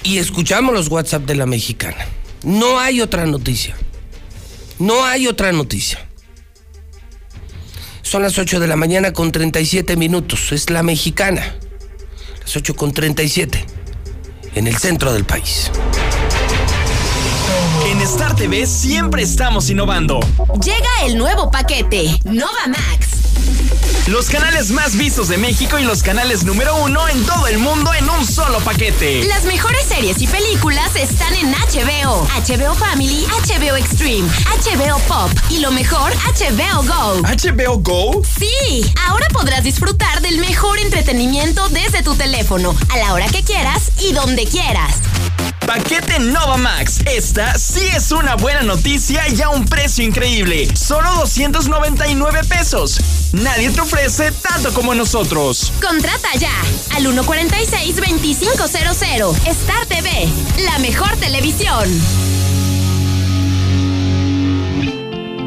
S1: Y escuchamos los WhatsApp de la mexicana. No hay otra noticia. No hay otra noticia. Son las 8 de la mañana con 37 minutos. Es la mexicana. Las 8 con 37. En el centro del país.
S20: Star TV siempre estamos innovando.
S67: Llega el nuevo paquete, Nova Max.
S20: Los canales más vistos de México y los canales número uno en todo el mundo en un solo paquete.
S67: Las mejores series y películas están en HBO, HBO Family, HBO Extreme, HBO Pop y lo mejor, HBO Go.
S20: ¿HBO Go?
S67: Sí, ahora podrás disfrutar del mejor entretenimiento desde tu teléfono, a la hora que quieras y donde quieras.
S20: Paquete Nova Max. Esta sí es una buena noticia y a un precio increíble. Solo 299 pesos. Nadie te ofrece tanto como nosotros.
S67: Contrata ya al 146-2500. Star TV, la mejor televisión.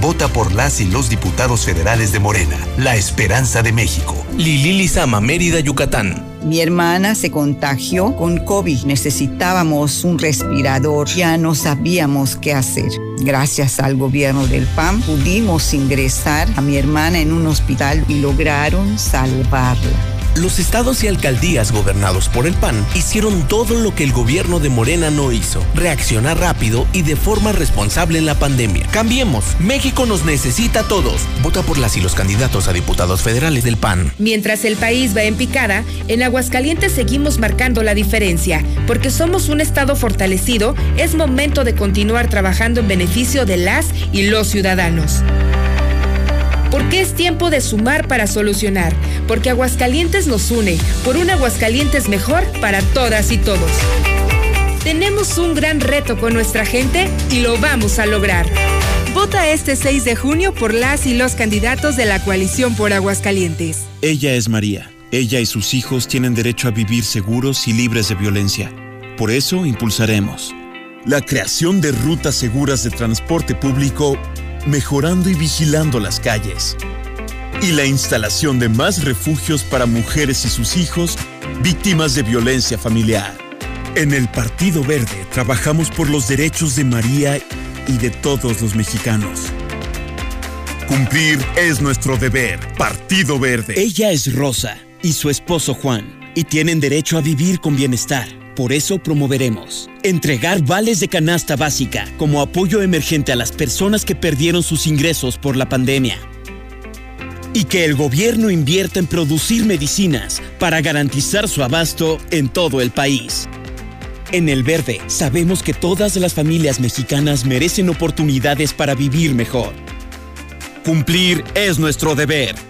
S68: Vota por las y los diputados federales de Morena, la esperanza de México.
S69: Lili Lizama, Mérida, Yucatán.
S70: Mi hermana se contagió con COVID. Necesitábamos un respirador. Ya no sabíamos qué hacer. Gracias al gobierno del PAN pudimos ingresar a mi hermana en un hospital y lograron salvarla.
S69: Los estados y alcaldías gobernados por el PAN hicieron todo lo que el gobierno de Morena no hizo. Reaccionar rápido y de forma responsable en la pandemia. Cambiemos. México nos necesita a todos. Vota por las y los candidatos a diputados federales del PAN.
S71: Mientras el país va en picada, en Aguascalientes seguimos marcando la diferencia. Porque somos un estado fortalecido, es momento de continuar trabajando en beneficio de las y los ciudadanos. Porque es tiempo de sumar para solucionar. Porque Aguascalientes nos une. Por un Aguascalientes mejor para todas y todos. Tenemos un gran reto con nuestra gente y lo vamos a lograr. Vota este 6 de junio por las y los candidatos de la coalición por Aguascalientes.
S72: Ella es María. Ella y sus hijos tienen derecho a vivir seguros y libres de violencia. Por eso impulsaremos la creación de rutas seguras de transporte público mejorando y vigilando las calles. Y la instalación de más refugios para mujeres y sus hijos víctimas de violencia familiar. En el Partido Verde trabajamos por los derechos de María y de todos los mexicanos. Cumplir es nuestro deber. Partido Verde.
S73: Ella es Rosa y su esposo Juan y tienen derecho a vivir con bienestar. Por eso promoveremos entregar vales de canasta básica como apoyo emergente a las personas que perdieron sus ingresos por la pandemia. Y que el gobierno invierta en producir medicinas para garantizar su abasto en todo el país.
S74: En El Verde sabemos que todas las familias mexicanas merecen oportunidades para vivir mejor. Cumplir es nuestro deber.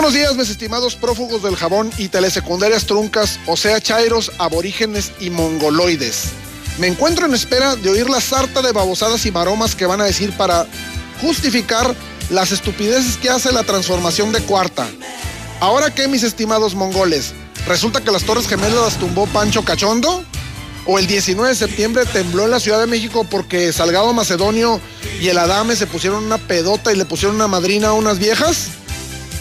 S75: Buenos días, mis estimados prófugos del jabón y telesecundarias truncas, o sea, chairos, aborígenes y mongoloides. Me encuentro en espera de oír la sarta de babosadas y maromas que van a decir para justificar las estupideces que hace la transformación de cuarta. ¿Ahora qué, mis estimados mongoles? ¿Resulta que las Torres Gemelas las tumbó Pancho Cachondo? ¿O el 19 de septiembre tembló en la Ciudad de México porque Salgado Macedonio y el Adame se pusieron una pedota y le pusieron una madrina a unas viejas?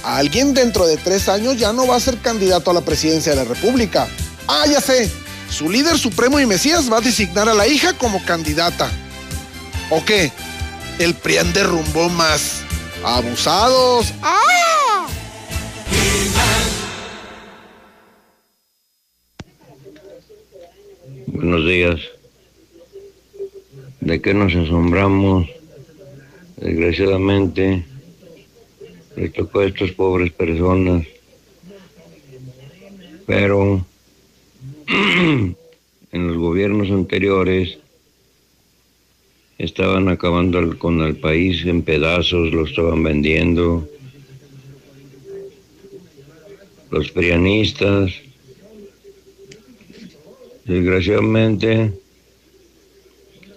S75: Alguien dentro de tres años ya no va a ser candidato a la presidencia de la República. Ah, ya sé. Su líder supremo y Mesías va a designar a la hija como candidata. ¿O qué? El PRIAN derrumbó más. ¡Abusados! ¡Ah!
S76: Buenos días. ¿De qué nos asombramos? Desgraciadamente, le tocó a estas pobres personas. Pero *clears throat* en los gobiernos anteriores estaban acabando con el país en pedazos, lo estaban vendiendo. Los prianistas, desgraciadamente,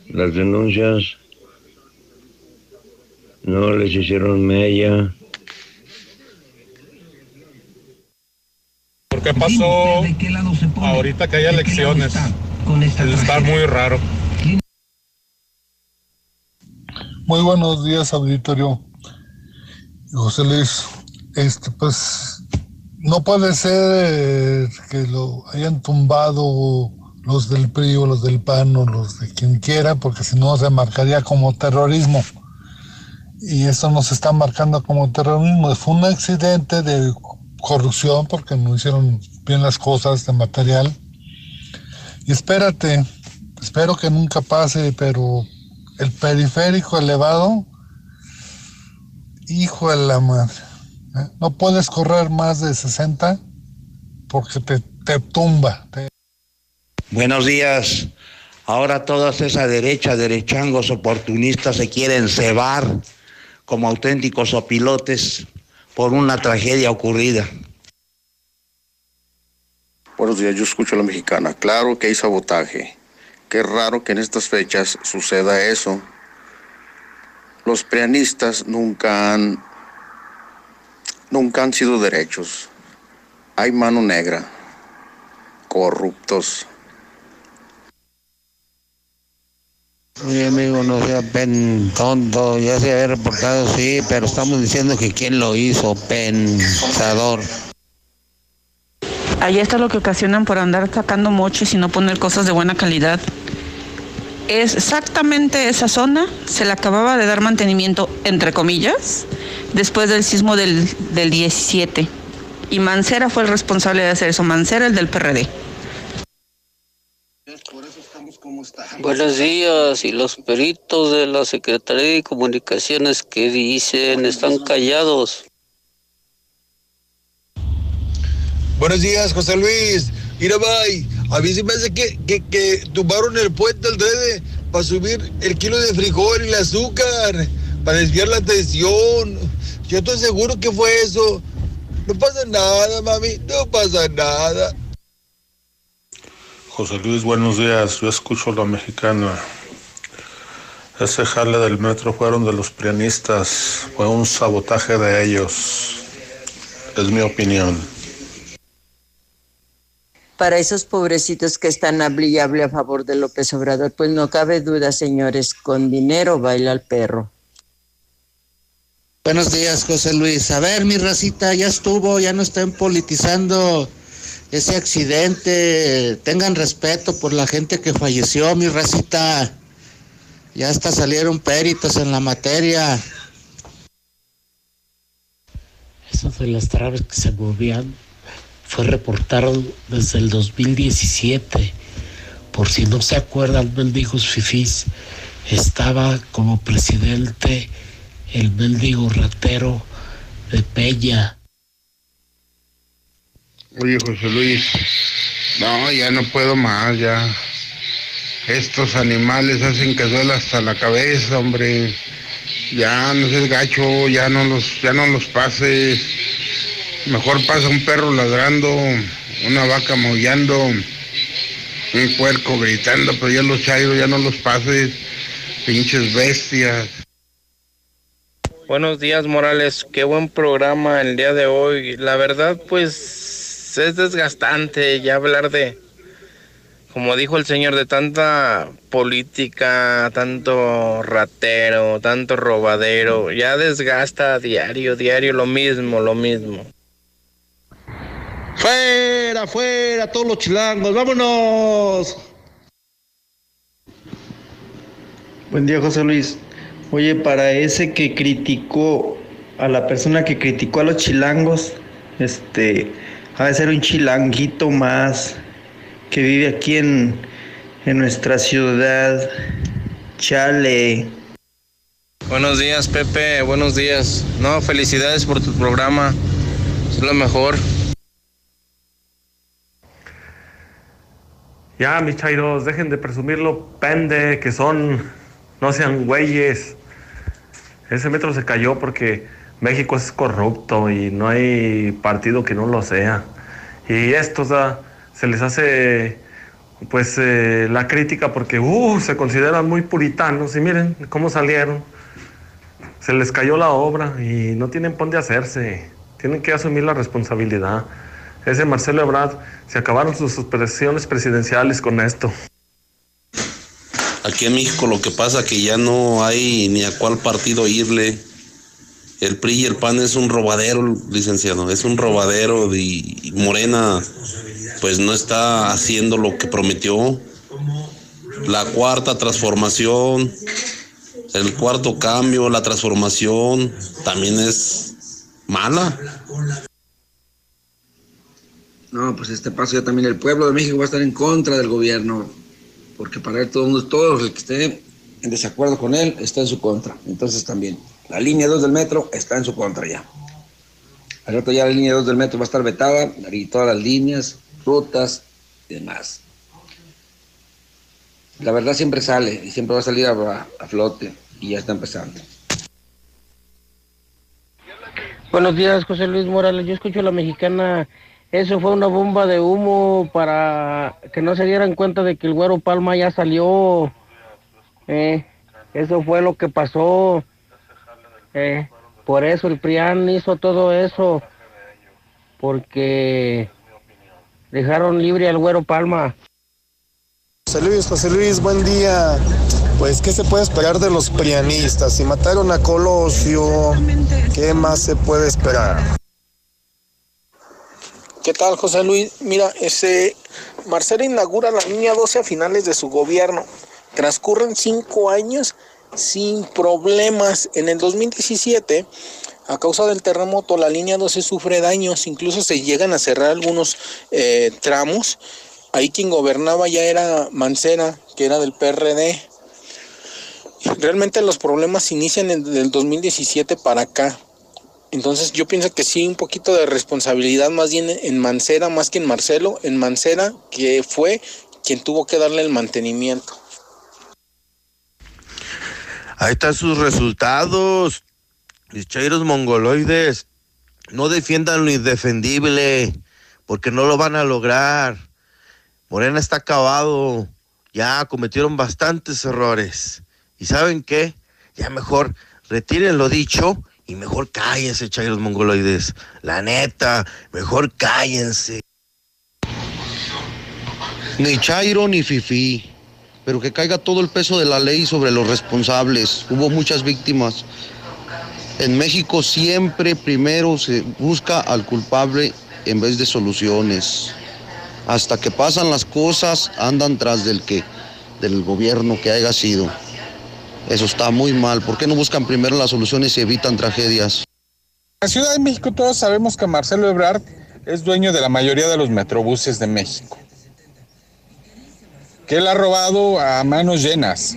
S76: las denuncias no les hicieron mella.
S77: ¿Por qué pasó ahorita que hay elecciones? Está muy raro.
S68: Muy buenos días, auditorio. José Luis, este, pues, no puede ser eh, que lo hayan tumbado los del PRI o los del PAN o los de quien quiera, porque si no se marcaría como terrorismo. Y eso nos está marcando como terrorismo. Fue un accidente de corrupción porque no hicieron bien las cosas de material. Y espérate, espero que nunca pase, pero el periférico elevado, hijo de la madre, ¿eh? no puedes correr más de 60 porque te, te tumba. te-
S78: Buenos días. Ahora toda esa derecha, derechangos oportunistas se quieren cebar como auténticos opilotes por una tragedia ocurrida.
S79: Buenos días, yo escucho a la mexicana. Claro que hay sabotaje. Qué raro que en estas fechas suceda eso. Los prianistas nunca han, nunca han sido derechos. Hay mano negra. Corruptos.
S80: Oye, amigo, no sea pen tonto, ya se había reportado, sí, pero estamos diciendo que quién lo hizo, pensador.
S81: Ahí está lo que ocasionan por andar sacando moches y no poner cosas de buena calidad. Exactamente esa zona, se le acababa de dar mantenimiento, entre comillas, después del sismo del, del 17. Y Mancera fue el responsable de hacer eso, Mancera el del PRD.
S82: Buenos días, y los peritos de la Secretaría de Comunicaciones que dicen están callados.
S38: Buenos días, José Luis. Mira, bye. A mí se me hace que, que, que tumbaron el puente al dede para subir el kilo de frijol y el azúcar, para desviar la atención. Yo estoy seguro que fue eso. No pasa nada, mami, no pasa nada.
S83: José Luis, buenos días. Yo escucho la mexicana. Ese jale del metro fueron de los prianistas. Fue un sabotaje de ellos. Es mi opinión.
S84: Para esos pobrecitos que están hable a favor de López Obrador, pues no cabe duda, señores, con dinero baila el perro.
S85: Buenos días, José Luis. A ver, mi racita, ya estuvo, ya no estén politizando ese accidente. Tengan respeto por la gente que falleció, mi racita. Ya hasta salieron peritos en la materia.
S64: Eso de las traves que se movían fue reportado desde el 2017. Por si no se acuerdan, mendigos fifís, estaba como presidente el mendigo ratero de Peña.
S86: Oye, José Luis, no, ya no puedo más, ya. Estos animales hacen que duela hasta la cabeza, hombre. Ya no seas gacho, ya no los, ya no los pases. Mejor pasa un perro ladrando, una vaca maullando, un puerco gritando, pero ya los chairos ya no los pases, pinches bestias.
S87: Buenos días, Morales. Qué buen programa el día de hoy. La verdad, pues es desgastante ya hablar de, como dijo el señor, de tanta política, tanto ratero, tanto robadero. Ya desgasta diario, diario lo mismo, lo mismo.
S88: Fuera, fuera, todos los chilangos, vámonos.
S89: Buen día, José Luis. Oye, para ese que criticó a la persona que criticó a los chilangos, este, ha de ser un chilanguito más que vive aquí en, en nuestra ciudad. Chale.
S87: Buenos días, Pepe. Buenos días. No, felicidades por tu programa. Es lo mejor.
S83: Ya, mis chairos, dejen de presumir lo pende que son. No sean güeyes. Ese metro se cayó porque México es corrupto y no hay partido que no lo sea. Y esto se les hace pues eh, la crítica porque uh, se consideran muy puritanos y miren cómo salieron. Se les cayó la obra y no tienen por de hacerse. Tienen que asumir la responsabilidad. Ese Marcelo Ebrard, se acabaron sus presiones presidenciales con esto.
S43: Aquí en México lo que pasa que ya no hay ni a cuál partido irle. El PRI y el PAN es un robadero, licenciado, es un robadero y Morena pues no está haciendo lo que prometió. La cuarta transformación, el cuarto cambio, la transformación también es mala.
S68: No, pues este paso ya también el pueblo de México va a estar en contra del gobierno porque para él todo el mundo, que esté en desacuerdo con él está en su contra. Entonces también, la línea 2 del metro está en su contra ya. Al rato ya la línea 2 del metro va a estar vetada y todas las líneas, rutas y demás. La verdad siempre sale y siempre va a salir a, flote y ya está empezando.
S90: Buenos días, José Luis Morales. Yo escucho a la mexicana eso fue una bomba de humo para que no se dieran cuenta de que el güero Palma ya salió. Eh, eso fue lo que pasó. Eh, por eso el PRIAN hizo todo eso. Porque dejaron libre al güero Palma.
S91: José Luis, José Luis, buen día. Pues, ¿qué se puede esperar de los prianistas? Si mataron a Colosio, ¿qué más se puede esperar?
S92: ¿Qué tal, José Luis? Mira, ese Marcelo inaugura la línea 12 a finales de su gobierno. Transcurren cinco años sin problemas. En el 2017, a causa del terremoto, la línea 12 sufre daños, incluso se llegan a cerrar algunos eh, tramos. Ahí quien gobernaba ya era Mancera, que era del PRD. Realmente los problemas inician desde el 2017 para acá
S93: Entonces yo pienso que sí, un poquito de responsabilidad más bien en Mancera, más que en Marcelo, en Mancera, que fue quien tuvo que darle el mantenimiento.
S68: Ahí están sus resultados. Mis chairos mongoloides, no defiendan lo indefendible, porque no lo van a lograr. Morena está acabado. Ya cometieron bastantes errores. ¿Y saben qué? Ya mejor retiren lo dicho y mejor cállense, chairos mongoloides. La neta, mejor cállense.
S10: Ni Chairo ni Fifi, pero que caiga todo el peso de la ley sobre los responsables. Hubo muchas víctimas. En México siempre primero se busca al culpable en vez de soluciones. Hasta que pasan las cosas, andan tras del que, del gobierno que haya sido. Eso está muy mal. ¿Por qué no buscan primero las soluciones y evitan tragedias?
S94: En la Ciudad de México todos sabemos que Marcelo Ebrard es dueño de la mayoría de los metrobuses de México. Que él ha robado a manos llenas.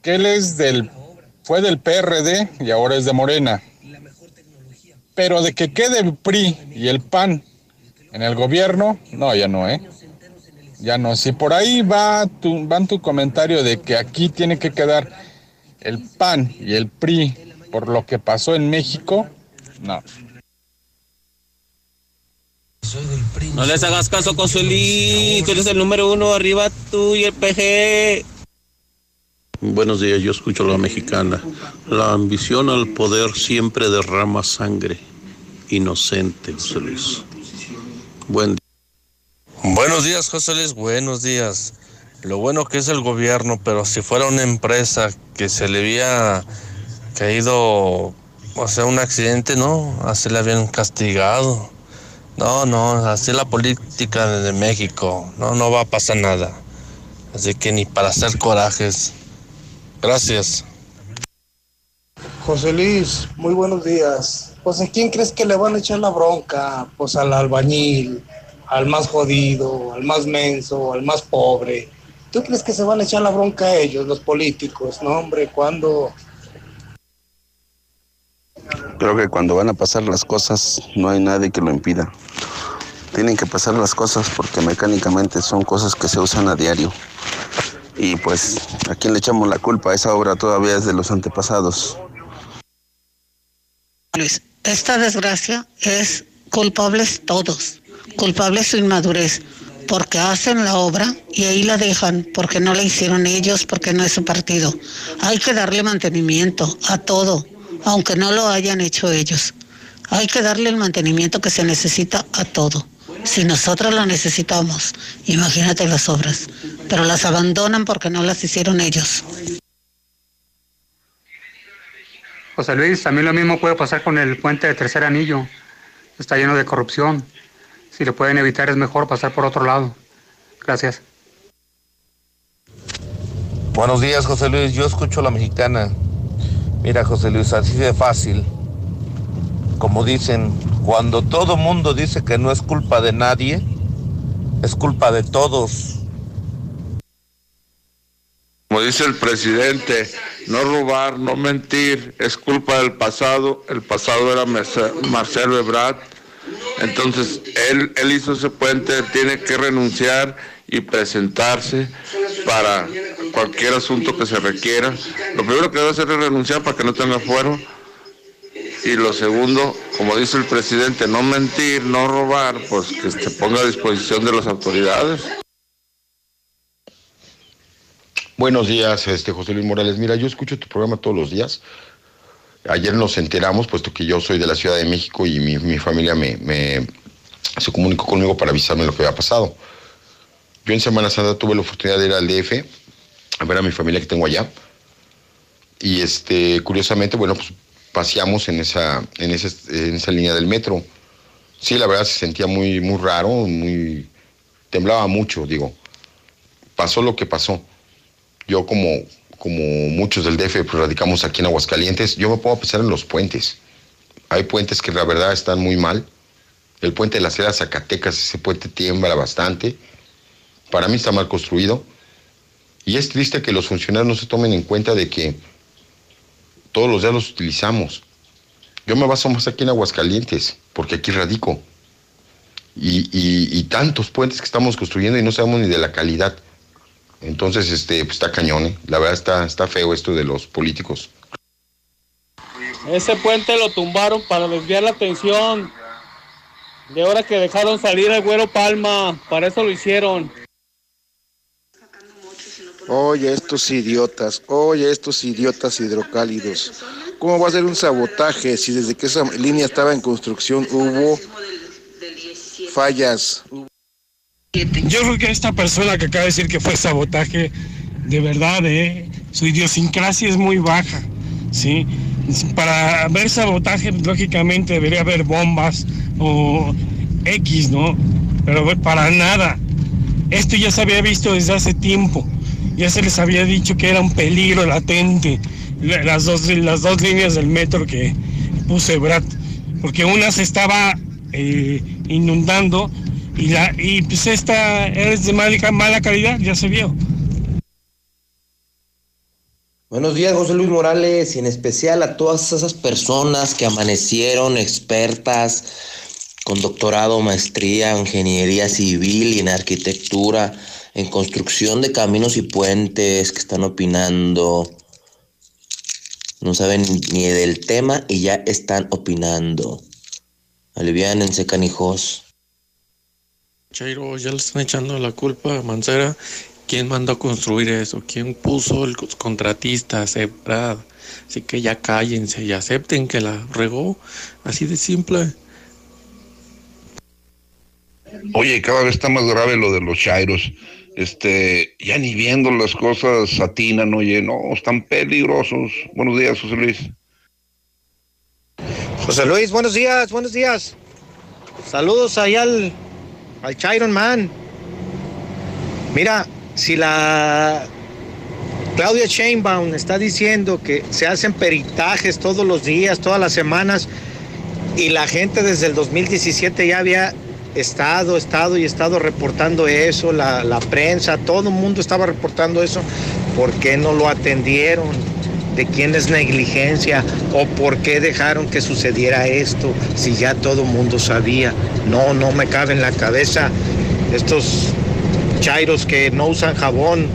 S94: Que él es del, fue del PRD y ahora es de Morena. Pero de que quede el PRI y el PAN en el gobierno, no, ya no, ¿eh? Ya no. Si por ahí va tu, van tu comentario de que aquí tiene que quedar el PAN y el PRI por lo que pasó en México, no.
S95: No les hagas caso, Consuelito. Tú eres el número uno, arriba tú y el PG.
S96: Buenos días, yo escucho a la mexicana. La ambición al poder siempre derrama sangre. Inocente, José Luis. Buen día.
S15: Buenos días, José Luis. Buenos días. Lo bueno que es el gobierno, pero si fuera una empresa que se le había caído, o sea, un accidente, no, así le habían castigado. No, no, así la política de México. No, no va a pasar nada. Así que ni para hacer corajes. Gracias.
S97: José Luis, muy buenos días. Pues ¿a quién crees que le van a echar la bronca? Pues al albañil, al más jodido, al más menso, al más pobre. ¿Tú crees que se van a echar la bronca a ellos, los políticos? No, hombre, ¿cuándo?
S98: Creo que cuando van a pasar las cosas no hay nadie que lo impida. Tienen que pasar las cosas porque mecánicamente son cosas que se usan a diario. Y pues, ¿a quién le echamos la culpa? Esa obra todavía es de los antepasados.
S99: Luis, esta desgracia es culpables todos, culpables su inmadurez, porque hacen la obra y ahí la dejan, porque no la hicieron ellos, porque no es su partido. Hay que darle mantenimiento a todo, aunque no lo hayan hecho ellos. Hay que darle el mantenimiento que se necesita a todo. Si nosotros lo necesitamos, imagínate las obras, pero las abandonan porque no las hicieron ellos.
S100: José Luis, también lo mismo puede pasar con el puente de tercer anillo. Está lleno de corrupción. Si lo pueden evitar es mejor pasar por otro lado. Gracias.
S68: Buenos días, José Luis. Yo escucho a la mexicana. Mira, José Luis, así de fácil. Como dicen, cuando todo mundo dice que no es culpa de nadie, es culpa de todos.
S101: Como dice el presidente, no robar, no mentir, es culpa del pasado. El pasado era Marcelo Ebrard. Entonces, él, él hizo ese puente, tiene que renunciar y presentarse para cualquier asunto que se requiera. Lo primero que debe hacer es renunciar para que no tenga fuero. Y lo segundo, como dice el presidente, no mentir, no robar, pues que se ponga a disposición de las autoridades.
S102: Buenos días, este José Luis Morales. Mira, yo escucho tu programa todos los días. Ayer nos enteramos, puesto que yo soy de la Ciudad de México y mi, mi familia me, se comunicó conmigo para avisarme lo que había pasado. Yo en Semana Santa tuve la oportunidad de ir al DF a ver a mi familia que tengo allá. Y este, curiosamente, bueno, pues paseamos en esa, en esa, en esa línea del metro. Sí, la verdad se sentía muy, muy raro, muy temblaba mucho, digo. Pasó lo que pasó yo como, como muchos del DF pues, radicamos aquí en Aguascalientes, yo me puedo pensar en los puentes. Hay puentes que la verdad están muy mal. El puente de la Sierra Zacatecas, ese puente tiembla bastante. Para mí está mal construido. Y es triste que los funcionarios no se tomen en cuenta de que todos los días los utilizamos. Yo me baso más aquí en Aguascalientes, porque aquí radico. Y, tantos puentes que estamos construyendo y no sabemos ni de la calidad. Entonces, este, pues está cañón, ¿eh? La verdad está, está feo esto de los políticos.
S103: Ese puente lo tumbaron para desviar la atención. De ahora que dejaron salir al güero Palma, para eso lo hicieron.
S104: Oye, estos idiotas, oye, estos idiotas hidrocálidos. ¿Cómo va a ser un sabotaje si desde que esa línea estaba en construcción hubo fallas?
S105: Yo creo que esta persona que acaba de decir que fue sabotaje, de verdad, ¿eh? su idiosincrasia es muy baja, ¿sí? Para ver sabotaje, lógicamente debería haber bombas o X, ¿no? Pero para nada. Esto ya se había visto desde hace tiempo. Ya se les había dicho que era un peligro latente las dos, las dos líneas del metro que puse Brad, porque una se estaba eh, inundando y, la, y pues esta es de mala, mala calidad, ya se vio.
S106: Buenos días, José Luis Morales, y en especial a todas esas personas que amanecieron expertas con doctorado, maestría, ingeniería civil y en arquitectura, en construcción de caminos y puentes, que están opinando. No saben ni del tema y ya están opinando. Aliviánense, canijos.
S107: Chairo, ya le están echando la culpa a Mancera ¿Quién mandó a construir eso? ¿Quién puso el contratista? Sebrad. Así que ya cállense y acepten que la regó. Así de simple.
S102: Oye, cada vez está más grave lo de los chairos. Este, ya ni viendo las cosas atinan, oye, no, están peligrosos. Buenos días, José Luis.
S108: José Luis, buenos días, buenos días. Saludos ahí al, al Chiron Man. Mira, si la Claudia Sheinbaum está diciendo que se hacen peritajes todos los días, todas las semanas, y la gente desde el 2017 ya había estado, estado y estado reportando eso, la, prensa, todo el mundo estaba reportando eso, ¿por qué no lo atendieron? ¿De quién es negligencia? ¿O por qué dejaron que sucediera esto si ya todo el mundo sabía? No, no me cabe en la cabeza estos chairos que no usan jabón,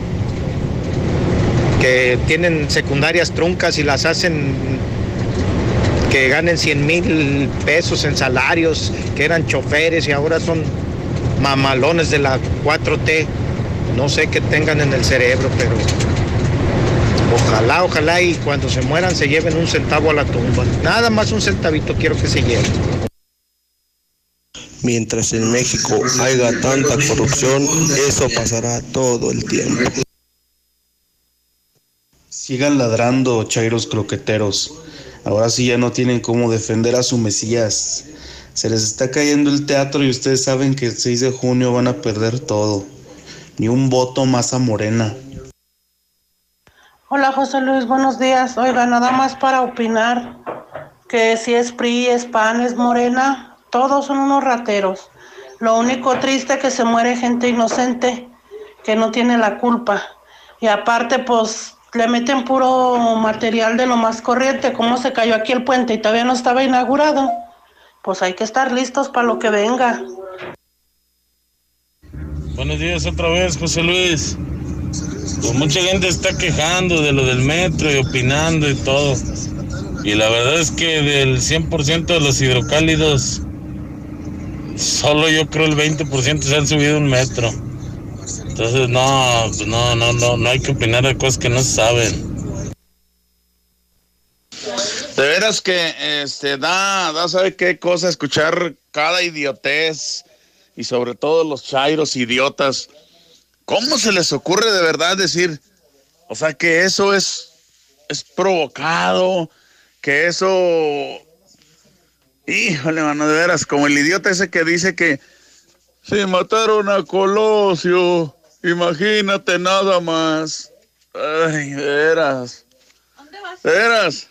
S108: que tienen secundarias truncas y las hacen que ganen 100 mil pesos en salarios, que eran choferes y ahora son mamalones de la 4T. No sé qué tengan en el cerebro, pero ojalá, ojalá y cuando se mueran se lleven un centavo a la tumba. Nada más un centavito quiero que se lleven.
S68: Mientras en México haya tanta corrupción, eso pasará todo el tiempo.
S109: Sigan ladrando, chairos croqueteros. Ahora sí ya no tienen cómo defender a su Mesías. Se les está cayendo el teatro y ustedes saben que el 6 de junio van a perder todo. Ni un voto más a Morena.
S110: Hola José Luis, buenos días. Oiga, nada más para opinar que si es PRI, es PAN, es Morena, todos son unos rateros. Lo único triste es que se muere gente inocente que no tiene la culpa. Y aparte, pues le meten puro material de lo más corriente, como se cayó aquí el puente y todavía no estaba inaugurado. Pues hay que estar listos para lo que venga.
S15: Buenos días otra vez, José Luis. Pues mucha gente está quejando de lo del metro y opinando y todo. Y la verdad es que del 100% de los hidrocálidos, solo yo creo el 20% se han subido un metro. Entonces, no, pues no, no, no, no hay que opinar de cosas que no se saben.
S98: De veras que este da, da sabe qué cosa escuchar cada idiotez y sobre todo los chairos idiotas. ¿Cómo se les ocurre de verdad decir, o sea, que eso es, es provocado, que eso, híjole, mano, de veras, como el idiota ese que dice que si mataron a Colosio, imagínate nada más. Ay, de veras. De veras.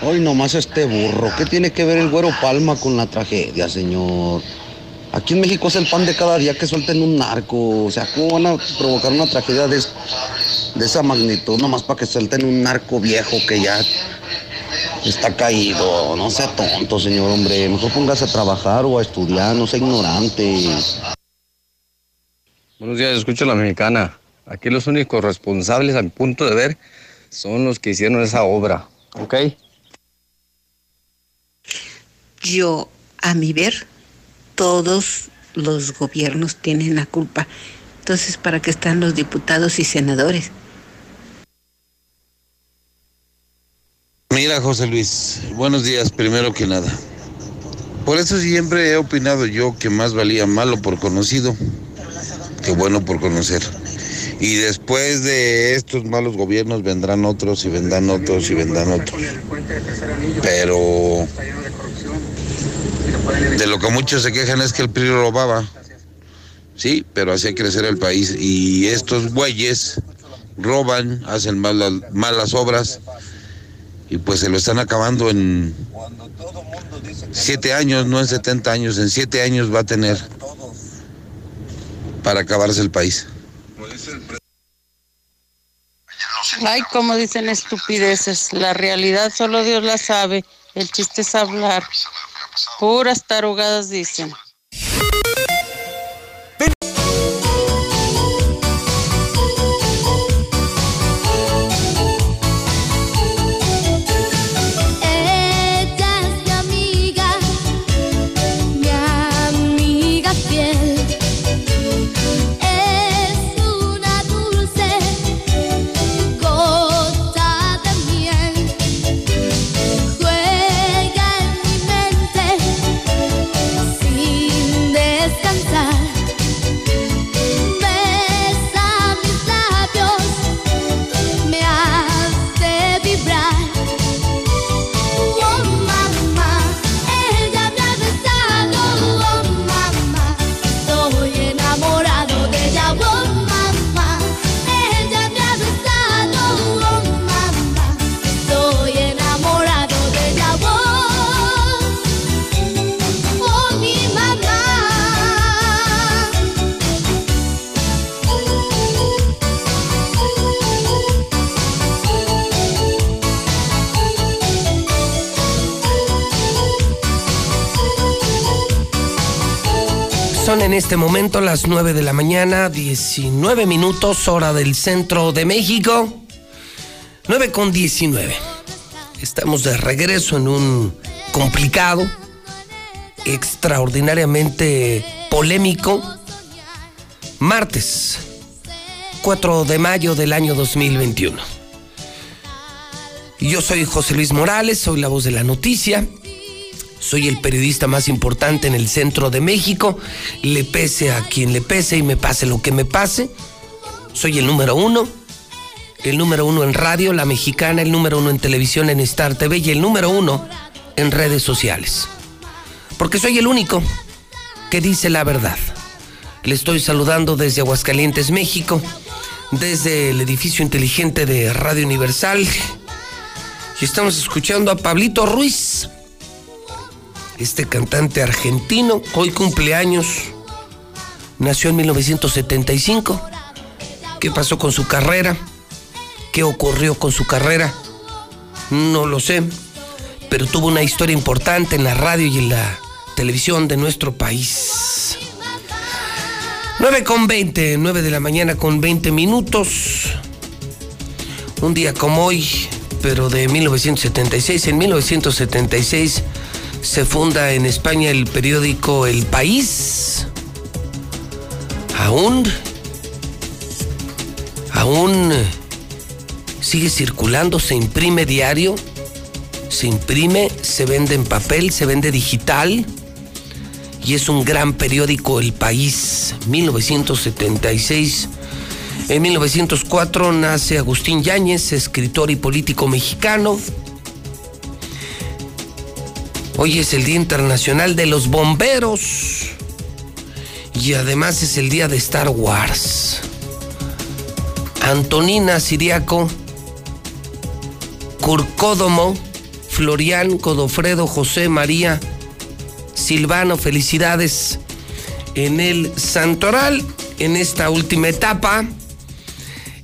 S10: Hoy nomás este burro. ¿Qué tiene que ver el güero Palma con la tragedia, señor? Aquí en México es el pan de cada día que suelten un narco. O sea, ¿cómo van a provocar una tragedia de, de esa magnitud? Nomás para que suelten un narco viejo que ya está caído. No sea tonto, señor hombre. Mejor póngase a trabajar o a estudiar, no sea ignorante.
S111: Buenos días, escucho a la mexicana. Aquí los únicos responsables, a mi punto de ver, son los que hicieron esa obra. ¿Ok?
S112: Yo, a mi ver, todos los gobiernos tienen la culpa. Entonces, ¿para qué están los diputados y senadores?
S113: Mira, José Luis, buenos días, primero que nada. Por eso siempre he opinado yo que más valía malo por conocido que bueno por conocer. Y después de estos malos gobiernos vendrán otros y vendrán otros y vendrán otros. Pero de lo que muchos se quejan es que el PRI robaba. Sí, pero hacía crecer el país. Y estos bueyes roban, hacen malas, malas obras y pues se lo están acabando en siete años, no en 70 años, en siete años va a tener para acabarse el país.
S114: Ay, como dicen estupideces, la realidad solo Dios la sabe, el chiste es hablar. Puras tarugadas dicen.
S1: Este momento las 9 de la mañana, 19 minutos, hora del centro de México. 9 con 19. Estamos de regreso en un complicado, extraordinariamente polémico, martes 4 de mayo del año 2021. Yo soy José Luis Morales, soy la voz de la noticia. Soy el periodista más importante en el centro de México. Le pese a quien le pese y me pase lo que me pase. Soy el número uno. El número uno en radio, la mexicana, el número uno en televisión, en Star TV y el número uno en redes sociales. Porque soy el único que dice la verdad. Le estoy saludando desde Aguascalientes, México, desde el edificio inteligente de Radio Universal. Y estamos escuchando a Pablito Ruiz este cantante argentino, hoy cumpleaños, nació en 1975. ¿Qué pasó con su carrera? ¿Qué ocurrió con su carrera? No lo sé, pero tuvo una historia importante en la radio y en la televisión de nuestro país. 9 con 20, 9 de la mañana con 20 minutos. Un día como hoy, pero de 1976. En 1976 se funda en España el periódico El País. Aún, aún sigue circulando, se imprime diario, se imprime, se vende en papel, se vende digital y es un gran periódico El País, 1976. En 1904 nace Agustín Yáñez, escritor y político mexicano. Hoy es el Día Internacional de los Bomberos. Y además es el día de Star Wars. Antonina Siriaco, Curcódomo, Florian, Godofredo, José, María, Silvano, felicidades. en el Santoral, en esta última etapa,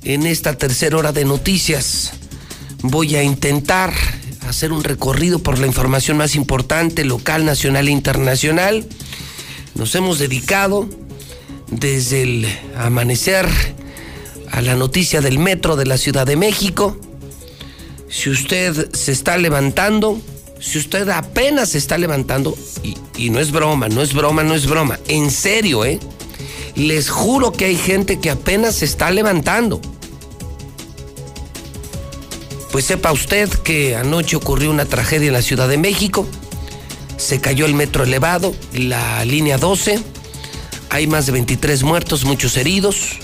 S1: en esta tercera hora de noticias. Voy a intentar hacer un recorrido por la información más importante, local, nacional e internacional. Nos hemos dedicado desde el amanecer a la noticia del metro de la Ciudad de México. Si usted se está levantando, si usted apenas se está levantando, y, y no es broma, no es broma, no es broma, en serio, ¿eh? Les juro que hay gente que apenas se está levantando. Pues sepa usted que anoche ocurrió una tragedia en la Ciudad de México. Se cayó el metro elevado, la línea 12. Hay más de 23 muertos, muchos heridos.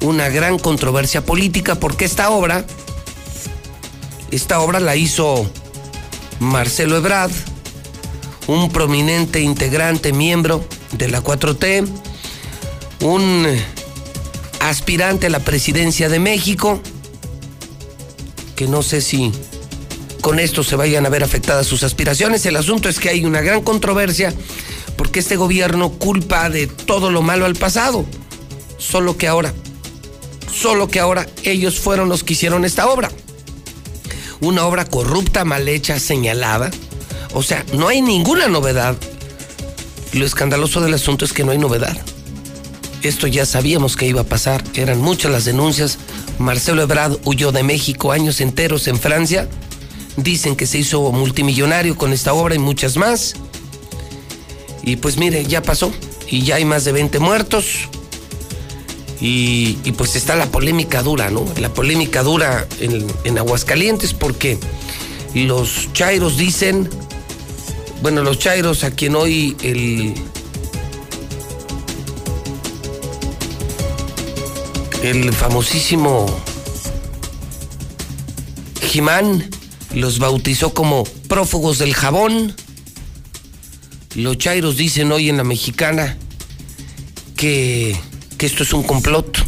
S1: Una gran controversia política porque esta obra, esta obra la hizo Marcelo Ebrard, un prominente integrante, miembro de la 4T, un aspirante a la presidencia de México, que no sé si con esto se vayan a ver afectadas sus aspiraciones. El asunto es que hay una gran controversia porque este gobierno culpa de todo lo malo al pasado. Solo que ahora, solo que ahora ellos fueron los que hicieron esta obra. Una obra corrupta, mal hecha, señalada. O sea, no hay ninguna novedad. Lo escandaloso del asunto es que no hay novedad. Esto ya sabíamos que iba a pasar. Eran muchas las denuncias. Marcelo Ebrard huyó de México años enteros en Francia. Dicen que se hizo multimillonario con esta obra y muchas más. Y pues mire, ya pasó. Y ya hay más de 20 muertos. Y, pues está la polémica dura, ¿no? La polémica dura en, en Aguascalientes porque los chairos dicen, bueno, los chairos a quien hoy el, el famosísimo Jimán los bautizó como prófugos del jabón. Los chairos dicen hoy en la mexicana que, que esto es un complot,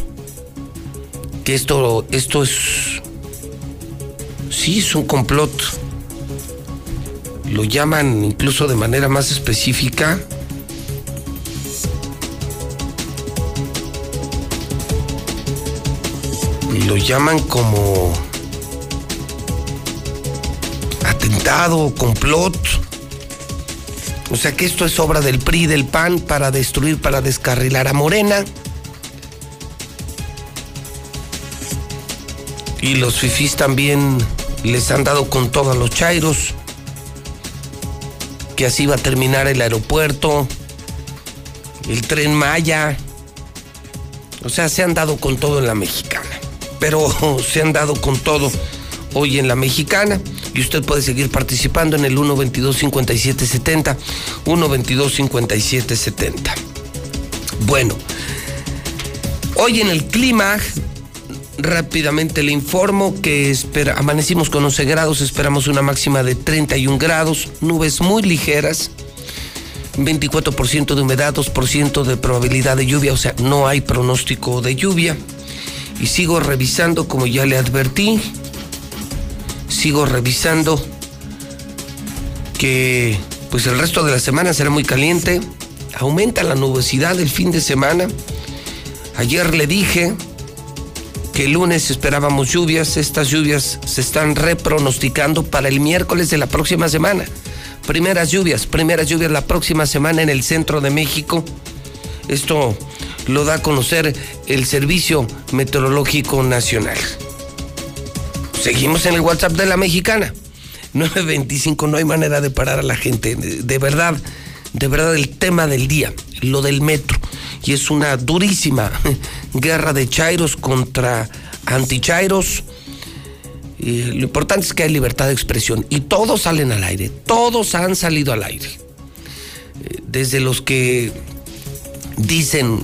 S1: que esto, esto es, sí, es un complot. Lo llaman incluso de manera más específica lo llaman como atentado, complot. O sea que esto es obra del PRI, del PAN, para destruir, para descarrilar a Morena. Y los fifís también les han dado con todo a los chairos. Que así va a terminar el aeropuerto, el tren Maya. O sea, se han dado con todo en la mexicana pero *laughs* se han dado con todo hoy en la mexicana y usted puede seguir participando en el 122-5770, 122-5770. Bueno, hoy en el clima, rápidamente le informo que espera, amanecimos con 11 grados, esperamos una máxima de 31 grados, nubes muy ligeras. 24% de humedad, 2% de probabilidad de lluvia, o sea, no hay pronóstico de lluvia y sigo revisando como ya le advertí. Sigo revisando que pues el resto de la semana será muy caliente. Aumenta la nubosidad el fin de semana. Ayer le dije que el lunes esperábamos lluvias. Estas lluvias se están repronosticando para el miércoles de la próxima semana. Primeras lluvias, primeras lluvias la próxima semana en el centro de México. Esto lo da a conocer el Servicio Meteorológico Nacional. Seguimos en el WhatsApp de la mexicana. *laughs* 925, no hay manera de parar a la gente. De verdad, de verdad el tema del día, lo del metro. Y es una durísima *laughs* guerra de chairos contra antichairos. Y lo importante es que hay libertad de expresión y todos salen al aire, todos han salido al aire. Desde los que dicen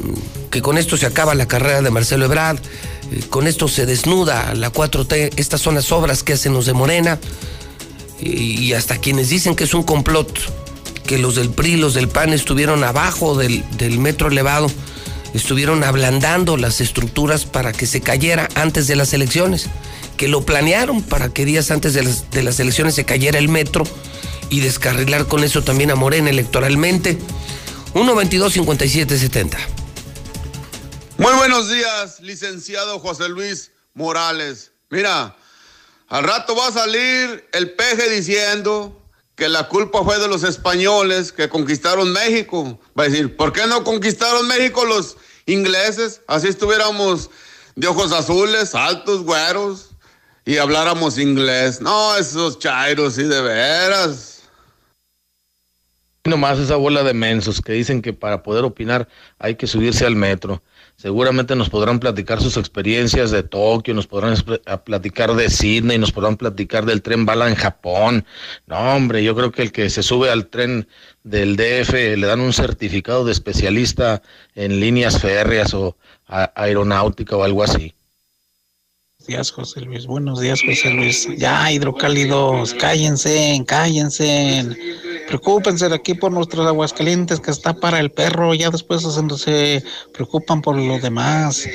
S1: que con esto se acaba la carrera de Marcelo Ebrard, eh, con esto se desnuda la 4T, estas son las obras que hacen los de Morena, y, hasta quienes dicen que es un complot, que los del PRI, los del PAN estuvieron abajo del, del metro elevado, estuvieron ablandando las estructuras para que se cayera antes de las elecciones, que lo planearon para que días antes de las, de las elecciones se cayera el metro y descarrilar con eso también a Morena electoralmente 122-5770.
S98: Muy buenos días, licenciado José Luis Morales. Mira, al rato va a salir el peje diciendo que la culpa fue de los españoles que conquistaron México. Va a decir, ¿por qué no conquistaron México los ingleses? Así estuviéramos de ojos azules, altos, güeros, y habláramos inglés. No, esos chairos, sí, de veras.
S115: Nomás esa bola de mensos que dicen que para poder opinar hay que subirse al metro. Seguramente nos podrán platicar sus experiencias de Tokio, nos podrán platicar de Sydney, nos podrán platicar del tren bala en Japón. No, hombre, yo creo que el que se sube al tren del DF le dan un certificado de especialista en líneas férreas o aeronáutica o algo así.
S116: Días, José Luis. Buenos días, José Luis. Ya, hidrocálidos, cállense, cállense. Preocúpense de aquí por nuestros aguascalientes que está para el perro. Ya después se preocupan por los demás.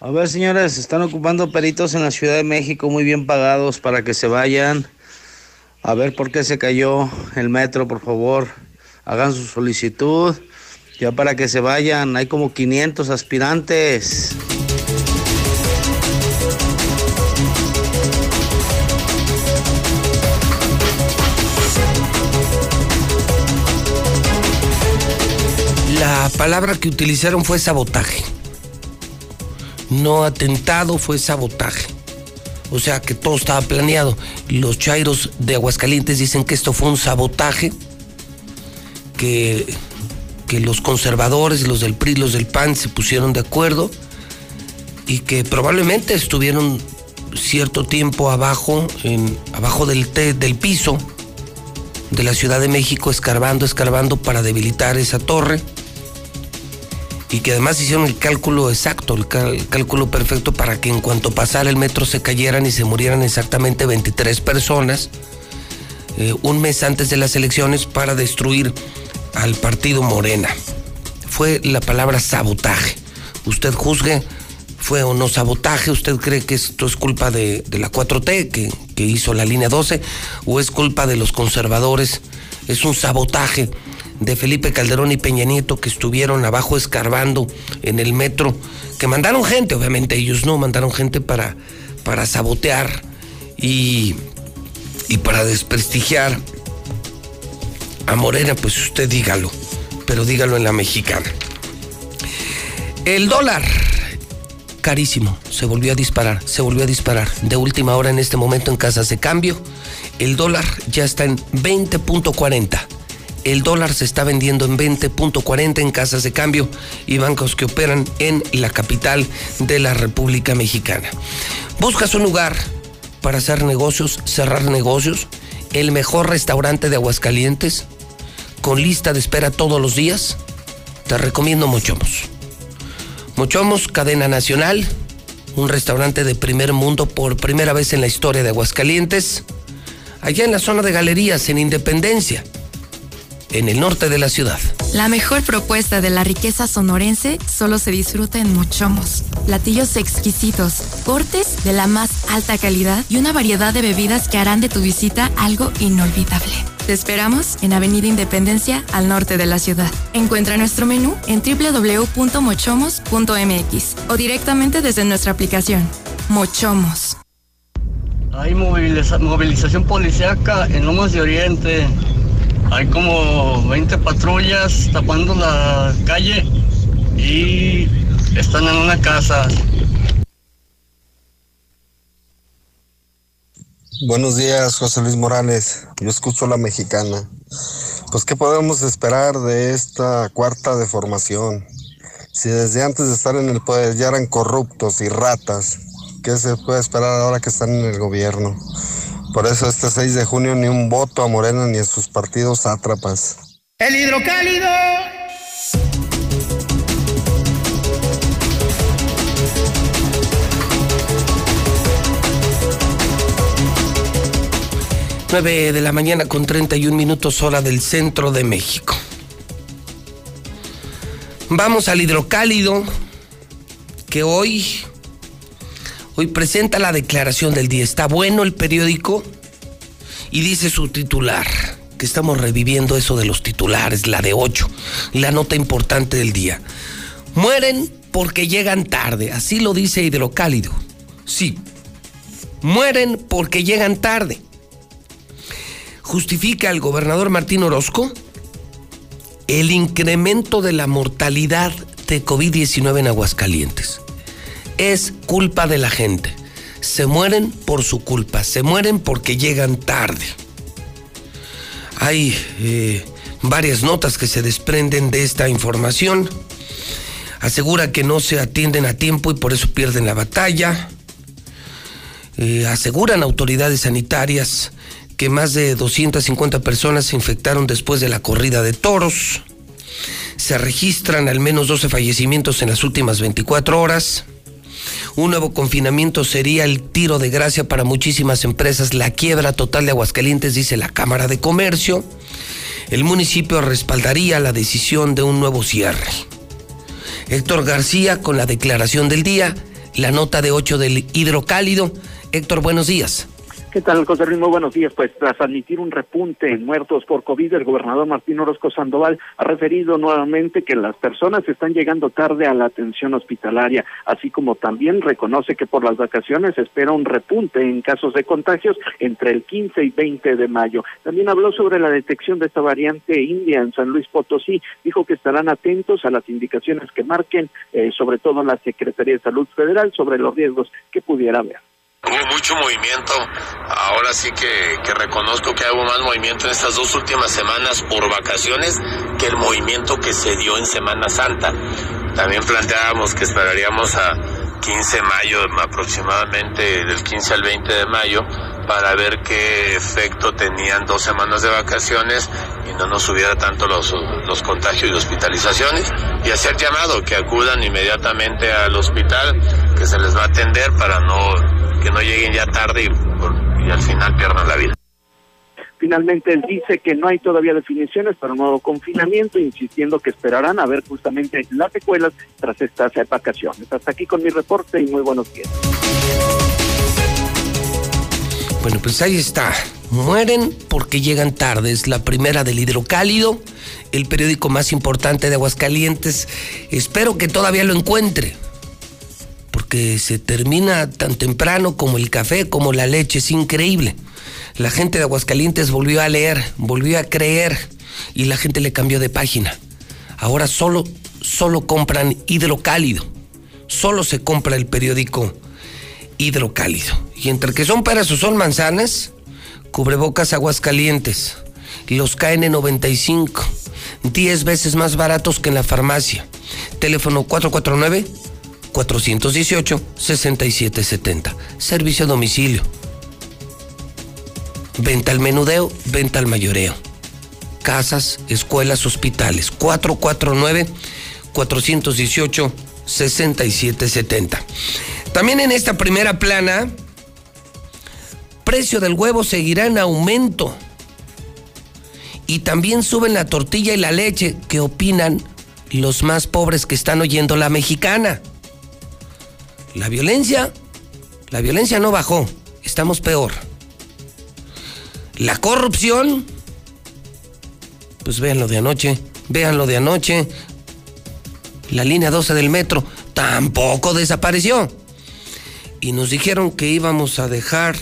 S117: A ver, señores, están ocupando peritos en la Ciudad de México muy bien pagados para que se vayan. A ver por qué se cayó el metro, por favor. Hagan su solicitud. Ya para que se vayan, hay como 500 aspirantes.
S1: Palabra que utilizaron fue sabotaje. No atentado, fue sabotaje. O sea que todo estaba planeado. Los chairos de Aguascalientes dicen que esto fue un sabotaje, que, que los conservadores, los del PRI, los del PAN se pusieron de acuerdo y que probablemente estuvieron cierto tiempo abajo, en, abajo del, te- del piso de la Ciudad de México, escarbando, escarbando para debilitar esa torre y que además hicieron el cálculo exacto, el, cálculo perfecto para que en cuanto pasara el metro se cayeran y se murieran exactamente 23 personas eh, un mes antes de las elecciones para destruir al partido Morena. Fue la palabra sabotaje. Usted juzgue, fue o no sabotaje, usted cree que esto es culpa de, de la 4T que, que hizo la línea 12 o es culpa de los conservadores, es un sabotaje de Felipe Calderón y Peña Nieto que estuvieron abajo escarbando en el metro, que mandaron gente, obviamente ellos no, mandaron gente para, para sabotear y, y para desprestigiar a Morena, pues usted dígalo, pero dígalo en la mexicana. El dólar, carísimo, se volvió a disparar, se volvió a disparar. De última hora en este momento en casas de cambio, el dólar ya está en 20.40. El dólar se está vendiendo en 20.40 en casas de cambio y bancos que operan en la capital de la República Mexicana. ¿Buscas un lugar para hacer negocios, cerrar negocios? ¿El mejor restaurante de Aguascalientes? ¿Con lista de espera todos los días? Te recomiendo Mochomos. Mochomos, cadena nacional, un restaurante de primer mundo por primera vez en la historia de Aguascalientes, allá en la zona de galerías en Independencia, en el norte de la ciudad.
S118: La mejor propuesta de la riqueza sonorense solo se disfruta en Mochomos. Platillos exquisitos, cortes de la más alta calidad y una variedad de bebidas que harán de tu visita algo inolvidable. Te esperamos en Avenida Independencia, al norte de la ciudad. Encuentra nuestro menú en www.mochomos.mx o directamente desde nuestra aplicación. Mochomos.
S119: Hay moviliza- movilización policíaca en Lomas de Oriente. Hay como 20 patrullas tapando la calle y están en una casa.
S68: Buenos días, José Luis Morales. Yo escucho la mexicana. Pues, ¿qué podemos esperar de esta cuarta deformación? Si desde antes de estar en el poder ya eran corruptos y ratas, ¿qué se puede esperar ahora que están en el gobierno? Por eso este 6 de junio ni un voto a Morena ni a sus partidos sátrapas.
S120: El hidrocálido.
S1: Nueve de la mañana con 31 minutos hora del centro de México. Vamos al hidrocálido que hoy hoy presenta la declaración del día. Está bueno el periódico y dice su titular. que estamos reviviendo eso de los titulares, la de 8, la nota importante del día. Mueren porque llegan tarde, así lo dice Hidrocálido. Sí, mueren porque llegan tarde. Justifica el gobernador Martín Orozco el incremento de la mortalidad de COVID-19 en Aguascalientes. Es culpa de la gente. Se mueren por su culpa, se mueren porque llegan tarde. Hay eh, varias notas que se desprenden de esta información. Asegura que no se atienden a tiempo y por eso pierden la batalla. Eh, aseguran autoridades sanitarias que más de 250 personas se infectaron después de la corrida de toros. Se registran al menos 12 fallecimientos en las últimas 24 horas. Un nuevo confinamiento sería el tiro de gracia para muchísimas empresas, la quiebra total de Aguascalientes, dice la Cámara de Comercio. El municipio respaldaría la decisión de un nuevo cierre. Héctor García con la declaración del día, la nota de 8 del hidrocálido. Héctor, buenos días.
S121: ¿Qué tal, José Luis? Muy buenos días. Pues tras admitir un repunte en muertos por COVID, el gobernador Martín Orozco Sandoval ha referido nuevamente que las personas están llegando tarde a la atención hospitalaria, así como también reconoce que por las vacaciones espera un repunte en casos de contagios entre el 15 y 20 de mayo. También habló sobre la detección de esta variante india en San Luis Potosí. Dijo que estarán atentos a las indicaciones que marquen, eh, sobre todo la Secretaría de Salud Federal, sobre los riesgos que pudiera haber.
S122: Hubo mucho movimiento, ahora sí que, reconozco que hubo más movimiento en estas dos últimas semanas por vacaciones que el movimiento que se dio en Semana Santa. También planteábamos que esperaríamos a 15 de mayo aproximadamente, del 15 al 20 de mayo, para ver qué efecto tenían dos semanas de vacaciones y no nos subiera tanto los, los contagios y hospitalizaciones y hacer llamado que acudan inmediatamente al hospital que se les va a atender para no que no lleguen ya tarde y, y al final pierdan la vida.
S121: Finalmente, él dice que no hay todavía definiciones para un nuevo confinamiento, insistiendo que esperarán a ver justamente las secuelas tras estas vacaciones. Hasta aquí con mi reporte y muy buenos días.
S1: Bueno, pues ahí está. Mueren porque llegan tarde. Es la primera del hidrocálido, el periódico más importante de Aguascalientes. Espero que todavía lo encuentre porque se termina tan temprano como el café, como la leche, es increíble. La gente de Aguascalientes volvió a leer, volvió a creer y la gente le cambió de página. Ahora solo, solo compran hidrocálido, solo se compra el periódico hidrocálido. Y entre que son peras o son manzanas, cubrebocas Aguascalientes, los KN95, 10 veces más baratos que en la farmacia. Teléfono 449 418-6770. Servicio a domicilio. Venta al menudeo, venta al mayoreo. Casas, escuelas, hospitales. 449-418-6770. También en esta primera plana, precio del huevo seguirá en aumento. Y también suben la tortilla y la leche. ¿Qué opinan los más pobres que están oyendo la mexicana? La violencia, la violencia no bajó, estamos peor. La corrupción, pues vean lo de anoche, vean lo de anoche. La línea 12 del metro tampoco desapareció. Y nos dijeron que íbamos a dejar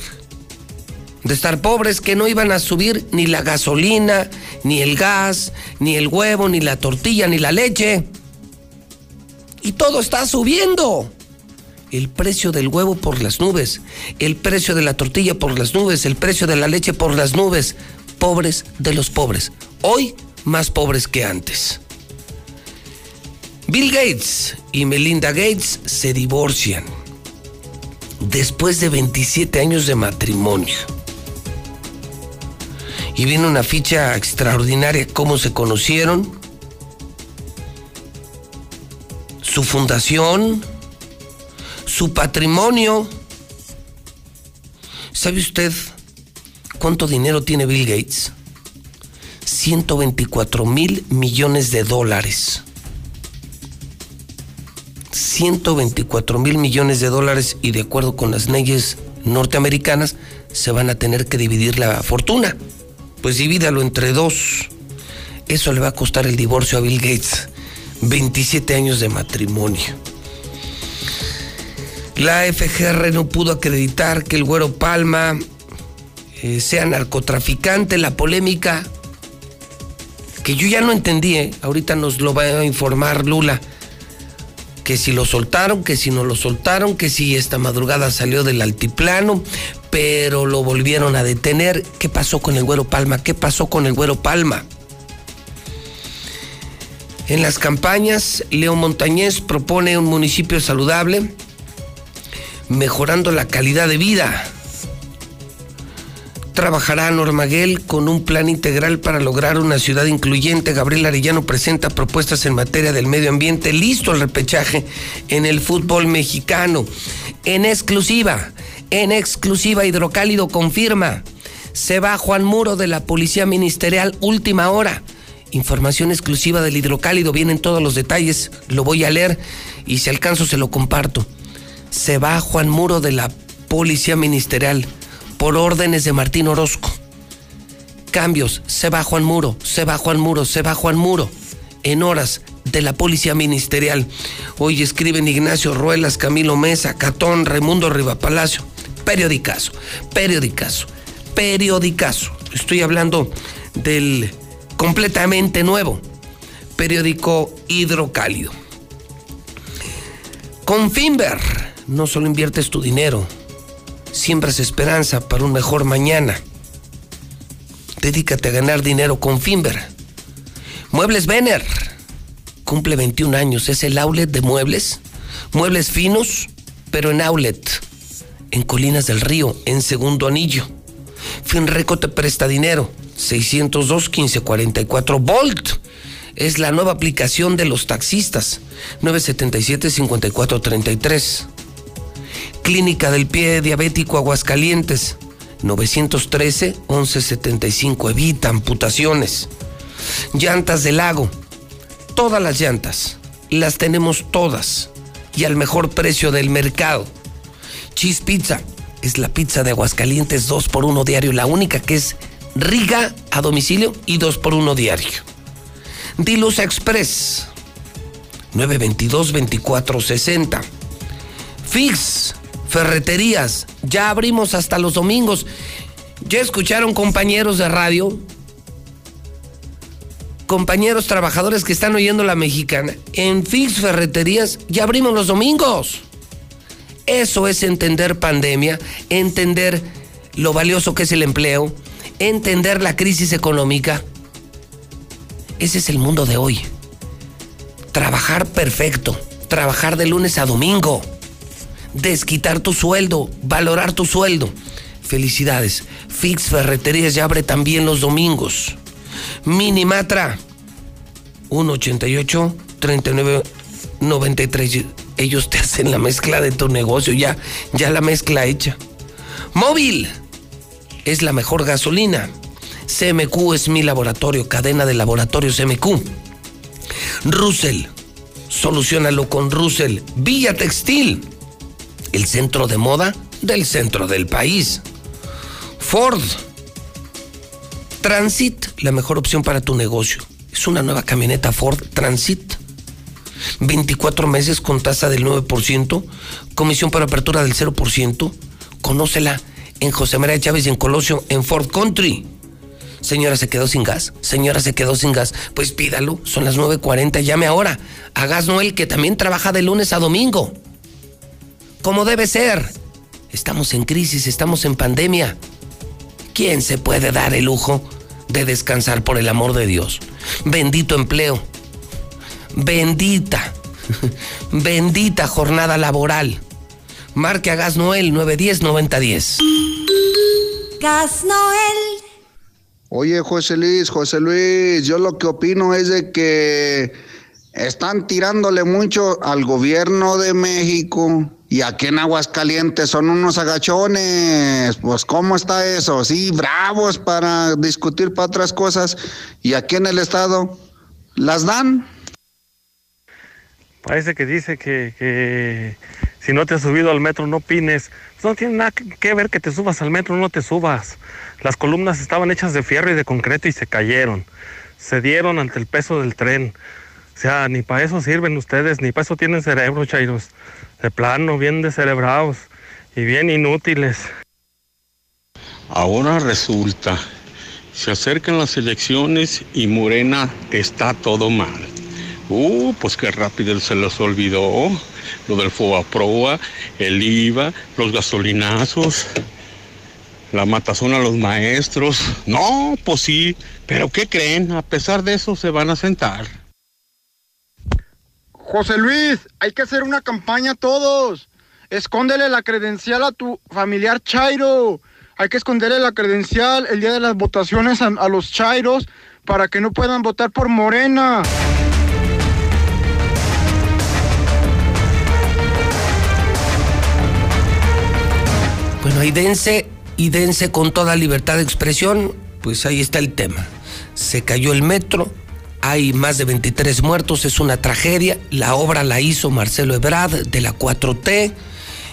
S1: de estar pobres, que no iban a subir ni la gasolina, ni el gas, ni el huevo, ni la tortilla, ni la leche. Y todo está subiendo el precio del huevo por las nubes, el precio de la tortilla por las nubes, el precio de la leche por las nubes. Pobres de los pobres. Hoy más pobres que antes. Bill Gates y Melinda Gates se divorcian después de 27 años de matrimonio. Y viene una ficha extraordinaria, cómo se conocieron, su fundación, su patrimonio. ¿Sabe usted cuánto dinero tiene Bill Gates? 124 mil millones de dólares. 124 mil millones de dólares y de acuerdo con las leyes norteamericanas se van a tener que dividir la fortuna. Pues divídalo entre dos. Eso le va a costar el divorcio a Bill Gates. 27 años de matrimonio. La FGR no pudo acreditar que el güero Palma eh, sea narcotraficante. La polémica que yo ya no entendí, ¿eh? ahorita nos lo va a informar Lula. Que si lo soltaron, que si no lo soltaron, que si esta madrugada salió del altiplano, pero lo volvieron a detener. ¿Qué pasó con el güero Palma? ¿Qué pasó con el güero Palma? En las campañas, Leo Montañez propone un municipio saludable, mejorando la calidad de vida. Trabajará Normaguel con un plan integral para lograr una ciudad incluyente. Gabriel Arellano presenta propuestas en materia del medio ambiente. Listo el repechaje en el fútbol mexicano. En exclusiva, en exclusiva, Hidrocálido confirma. Se va Juan Muro de la Policía Ministerial, última hora. Información exclusiva del hidrocálido, vienen todos los detalles, lo voy a leer y si alcanzo se lo comparto. Se va Juan Muro de la Policía Ministerial por órdenes de Martín Orozco. Cambios, se va Juan Muro, se va Juan Muro, se va Juan Muro. En horas de la Policía Ministerial. Hoy escriben Ignacio Ruelas, Camilo Mesa, Catón, Raimundo Rivapalacio. Periodicazo, periodicazo, periodicazo. Estoy hablando del completamente nuevo periódico hidrocálido. Con Finver no solo inviertes tu dinero, siembras esperanza para un mejor mañana. Dedícate a ganar dinero con Finver. Muebles Vener cumple 21 años, es el outlet de muebles, muebles finos, pero en outlet, en Colinas del Río, en segundo anillo. Finreco te presta dinero 602 1544 Volt. Es la nueva aplicación de los taxistas. 977 5433. Clínica del Pie Diabético Aguascalientes. 913 1175. Evita amputaciones. Llantas del lago. Todas las llantas. Las tenemos todas. Y al mejor precio del mercado. Cheese Pizza. Es la pizza de Aguascalientes 2 por 1 diario. La única que es Riga a domicilio y 2 por 1 diario. Diluz Express 922-2460. Fix, ferreterías, ya abrimos hasta los domingos. ¿Ya escucharon compañeros de radio? Compañeros trabajadores que están oyendo la mexicana. En Fix Ferreterías ya abrimos los domingos. Eso es entender pandemia, entender lo valioso que es el empleo, entender la crisis económica. Ese es el mundo de hoy. Trabajar perfecto, trabajar de lunes a domingo, desquitar tu sueldo, valorar tu sueldo. Felicidades. Fix Ferreterías ya abre también los domingos. Minimatra 188 39 93. Ellos te *laughs* hacen la mezcla de tu negocio, ya, ya la mezcla hecha. Móvil es la mejor gasolina. CMQ es mi laboratorio, cadena de laboratorios CMQ. Russell, solucionalo con Russell. Villa Textil, el centro de moda del centro del país. Ford, Transit, la mejor opción para tu negocio. Es una nueva camioneta Ford Transit. 24 meses con tasa del 9%, comisión para apertura del 0%. Conócela en José María Chávez y en Colosio, en Ford Country. Señora, se quedó sin gas. Señora, se quedó sin gas. Pues pídalo, son las 9.40, llame ahora. A Gas Noel, que también trabaja de lunes a domingo. Como debe ser. Estamos en crisis, estamos en pandemia. ¿Quién se puede dar el lujo de descansar por el amor de Dios? Bendito empleo. Bendita. *laughs* Bendita jornada laboral. Marque a Gas Noel 910-9010.
S123: Gas Noel.
S124: Oye, José Luis, José Luis, yo lo que opino es de que están tirándole mucho al gobierno de México y aquí en Aguascalientes son unos agachones. Pues, ¿cómo está eso? Sí, bravos para discutir para otras cosas y aquí en el Estado las dan.
S125: Parece que dice que, Si no te has subido al metro, no opines. No tiene nada que- que ver que te subas al metro, no te subas. Las columnas estaban hechas de fierro y de concreto y se cayeron. Se dieron ante el peso del tren. O sea, ni para eso sirven ustedes, ni para eso tienen cerebro, chairos. De plano, bien descerebrados y bien inútiles.
S126: Ahora resulta, se acercan las elecciones y Morena está todo mal. Uh, pues qué rápido se les olvidó lo del FOBAPROA, el IVA, los gasolinazos, la matazón a los maestros. No, pues sí, pero ¿qué creen? A pesar de eso se van a sentar.
S127: José Luis, hay que hacer una campaña todos. Escóndele la credencial a tu familiar Chairo. Hay que esconderle la credencial el día de las votaciones a, los Chairos para que no puedan votar por Morena.
S1: Bueno, y dense, y dense con toda libertad de expresión, pues ahí está el tema. Se cayó el metro, hay más de 23 muertos, es una tragedia. La obra la hizo Marcelo Ebrard de la 4T,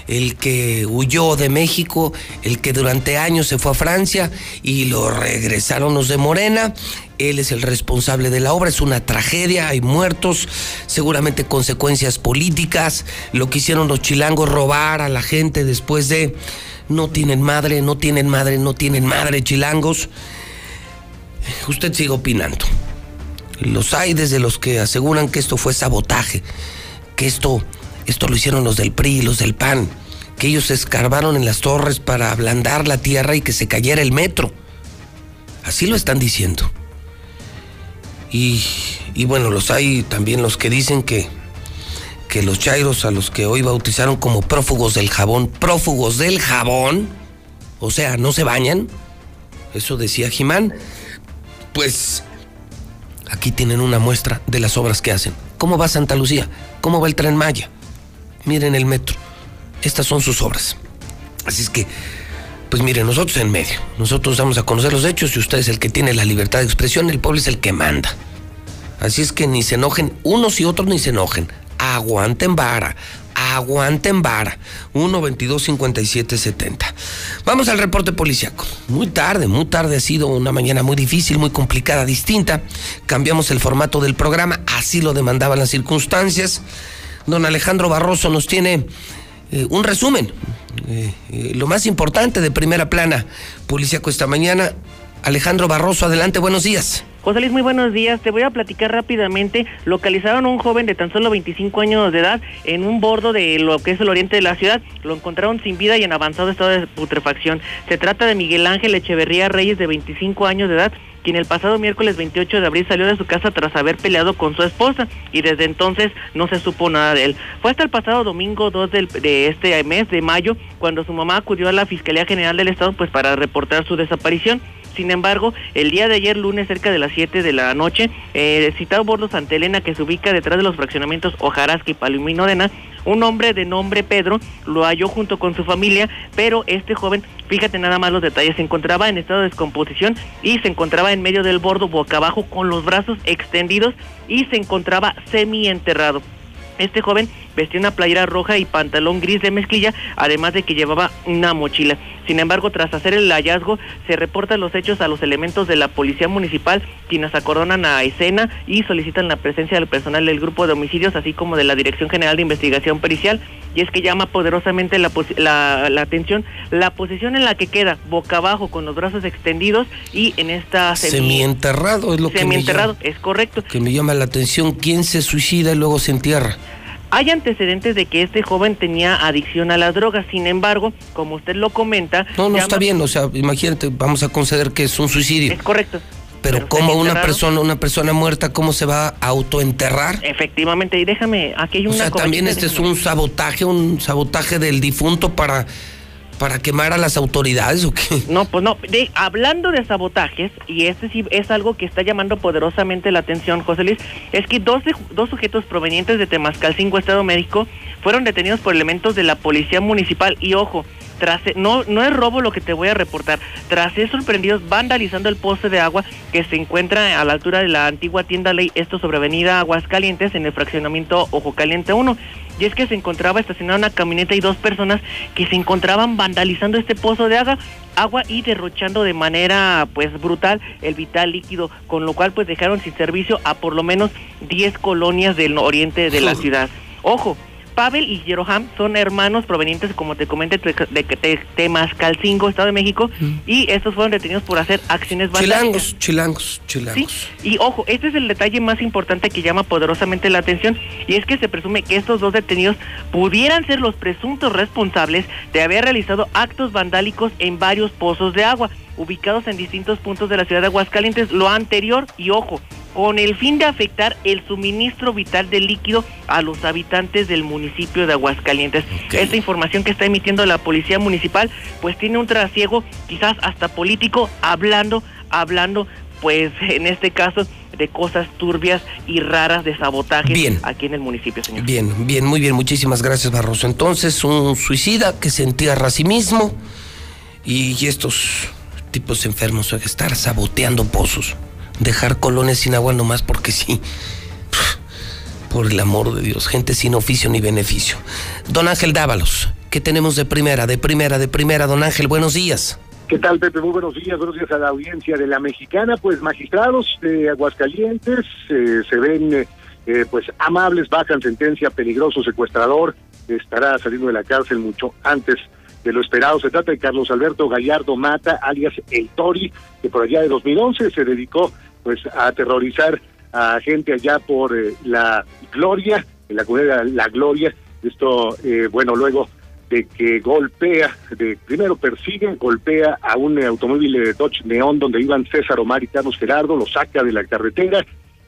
S1: el que huyó de México, el que durante años se fue a Francia y lo regresaron los de Morena. Él es el responsable de la obra, es una tragedia, hay muertos, seguramente consecuencias políticas, lo que hicieron los chilangos robar a la gente después de no tienen madre, no tienen madre, no tienen madre chilangos. Usted sigue opinando. Los hay desde los que aseguran que esto fue sabotaje, que esto, esto lo hicieron los del PRI, los del PAN, que ellos se escarbaron en las torres para ablandar la tierra y que se cayera el metro. Así lo están diciendo. Y, y bueno, los hay también los que dicen que, que los chairos a los que hoy bautizaron como prófugos del jabón, prófugos del jabón, o sea, no se bañan, eso decía Jimán, pues aquí tienen una muestra de las obras que hacen. ¿Cómo va Santa Lucía? ¿Cómo va el tren Maya? Miren el metro. Estas son sus obras. Así es que, pues miren, nosotros en medio. Nosotros vamos a conocer los hechos y usted es el que tiene la libertad de expresión, el pueblo es el que manda. Así es que ni se enojen, unos y otros ni se enojen. Aguanten vara, aguanten vara. 1 22 57 70. Vamos al reporte policiaco. Muy tarde, muy tarde ha sido una mañana muy difícil, muy complicada, distinta. Cambiamos el formato del programa, así lo demandaban las circunstancias. Don Alejandro Barroso nos tiene eh, un resumen, eh, eh, lo más importante de primera plana policiaco esta mañana. Alejandro Barroso, adelante, buenos días.
S128: José Luis, muy buenos días. Te voy a platicar rápidamente. Localizaron a un joven de tan solo 25 años de edad en un bordo de lo que es el oriente de la ciudad. Lo encontraron sin vida y en avanzado estado de putrefacción. Se trata de Miguel Ángel Echeverría Reyes, de 25 años de edad, quien el pasado miércoles 28 de abril salió de su casa tras haber peleado con su esposa y desde entonces no se supo nada de él. Fue hasta el pasado domingo 2 del- de este mes de mayo cuando su mamá acudió a la Fiscalía General del Estado pues para reportar su desaparición. Sin embargo, el día de ayer, lunes, cerca de las 7 de la noche, eh, citado bordo Santa Elena, que se ubica detrás de los fraccionamientos Ojarasca y Palomino Arena, un hombre de nombre Pedro lo halló junto con su familia, pero este joven, fíjate nada más los detalles, se encontraba en estado de descomposición y se encontraba en medio del bordo boca abajo con los brazos extendidos y se encontraba semi enterrado. Este joven vestía una playera roja y pantalón gris de mezclilla, además de que llevaba una mochila. Sin embargo, tras hacer el hallazgo, se reportan los hechos a los elementos de la policía municipal, quienes acordonan a escena y solicitan la presencia del personal del grupo de homicidios, así como de la Dirección General de Investigación Pericial. Y es que llama poderosamente la, la, la atención la posición en la que queda, boca abajo, con los brazos extendidos y en esta semi-
S1: Semienterrado es lo que me,
S128: semienterrado.
S1: llama,
S128: Es correcto.
S1: que me llama la atención. ¿Quién se suicida y luego se entierra?
S128: Hay antecedentes de que este joven tenía adicción a las drogas, sin embargo, como usted lo comenta,
S1: No, no está bien, o sea, imagínate, vamos a conceder que es un suicidio.
S128: Es correcto.
S1: Pero cómo una
S128: enterrado.
S1: persona, una persona muerta, ¿cómo se va a autoenterrar?
S128: Efectivamente, y déjame, aquí hay
S1: O
S128: una
S1: sea, también este es un sabotaje, un sabotaje del difunto para, para quemar a las autoridades o qué?
S128: No, pues no. De, hablando de sabotajes, y este sí es algo que está llamando poderosamente la atención, José Luis, es que dos, dos sujetos provenientes de Temascalcingo, Estado México, fueron detenidos por elementos de la Policía Municipal. Y ojo, tras no no es robo lo que te voy a reportar. Tras ser sorprendidos vandalizando el poste de agua que se encuentra a la altura de la antigua tienda Ley, esto sobre Avenida Aguascalientes en el fraccionamiento Ojo Caliente 1. Y es que se encontraba estacionada una camioneta y dos personas que se encontraban vandalizando este pozo de agua, agua y derrochando de manera pues brutal el vital líquido, con lo cual pues dejaron sin servicio a por lo menos 10 colonias del oriente de la ciudad. Ojo, Pavel y Jeroham son hermanos provenientes, como te comenté, de, Temascalcingo, Estado de México, y estos fueron detenidos por hacer acciones
S1: Chilangos,
S128: vandálicas.
S1: chilangos, chilangos.
S128: Y ojo, este es el detalle más importante que llama poderosamente la atención, y es que se presume que estos dos detenidos pudieran ser los presuntos responsables de haber realizado actos vandálicos en varios pozos de agua, ubicados en distintos puntos de la ciudad de Aguascalientes. Lo anterior, y ojo, con el fin de afectar el suministro vital de líquido a los habitantes del municipio de Aguascalientes. Esta información que está emitiendo la policía municipal, pues tiene un trasiego quizás hasta político, hablando, hablando, pues *laughs* en este caso de cosas turbias y raras de sabotaje
S1: Bien.
S128: aquí en el municipio, señor.
S1: Bien, bien, muy bien, muchísimas gracias Barroso. Entonces, un suicida que se entierra a sí mismo y, y estos tipos enfermos a estar saboteando pozos, dejar colones sin agua nomás porque sí. Por el amor de Dios, gente sin oficio ni beneficio. Don Ángel Dávalos, ¿qué tenemos de primera, de primera, de primera? Don Ángel, buenos días.
S129: ¿Qué tal, Pepe? Muy buenos días, buenos días a la audiencia de la mexicana. Pues magistrados de Aguascalientes eh, se ven eh, eh, pues amables, bajan sentencia, peligroso secuestrador, estará saliendo de la cárcel mucho antes de lo esperado. Se trata de Carlos Alberto Gallardo Mata, alias El Tori, que por allá de 2011 se dedicó pues a aterrorizar a gente allá por eh, la Gloria, en la comunidad La Gloria. Esto, eh, bueno, luego de que golpea, de primero persigue, golpea a un eh, automóvil de Dodge Neón donde iban César Omar y Carlos Gerardo, lo saca de la carretera,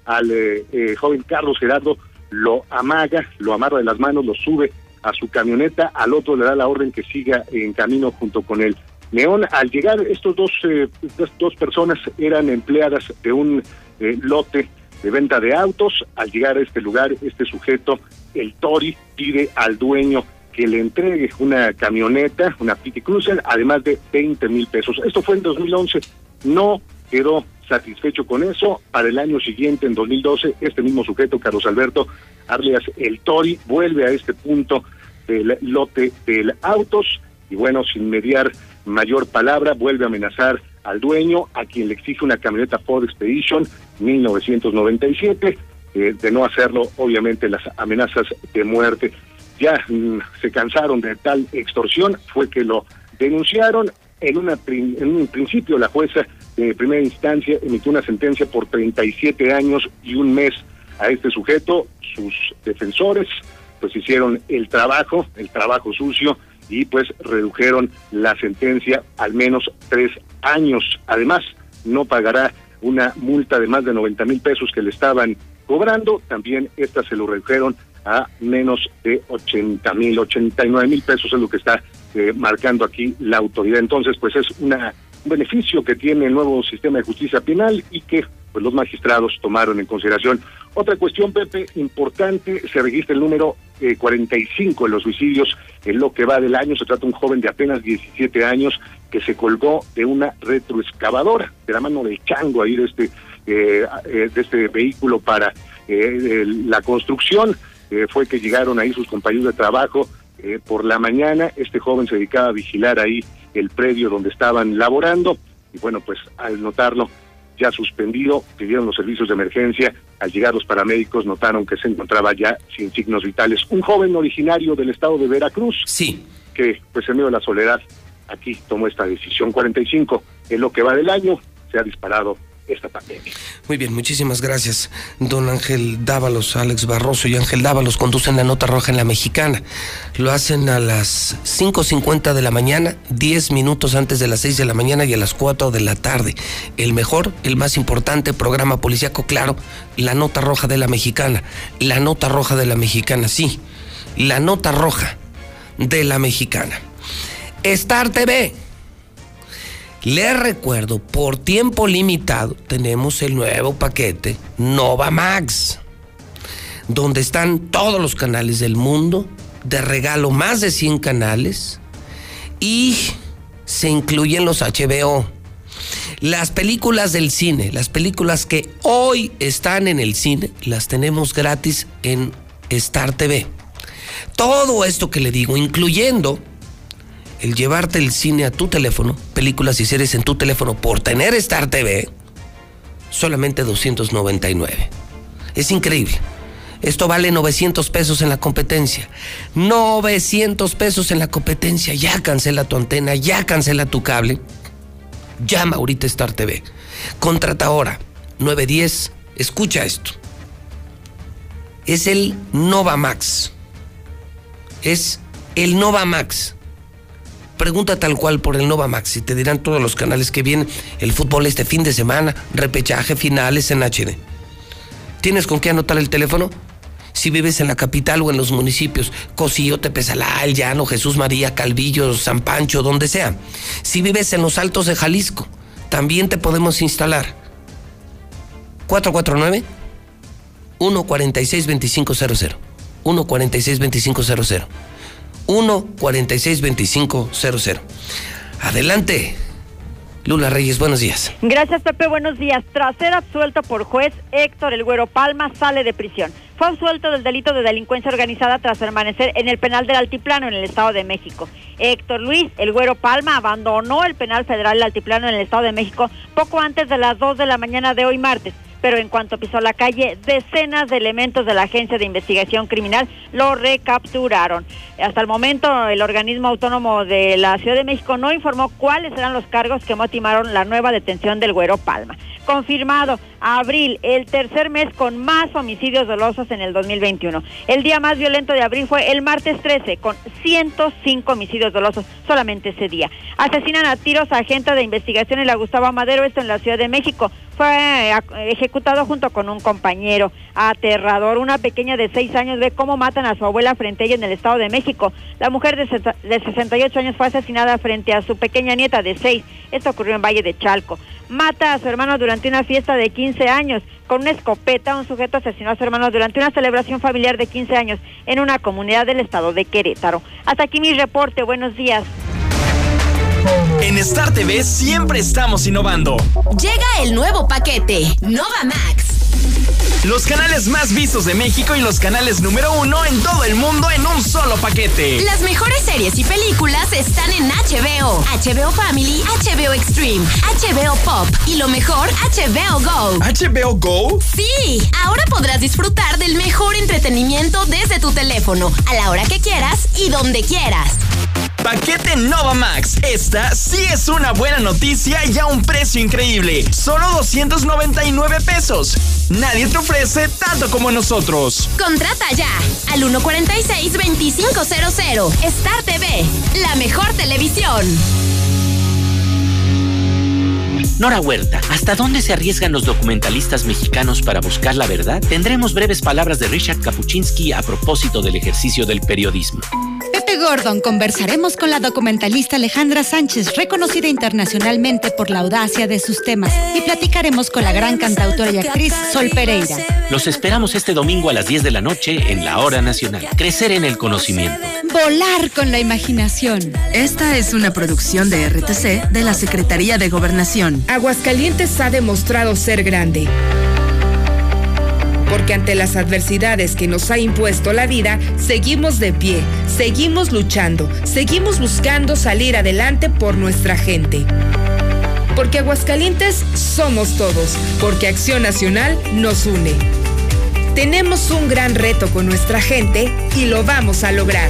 S129: al eh, joven Carlos Gerardo lo amaga, lo amarra de las manos, lo sube a su camioneta, al otro le da la orden que siga en camino junto con él. Neón, al llegar estos dos, eh, estas dos personas eran empleadas de un eh, lote de venta de autos, al llegar a este lugar, este sujeto, el Tori, pide al dueño que le entregue una camioneta, una Pity Cruiser, además de 20 mil pesos. Esto fue en 2011, no quedó satisfecho con eso. Para el año siguiente, en 2012, este mismo sujeto, Carlos Alberto Arleas El Tori, vuelve a este punto del lote del autos y bueno, sin mediar mayor palabra, vuelve a amenazar al dueño, a quien le exige una camioneta Ford Expedition 1997. eh, de no hacerlo, obviamente las amenazas de muerte ya mm, se cansaron de tal extorsión, fue que lo denunciaron. En, un principio la jueza de primera instancia emitió una sentencia por 37 años y un mes a este sujeto. Sus defensores pues hicieron el trabajo, el trabajo sucio y pues redujeron la sentencia al menos tres años. Además, no pagará una multa de más de 90 mil pesos que le estaban cobrando. También esta se lo redujeron a menos de 80 mil, 89 mil pesos es lo que está eh, marcando aquí la autoridad. Entonces, pues es una, un beneficio que tiene el nuevo sistema de justicia penal y que pues los magistrados tomaron en consideración. Otra cuestión, Pepe, importante, se registra el número eh, 45 de los suicidios en lo que va del año. Se trata de un joven de apenas 17 años que se colgó de una retroexcavadora, de la mano del chango ahí de este, eh, eh, de este vehículo para eh, la construcción. Eh, fue que llegaron ahí sus compañeros de trabajo eh, por la mañana. Este joven se dedicaba a vigilar ahí el predio donde estaban laborando y bueno, pues al notarlo ya suspendido, pidieron los servicios de emergencia. Al llegar los paramédicos notaron que se encontraba ya sin signos vitales. Un joven originario del estado de Veracruz.
S1: Sí.
S129: Que pues en medio de la soledad aquí tomó esta decisión. 45 en lo que va del año se ha disparado esta pandemia.
S1: Muy bien, muchísimas gracias. Don Ángel Dávalos, Alex Barroso y Ángel Dávalos conducen la nota roja en la mexicana. Lo hacen a las 5.50 de la mañana, 10 minutos antes de las 6 de la mañana y a las 4 de la tarde. El mejor, el más importante programa policíaco, claro, la nota roja de la mexicana. La nota roja de la mexicana, sí. La nota roja de la mexicana. Star TV. Les recuerdo, por tiempo limitado tenemos el nuevo paquete Nova Max, donde están todos los canales del mundo, de regalo más de 100 canales y se incluyen los HBO. Las películas del cine, las películas que hoy están en el cine, las tenemos gratis en Star TV. Todo esto que le digo, incluyendo el llevarte el cine a tu teléfono, películas y series en tu teléfono por tener Star TV, solamente 299. Es increíble. Esto vale 900 pesos en la competencia. 900 pesos en la competencia. Ya cancela tu antena, ya cancela tu cable. Llama ahorita Star TV. Contrata ahora. 910. Escucha esto. Es el Nova Max. Es el Nova Max. Pregunta tal cual por el Nova Max y te dirán todos los canales que vienen. El fútbol este fin de semana, repechaje, finales en HD. ¿Tienes con qué anotar el teléfono? Si vives en la capital o en los municipios, Cosío, Tepezalá, El Llano, Jesús María, Calvillo, San Pancho, donde sea. Si vives en los altos de Jalisco, también te podemos instalar. 449 146 2500 146 2500 146 2500 Adelante. Lula Reyes, buenos días.
S5: Gracias, Pepe. Buenos días. Tras ser absuelto por juez, Héctor El Güero Palma sale de prisión. Fue absuelto del delito de delincuencia organizada tras permanecer en el penal del Altiplano en el Estado de México. Héctor Luis El Güero Palma abandonó el penal federal del Altiplano en el Estado de México poco antes de las 2 de la mañana de hoy martes pero en cuanto pisó la calle, decenas de elementos de la Agencia de Investigación Criminal lo recapturaron. Hasta el momento, el organismo autónomo de la Ciudad de México no informó cuáles eran los cargos que motivaron la nueva detención del Güero Palma. Confirmado, abril, el tercer mes con más homicidios dolosos en el 2021. El día más violento de abril fue el martes 13, con 105 homicidios dolosos solamente ese día. Asesinan a tiros a agente de investigación en la Gustavo Madero, esto en la Ciudad de México. Fue ejecutado junto con un compañero. Aterrador, una pequeña de 6 años ve cómo matan a su abuela frente a ella en el Estado de México. La mujer de 68 años fue asesinada frente a su pequeña nieta de 6. Esto ocurrió en Valle de Chalco. Mata a su hermano durante una fiesta de 15 años. Con una escopeta, un sujeto asesinó a su hermano durante una celebración familiar de 15 años en una comunidad del estado de Querétaro. Hasta aquí mi reporte. Buenos días.
S20: En Star TV siempre estamos innovando.
S67: Llega el nuevo paquete, Nova Max.
S20: Los canales más vistos de México y los canales número uno en todo el mundo en un solo paquete.
S67: Las mejores series y películas están en HBO, HBO Family, HBO Extreme, HBO Pop y lo mejor, HBO Go.
S20: ¿HBO Go?
S67: Sí, ahora podrás disfrutar del mejor entretenimiento desde tu teléfono, a la hora que quieras y donde quieras.
S20: Paquete Nova Max. Esta sí es una buena noticia y a un precio increíble. Solo 299 pesos. Nadie te ofrece tanto como nosotros.
S67: Contrata ya al 146-2500. Star TV, la mejor televisión.
S130: Nora Huerta, ¿hasta dónde se arriesgan los documentalistas mexicanos para buscar la verdad? Tendremos breves palabras de Richard Kapuczynski a propósito del ejercicio del periodismo.
S131: Pepe Gordon conversaremos con la documentalista Alejandra Sánchez, reconocida internacionalmente por la audacia de sus temas, y platicaremos con la gran cantautora y actriz Sol Pereira.
S130: Los esperamos este domingo a las 10 de la noche en la Hora Nacional. Crecer en el conocimiento.
S131: Volar con la imaginación.
S132: Esta es una producción de RTC de la Secretaría de Gobernación.
S133: Aguascalientes ha demostrado ser grande. Porque ante las adversidades que nos ha impuesto la vida, seguimos de pie, seguimos luchando, seguimos buscando salir adelante por nuestra gente. Porque Aguascalientes somos todos, porque Acción Nacional nos une. Tenemos un gran reto con nuestra gente y lo vamos a lograr.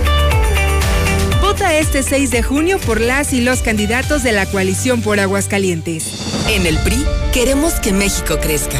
S133: Vota este 6 de junio por las y los candidatos de la coalición por Aguascalientes.
S134: En el PRI queremos que México crezca,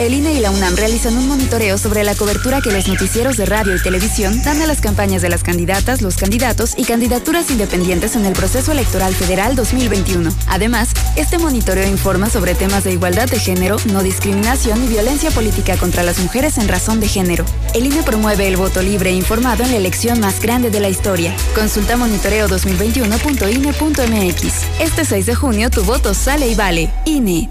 S67: El INE y la UNAM realizan un monitoreo sobre la cobertura que los noticieros de radio y televisión dan a las campañas de las candidatas, los candidatos y candidaturas independientes en el proceso electoral federal 2021. Además, este monitoreo informa sobre temas de igualdad de género, no discriminación y violencia política contra las mujeres en razón de género. El INE promueve el voto libre e informado en la elección más grande de la historia. Consulta monitoreo2021.ine.mx. Este 6 de junio tu voto sale y vale. INE.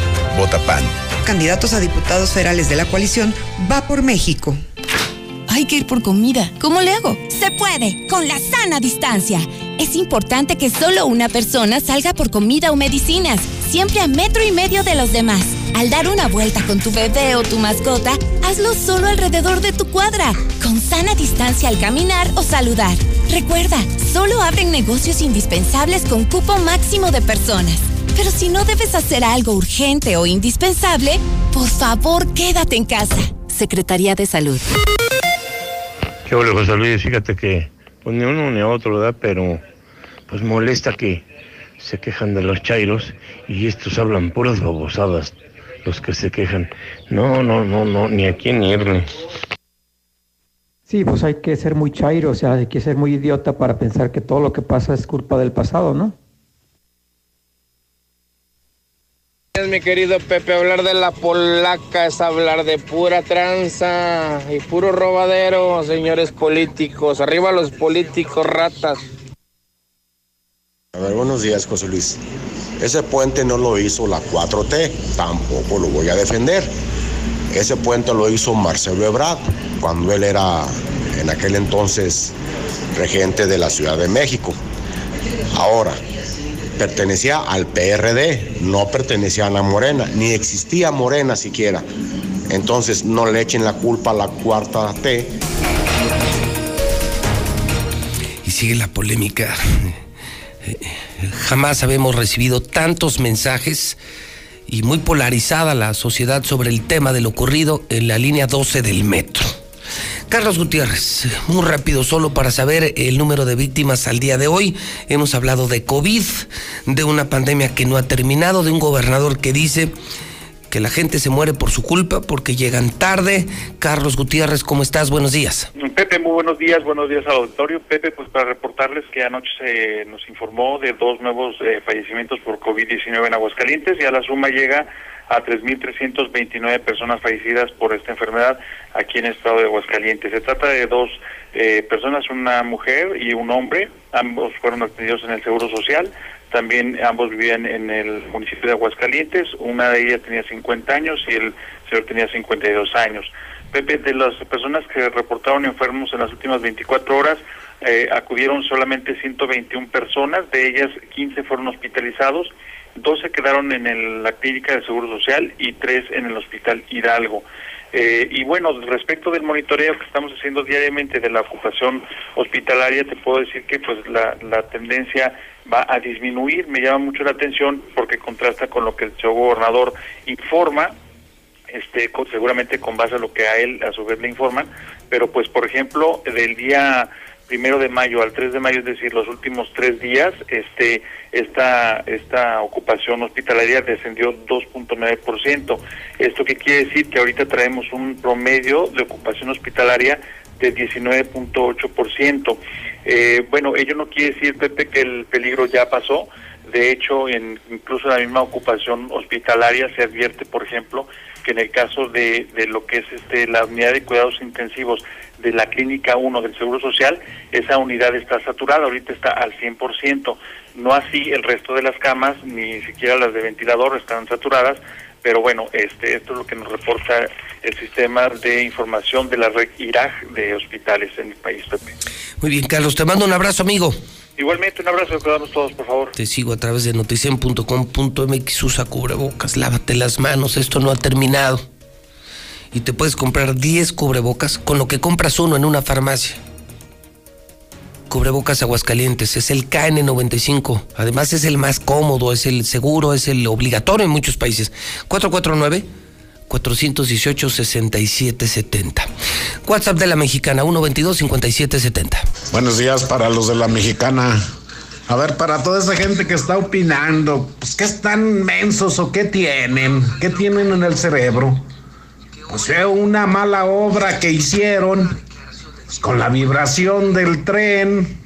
S135: Vota PAN.
S136: Candidatos a diputados federales de la coalición va por México.
S67: Hay que ir por comida. ¿Cómo le hago? Se puede, con la sana distancia. Es importante que solo una persona salga por comida o medicinas, siempre a metro y medio de los demás. Al dar una vuelta con tu bebé o tu mascota, hazlo solo alrededor de tu cuadra, con sana distancia al caminar o saludar. Recuerda, solo abren negocios indispensables con cupo máximo de personas. Pero si no debes hacer algo urgente o indispensable, por favor quédate en casa. Secretaría de Salud.
S137: Qué bueno, José Luis, fíjate que pues ni uno ni otro, ¿verdad? Pero pues molesta que se quejan de los chairos y estos hablan puras babosadas, los que se quejan. No, no, no, no, ni a quién irle.
S138: Sí, pues hay que ser muy chairo, o sea, hay que ser muy idiota para pensar que todo lo que pasa es culpa del pasado, ¿no?
S139: Mi querido Pepe, hablar de la polaca es hablar de pura tranza y puro robadero, señores políticos. Arriba los políticos ratas.
S10: A ver, buenos días, José Luis. Ese puente no lo hizo la 4T, tampoco lo voy a defender. Ese puente lo hizo Marcelo Ebrard, cuando él era en aquel entonces regente de la Ciudad de México. Ahora, pertenecía al PRD, no pertenecía a la Morena, ni existía Morena siquiera. Entonces no le echen la culpa a la cuarta T.
S1: Y sigue la polémica. Jamás habíamos recibido tantos mensajes y muy polarizada la sociedad sobre el tema de lo ocurrido en la línea 12 del metro. Carlos Gutiérrez, muy rápido, solo para saber el número de víctimas al día de hoy. Hemos hablado de COVID, de una pandemia que no ha terminado, de un gobernador que dice que la gente se muere por su culpa porque llegan tarde. Carlos Gutiérrez, ¿cómo estás? Buenos días.
S70: Pepe, muy buenos días, buenos días al auditorio. Pepe, pues para reportarles que anoche se nos informó de dos nuevos eh, fallecimientos por COVID-19 en Aguascalientes y a la suma llega a 3.329 personas fallecidas por esta enfermedad aquí en el estado de Aguascalientes. Se trata de dos eh, personas, una mujer y un hombre, ambos fueron atendidos en el Seguro Social, también ambos vivían en el municipio de Aguascalientes, una de ellas tenía 50 años y el señor tenía 52 años. Pepe, de las personas que reportaron enfermos en las últimas 24 horas, eh, acudieron solamente 121 personas, de ellas 15 fueron hospitalizados, 12 quedaron en el- la clínica de Seguro Social y 3 en el Hospital Hidalgo. Eh, y bueno, respecto del monitoreo que estamos haciendo diariamente de la ocupación hospitalaria, te puedo decir que pues la, la tendencia va a disminuir. Me llama mucho la atención porque contrasta con lo que el señor gobernador informa. este con- seguramente con base a lo que a él a su vez le informan, pero pues por ejemplo del día primero de mayo al 3 de mayo, es decir, los últimos tres días, este esta esta ocupación hospitalaria descendió 2.9%. ¿Esto qué quiere decir? Que ahorita traemos un promedio de ocupación hospitalaria de 19.8%. Eh, bueno, ello no quiere decir, Pepe, que el peligro ya pasó. De hecho, en, incluso en la misma ocupación hospitalaria se advierte, por ejemplo, que en el caso de, de lo que es este la unidad de cuidados intensivos de la Clínica 1 del Seguro Social, esa unidad está saturada, ahorita está al 100%. No así el resto de las camas, ni siquiera las de ventilador están saturadas, pero bueno, este esto es lo que nos reporta el sistema de información de la red IRAG de hospitales en el país, Pepe.
S1: Muy bien, Carlos, te mando un abrazo, amigo.
S70: Igualmente, un abrazo, cuidamos todos, por favor.
S1: Te sigo a través de noticien.com.mx, usa cubrebocas, lávate las manos, esto no ha terminado. Y te puedes comprar 10 cubrebocas con lo que compras uno en una farmacia. Cubrebocas Aguascalientes, es el KN95. Además es el más cómodo, es el seguro, es el obligatorio en muchos países. 449 418 6770. WhatsApp de la Mexicana 122 5770.
S96: Buenos días para los de la mexicana. A ver, para toda esa gente que está opinando, pues ¿qué están mensos o qué tienen? ¿Qué tienen en el cerebro? Pues fue una mala obra que hicieron pues, con la vibración del tren,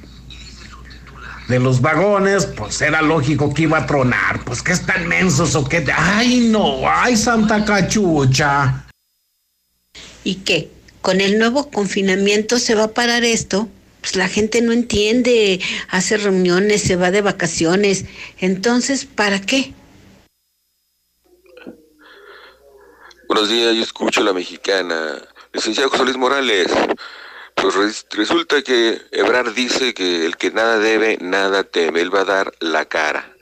S96: de los vagones, pues era lógico que iba a tronar. Pues ¿qué están mensos o qué? Ay, no, ay, Santa Cachucha.
S140: ¿Y qué? ¿Con el nuevo confinamiento se va a parar esto? Pues la gente no entiende, hace reuniones, se va de vacaciones. Entonces, ¿para qué?
S141: Buenos días, yo escucho la mexicana. Licenciado José Luis Morales, pues res- resulta que Ebrard dice que el que nada debe, nada teme. Él va a dar la cara.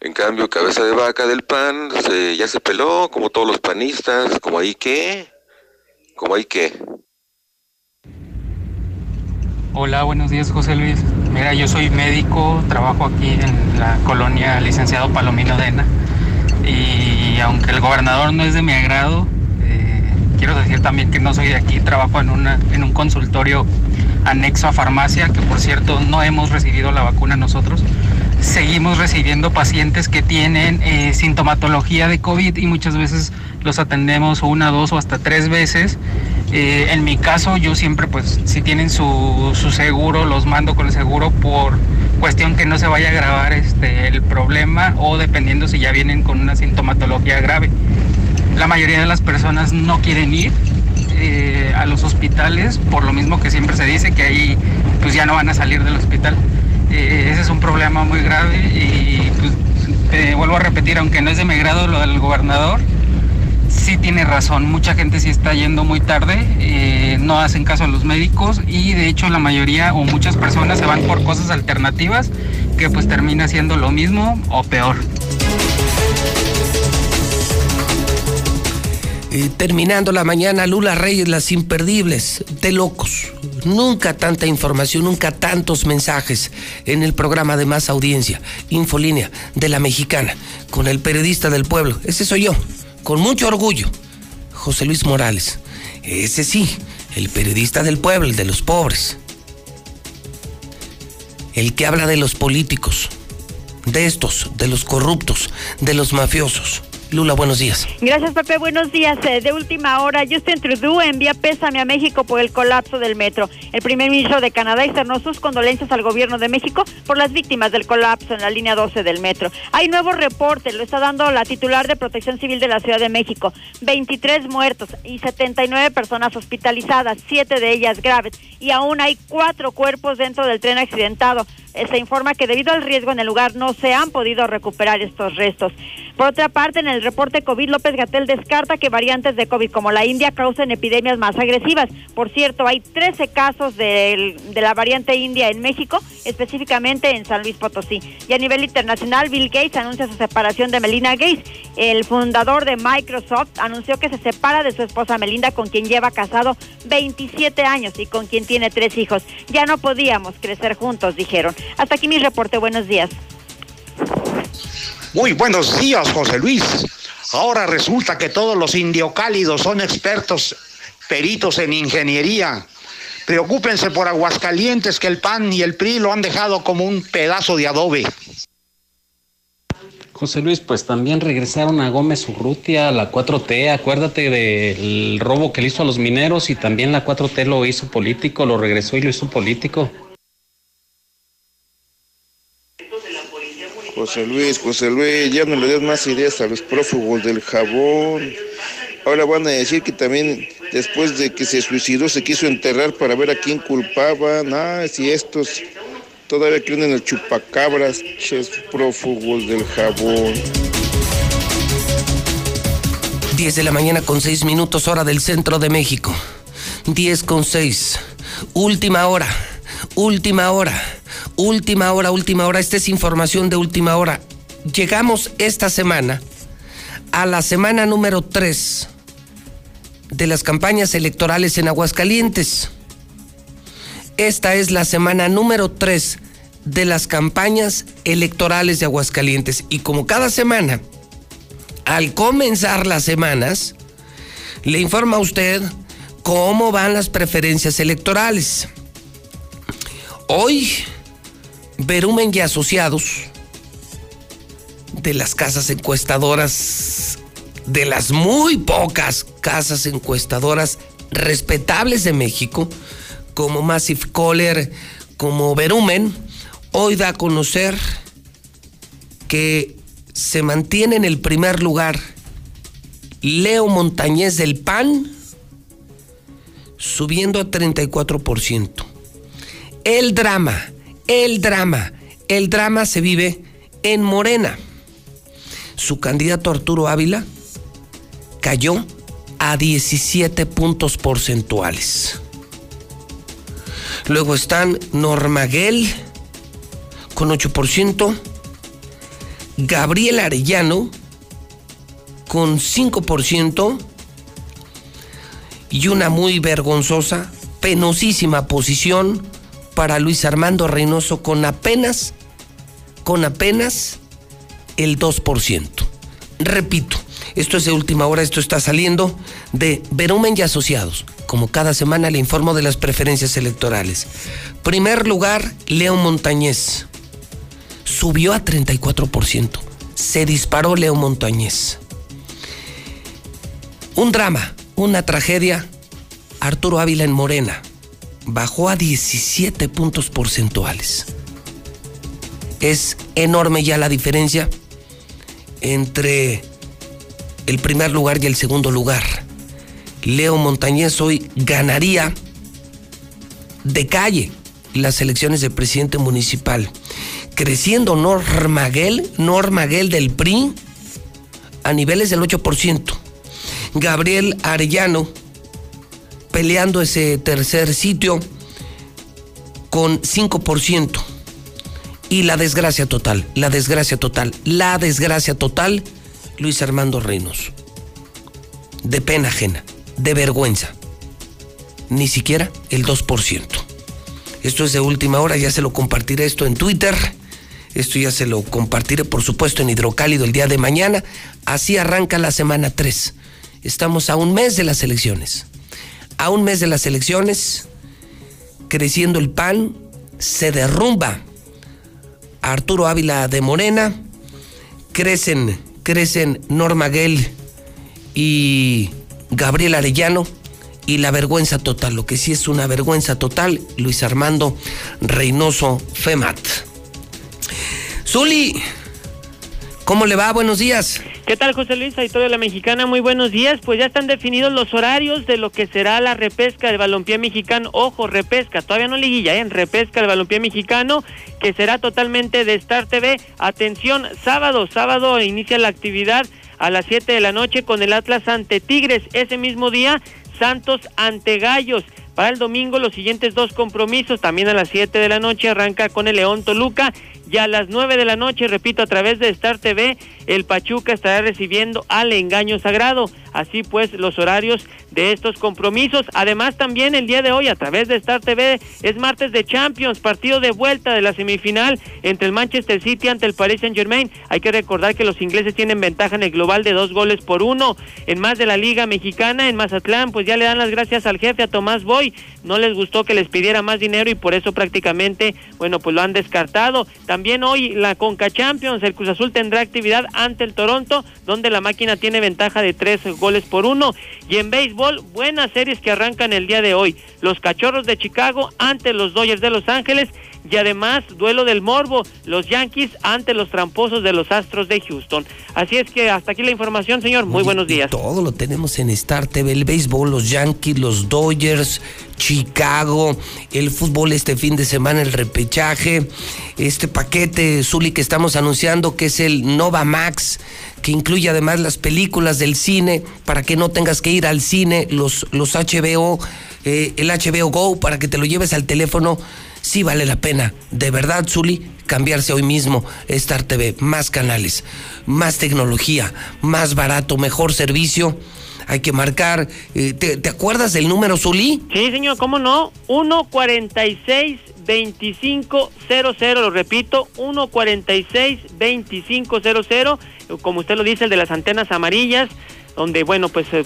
S141: En cambio, cabeza de vaca del PAN se- ya se peló, como todos los panistas, como ahí qué, como ahí qué.
S142: Hola, buenos días José Luis. Mira, yo soy médico, trabajo aquí en la colonia Licenciado Palomino Dena y aunque el gobernador no es de mi agrado, quiero decir también que no soy de aquí, trabajo en, una, en un consultorio anexo a farmacia, que por cierto no hemos recibido la vacuna nosotros. Seguimos recibiendo pacientes que tienen eh, sintomatología de COVID y muchas veces los atendemos una, dos o hasta tres veces. Eh, en mi caso, yo siempre, pues, si tienen su, su seguro, los mando con el seguro por cuestión que no se vaya a agravar este, el problema o dependiendo si ya vienen con una sintomatología grave. La mayoría de las personas no quieren ir eh, a los hospitales por lo mismo que siempre se dice que ahí pues ya no van a salir del hospital. Eh, ese es un problema muy grave y pues, vuelvo a repetir, aunque no es de mi grado lo del gobernador, sí tiene razón, mucha gente sí está yendo muy tarde, eh, no hacen caso a los médicos y de hecho la mayoría o muchas personas se van por cosas alternativas que pues termina siendo lo mismo o peor.
S1: Eh, terminando la mañana, Lula Reyes, las imperdibles, de locos. Nunca tanta información, nunca tantos mensajes en el programa de más audiencia, Infolínea de la Mexicana, con el periodista del pueblo. Ese soy yo, con mucho orgullo, José Luis Morales. Ese sí, el periodista del pueblo, el de los pobres. El que habla de los políticos, de estos, de los corruptos, de los mafiosos. Lula, buenos días.
S5: Gracias, Pepe. Buenos días. Eh, De última hora, Justin Trudeau envía pésame a México por el colapso del metro. El primer ministro de Canadá externó sus condolencias al gobierno de México por las víctimas del colapso en la línea 12 del metro. Hay nuevo reporte, lo está dando la titular de Protección Civil de la Ciudad de México. 23 muertos y 79 personas hospitalizadas, siete de ellas graves. Y aún hay cuatro cuerpos dentro del tren accidentado. Se informa que debido al riesgo en el lugar no se han podido recuperar estos restos. Por otra parte, en el reporte COVID, López Gatel descarta que variantes de COVID como la India causen epidemias más agresivas. Por cierto, hay 13 casos del- de la variante India en México, específicamente en San Luis Potosí. Y a nivel internacional, Bill Gates anuncia su separación de Melina Gates. El fundador de Microsoft anunció que se separa de su esposa Melinda, con quien lleva casado 27 años y con quien tiene tres hijos. Ya no podíamos crecer juntos, dijeron. Hasta aquí mi reporte. Buenos días.
S143: Muy buenos días, José Luis.
S144: Ahora resulta que todos los indiocálidos son expertos peritos en ingeniería. Preocúpense por Aguascalientes, que el PAN y el PRI lo han dejado como un pedazo de adobe.
S145: José Luis, pues también regresaron a Gómez Urrutia, a la 4T. Acuérdate del robo que le hizo a los mineros y también la 4T lo hizo político, lo regresó y lo hizo político.
S146: José Luis, José Luis, ya no le des más ideas a los prófugos del jabón. Ahora van a decir que también después de que se suicidó se quiso enterrar para ver a quién culpaban. Ah, si estos todavía creen en el chupacabras, ches prófugos del jabón.
S1: 10 de la mañana con 6 minutos hora del centro de México. 10 con 6. Última hora. Última hora. Última hora, última hora. Esta es información de última hora. Llegamos esta semana a la semana número 3 de las campañas electorales en Aguascalientes. Esta es la semana número 3 de las campañas electorales de Aguascalientes. Y como cada semana, al comenzar las semanas, le informa a usted cómo van las preferencias electorales. Hoy, Verumen y Asociados, de las casas encuestadoras, de las muy pocas casas encuestadoras respetables de México, como Massive Caller, como Verumen, hoy da a conocer que se mantiene en el primer lugar Leo Montañez del PAN, subiendo a 34%. El drama, el drama, el drama se vive en Morena. Su candidato Arturo Ávila cayó a 17 puntos porcentuales. Luego están Normaguel con 8%, Gabriel Arellano con 5% y una muy vergonzosa, penosísima posición para Luis Armando Reynoso con apenas, con apenas el 2%. Repito, esto es de última hora, esto está saliendo de Verumen y Asociados. Como cada semana le informo de las preferencias electorales. Primer lugar, León Montañez. Subió a 34%. Se disparó León Montañez. Un drama, una tragedia. Arturo Ávila en Morena. Bajó a 17 puntos porcentuales. Es enorme ya la diferencia entre el primer lugar y el segundo lugar. Leo Montañez hoy ganaría de calle las elecciones de presidente municipal. Creciendo Normaguel, Normaguel del PRI, a niveles del 8%. Gabriel Arellano peleando ese tercer sitio con 5%. Y la desgracia total, la desgracia total, la desgracia total Luis Armando Reynos. De pena ajena, de vergüenza. Ni siquiera el 2%. Esto es de última hora, ya se lo compartiré esto en Twitter. Esto ya se lo compartiré, por supuesto, en Hidrocálido el día de mañana. Así arranca la semana 3. Estamos a un mes de las elecciones. A un mes de las elecciones, creciendo el PAN, se derrumba Arturo Ávila de Morena, crecen crecen Norma Gell y Gabriel Arellano y la vergüenza total, lo que sí es una vergüenza total, Luis Armando Reynoso Femat. Zuli, ¿cómo le va? Buenos días.
S147: ¿Qué tal, José Luis, Auditorio de la Mexicana? Muy buenos días. Pues ya están definidos los horarios de lo que será la repesca del balompié mexicano. Ojo, repesca, todavía no liguilla, ¿eh? En repesca del balompié mexicano, que será totalmente de Star TV. Atención, sábado, sábado inicia la actividad a las 7 de la noche con el Atlas ante Tigres. Ese mismo día, Santos ante Gallos. Para el domingo los siguientes dos compromisos, también a las 7 de la noche arranca con el León Toluca
S128: y a las 9 de la noche, repito, a través de Star TV, el Pachuca estará recibiendo al engaño sagrado. Así pues, los horarios de estos compromisos. Además, también el día de hoy, a través de Star TV, es martes de Champions, partido de vuelta de la semifinal entre el Manchester City ante el Paris Saint Germain. Hay que recordar que los ingleses tienen ventaja en el global de dos goles por uno. En más de la Liga Mexicana, en Mazatlán, pues ya le dan las gracias al jefe, a Tomás Boy. No les gustó que les pidiera más dinero y por eso prácticamente, bueno, pues lo han descartado. También hoy la Conca Champions, el Cruz Azul tendrá actividad ante el Toronto, donde la máquina tiene ventaja de tres goles por uno. Y en béisbol, buenas series que arrancan el día de hoy. Los Cachorros de Chicago ante los Dodgers de Los Ángeles y además duelo del morbo, los Yankees ante los tramposos de los Astros de Houston. Así es que hasta aquí la información, señor. Muy buenos días.
S1: Todo lo tenemos en Star TV, el béisbol, los Yankees, los Dodgers, Chicago, el fútbol este fin de semana, el repechaje, este paquete, Zuli, que estamos anunciando, que es el Nova Max, que incluye además las películas del cine, para que no tengas que ir al cine, los, los HBO, eh, el HBO Go, para que te lo lleves al teléfono sí vale la pena, de verdad, Zuli, cambiarse hoy mismo Star TV. Más canales, más tecnología, más barato, mejor servicio. Hay que marcar. Eh, ¿te, acuerdas del número, Zuli?
S128: Sí, señor, ¿cómo no? 146 2500, lo repito, 146 2500, como usted lo dice, el de las antenas amarillas donde bueno pues eh,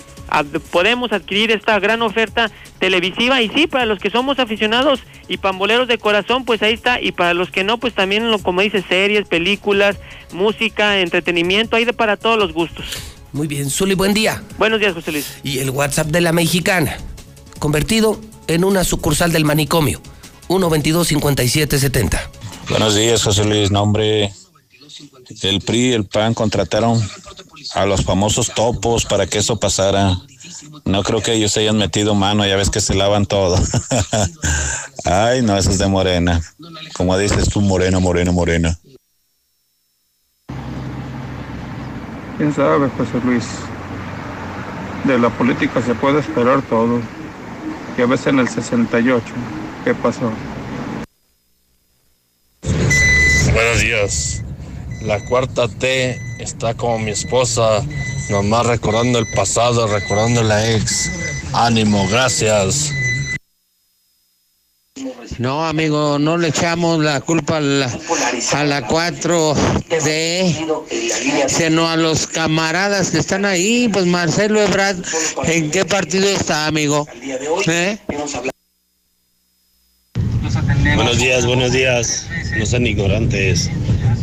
S128: podemos adquirir esta gran oferta televisiva. Y sí para los que somos aficionados y pamboleros de corazón pues ahí está. Y para los que no pues también como dice series películas música entretenimiento hay de para todos los gustos.
S1: Muy bien. Zuli buen día.
S128: Buenos días José Luis.
S1: Y el WhatsApp de la mexicana convertido en una sucursal del manicomio 122 5770
S96: buenos días José Luis. Nombre el PRI y el PAN contrataron a los famosos topos para que eso pasara. No creo que ellos hayan metido mano, ya ves que se lavan todo. *laughs* Ay, no, eso es de morena. Como dices tú, morena, morena, morena.
S148: ¿Quién sabe, José Luis? De la política se puede esperar todo. Ya ves en el 68, ¿qué pasó?
S15: Buenos días. La cuarta T está como mi esposa, nomás recordando el pasado, recordando la ex. Ánimo, gracias.
S142: No, amigo, no le echamos la culpa a la, a la 4D, sino a los camaradas que están ahí. Pues Marcelo Ebrard, ¿en qué partido está, amigo? ¿Eh?
S96: Buenos días, buenos días. No sean ignorantes.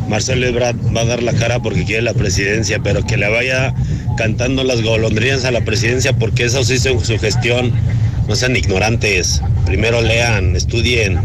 S96: Marcelo Ebrard va a dar la cara porque quiere la presidencia, pero que le vaya cantando las golondrinas a la presidencia porque eso sí hizo su gestión. No sean ignorantes. Primero lean, estudien.